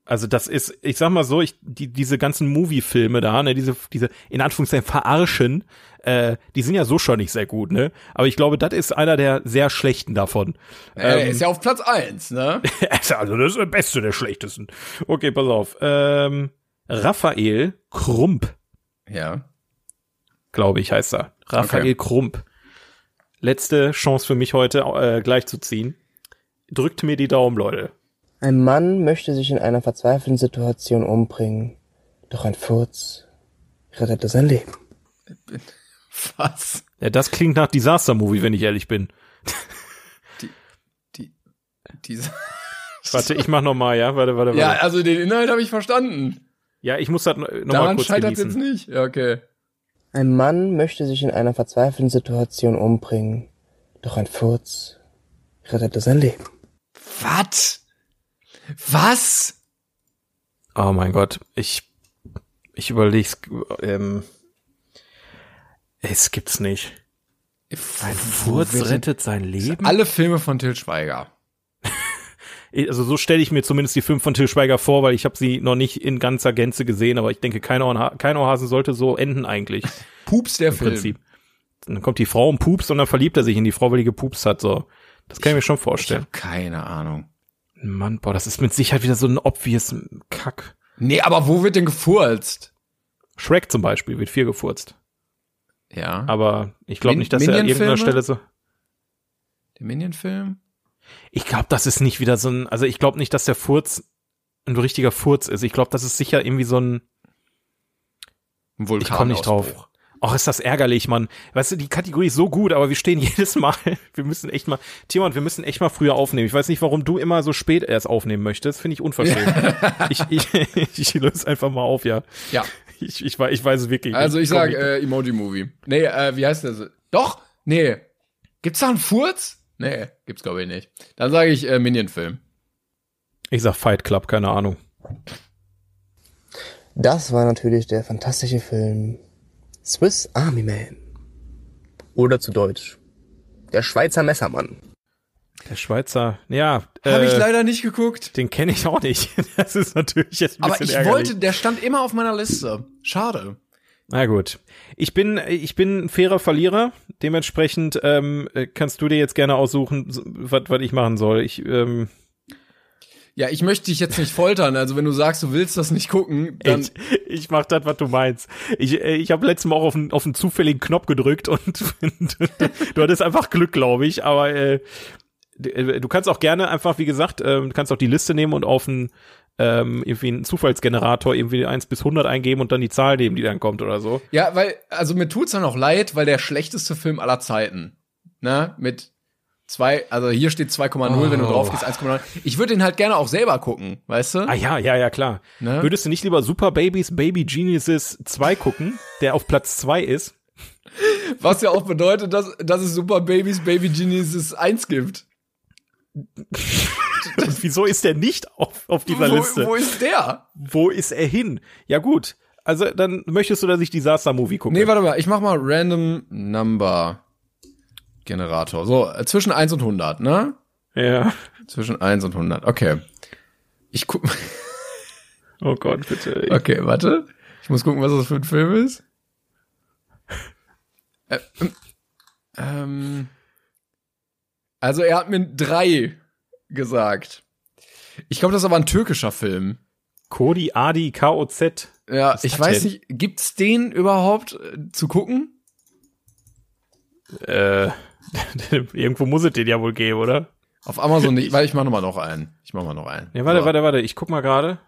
Also das ist, ich sag mal so, ich, die, diese ganzen Movie-Filme da, ne, diese, diese, in Anführungszeichen verarschen, äh, die sind ja so schon nicht sehr gut, ne? Aber ich glaube, das ist einer der sehr schlechten davon. Er ähm, ist ja auf Platz eins, ne? [LAUGHS] also das ist der beste der schlechtesten. Okay, pass auf. Ähm, Raphael Krump. Ja. Glaube ich, heißt er. Raphael okay. Krump letzte Chance für mich heute äh, gleich zu ziehen. Drückt mir die Daumen, Leute. Ein Mann möchte sich in einer verzweifelten Situation umbringen, doch ein Furz rettete sein Leben. Was? Ja, das klingt nach Disaster-Movie, wenn ich ehrlich bin. Die, die, diese. Warte, ich mach noch mal, ja, warte, warte, warte. Ja, also den Inhalt habe ich verstanden. Ja, ich muss das noch Daran mal kurz scheitert genießen. jetzt nicht. Ja, okay. Ein Mann möchte sich in einer verzweifelten Situation umbringen, doch ein Furz rettete sein Leben. Was? Was? Oh mein Gott, ich ich überleg's ähm, es gibt's nicht. Ein Furz rettet sein Leben? Alle Filme von Till Schweiger [LAUGHS] also so stelle ich mir zumindest die Filme von Till Schweiger vor, weil ich habe sie noch nicht in ganzer Gänze gesehen, aber ich denke, kein, Ohrha kein Ohrhasen sollte so enden eigentlich. [LAUGHS] Pups der Im Film. Prinzip. Dann kommt die Frau und pups und dann verliebt er sich in die Frau, weil die gepupst hat. So, das kann ich, ich mir schon vorstellen. Ich hab keine Ahnung. Mann, boah, das ist mit Sicherheit wieder so ein obvious Kack. Nee, aber wo wird denn gefurzt? Shrek zum Beispiel wird viel gefurzt. Ja. Aber ich glaube nicht, dass er an irgendeiner Stelle so. Der Minion-Film? Ich glaube, das ist nicht wieder so ein, also ich glaube nicht, dass der Furz ein richtiger Furz ist. Ich glaube, das ist sicher irgendwie so ein, ein Vulkan ich komme nicht drauf. Ach, ist das ärgerlich, Mann. Weißt du, die Kategorie ist so gut, aber wir stehen [LAUGHS] jedes Mal. Wir müssen echt mal, Timon, wir müssen echt mal früher aufnehmen. Ich weiß nicht, warum du immer so spät erst aufnehmen möchtest. Finde ich unverschämt. [LAUGHS] ich, ich, [LAUGHS] ich löse einfach mal auf, ja. Ja. Ich, ich, ich weiß es wirklich. Also ich sag äh, Emoji Movie. Nee, äh, wie heißt das? Doch? Nee. Gibt's da einen Furz? Nee, gibt's glaube ich nicht. Dann sage ich äh, Minion-Film. Ich sag Fight Club, keine Ahnung. Das war natürlich der fantastische Film Swiss Army Man. Oder zu Deutsch Der Schweizer Messermann. Der Schweizer, ja. Habe ich äh, leider nicht geguckt. Den kenne ich auch nicht. [LAUGHS] Das ist natürlich jetzt ein Aber bisschen ich ärgerlich. wollte, der stand immer auf meiner Liste. Schade. Na gut. Ich bin, ich bin ein fairer Verlierer. Dementsprechend ähm, äh, kannst du dir jetzt gerne aussuchen, was ich machen soll. Ich, ähm, Ja, ich möchte dich jetzt nicht foltern. Also wenn du sagst, du willst das nicht gucken, dann ich, ich mach das, was du meinst. Ich, äh, ich habe letztes Mal auch auf einen, auf einen zufälligen Knopf gedrückt und [LAUGHS] du hattest einfach Glück, glaube ich. Aber äh, äh, du kannst auch gerne einfach, wie gesagt, ähm, du kannst auch die Liste nehmen und auf einen ähm, irgendwie einen Zufallsgenerator irgendwie 1 bis 100 eingeben und dann die Zahl nehmen, die dann kommt oder so. Ja, weil, also mir tut's dann auch leid, weil der schlechteste Film aller Zeiten, ne, mit zwei, also hier steht 2,0, wenn du Oh. drauf gehst, 1,9. Ich würde den halt gerne auch selber gucken, weißt du? Ah ja, ja, ja, klar. Ne? Würdest du nicht lieber Super Babies Baby Geniuses 2 gucken, der auf Platz 2 ist? Was ja auch bedeutet, dass, dass es Super Babies Baby Geniuses 1 gibt. Und wieso ist der nicht auf, auf dieser wo, Liste? wo ist der? Wo ist er hin? Ja gut. Also dann möchtest du, dass ich Disaster Movie gucke? Nee, warte mal, ich mach mal Random Number Generator. So, äh, zwischen 1 und 100, ne? Ja. Zwischen 1 und 100, okay. Ich guck, Oh Gott, bitte. okay, warte. Ich muss gucken, was das für ein Film ist. Äh, ähm, ähm, also er hat mir drei gesagt. Ich glaube, das ist aber ein türkischer Film. Cody Adi KOZ. Ja, Was ich weiß denn? nicht, gibt's den überhaupt äh, zu gucken? Äh, [LAUGHS] irgendwo muss es den ja wohl geben, oder? Auf Amazon nicht, weil ich mach noch mal noch einen. Ich mach mal noch einen. Ja, warte, So. warte, warte. Ich guck mal gerade.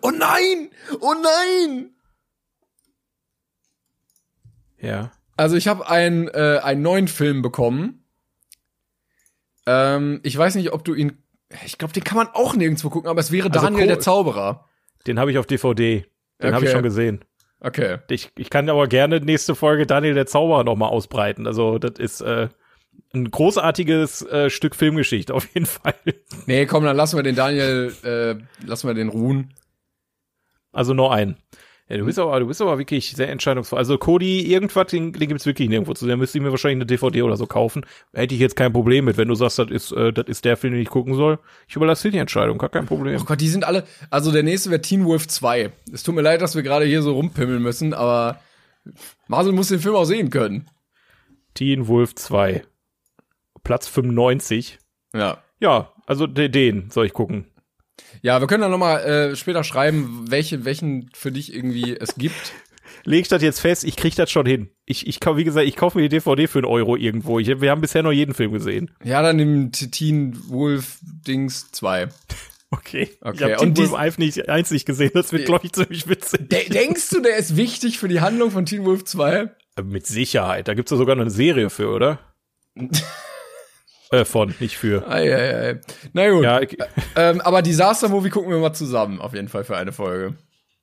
Oh nein! Oh nein! Ja. Also ich habe einen, äh, einen neuen Film bekommen. Ähm, ich weiß nicht, ob du ihn. Ich glaube, den kann man auch nirgendwo gucken, aber es wäre Also Daniel Co- der Zauberer. Den habe ich auf DVD. Den habe ich Okay. schon gesehen. Okay. Ich, ich kann aber gerne nächste Folge Daniel der Zauberer noch mal ausbreiten. Also das ist äh, ein großartiges äh, Stück Filmgeschichte auf jeden Fall. [LAUGHS] Nee, komm, dann lassen wir den Daniel, äh, lassen wir den ruhen. Also nur einen. Ja, du bist aber, du bist aber wirklich sehr entscheidungsvoll. Also Cody, irgendwas, den, den gibt's wirklich nirgendwo zu sehen. Da müsste ich mir wahrscheinlich eine DVD oder so kaufen. Hätte ich jetzt kein Problem mit, wenn du sagst, das ist, äh, das ist der Film, den ich gucken soll. Ich überlasse dir die Entscheidung, gar kein Problem. Oh Gott, die sind alle. Also der nächste wäre Teen Wolf 2. Es tut mir leid, dass wir gerade hier so rumpimmeln müssen, aber Marcel muss den Film auch sehen können. Teen Wolf 2. Platz 95. Ja. Ja, also de- den soll ich gucken. Ja, wir können dann noch mal äh, später schreiben, welche, welchen für dich irgendwie es gibt. [LAUGHS] Leg ich das jetzt fest, ich krieg das schon hin. Ich, ich wie gesagt, ich kaufe mir die DVD für einen Euro irgendwo. Ich, wir haben bisher noch jeden Film gesehen. Ja, dann T- Teen Wolf Dings 2. [LAUGHS] Okay. Ich Okay, habe und Teen Wolf dies- 1 nicht, eins nicht gesehen. Das wird, glaube ich, ziemlich witzig. De denkst du, der ist wichtig für die Handlung von Teen Wolf 2? Aber Mit Sicherheit. Da gibt's ja sogar noch eine Serie für, oder? [LAUGHS] äh, von, nicht für. Ei, ei, ei. Na gut. Ja, ich, Ähm, aber Disaster Movie gucken wir mal zusammen, auf jeden Fall für eine Folge.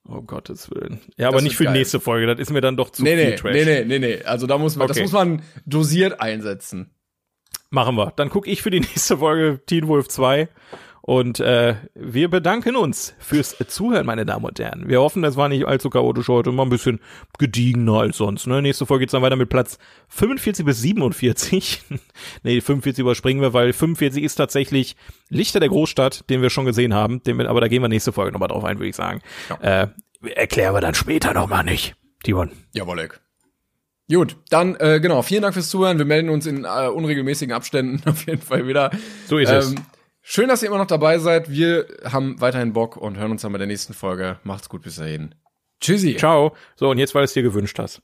oh Gottes Willen. Ja, aber Das nicht wird für die nächste Folge. Das ist mir dann doch zu Nee, viel nee, Trash. nee, nee, nee, nee. Also da muss man, das Okay. muss man dosiert einsetzen. Machen wir. Dann gucke ich für die [LAUGHS] nächste Folge Teen Wolf 2. Und äh, wir bedanken uns fürs Zuhören, meine Damen und Herren. Wir hoffen, das war nicht allzu chaotisch heute, mal ein bisschen gediegener als sonst. Ne? Nächste Folge geht's dann weiter mit Platz 45 bis 47. [LAUGHS] nee, 45 überspringen wir, weil 45 ist tatsächlich Lichter der Großstadt, den wir schon gesehen haben. Den wir, aber da gehen wir nächste Folge nochmal drauf ein, würde ich sagen. Äh, erklären wir dann später nochmal nicht. Timon. Jawollek. Gut, dann äh, genau, vielen Dank fürs Zuhören. Wir melden uns in äh, unregelmäßigen Abständen [LAUGHS] auf jeden Fall wieder. So ist es. Schön, dass ihr immer noch dabei seid. Wir haben weiterhin Bock und hören uns dann bei der nächsten Folge. Macht's gut bis dahin. Tschüssi. Ciao. So, und jetzt, weil du es dir gewünscht hast.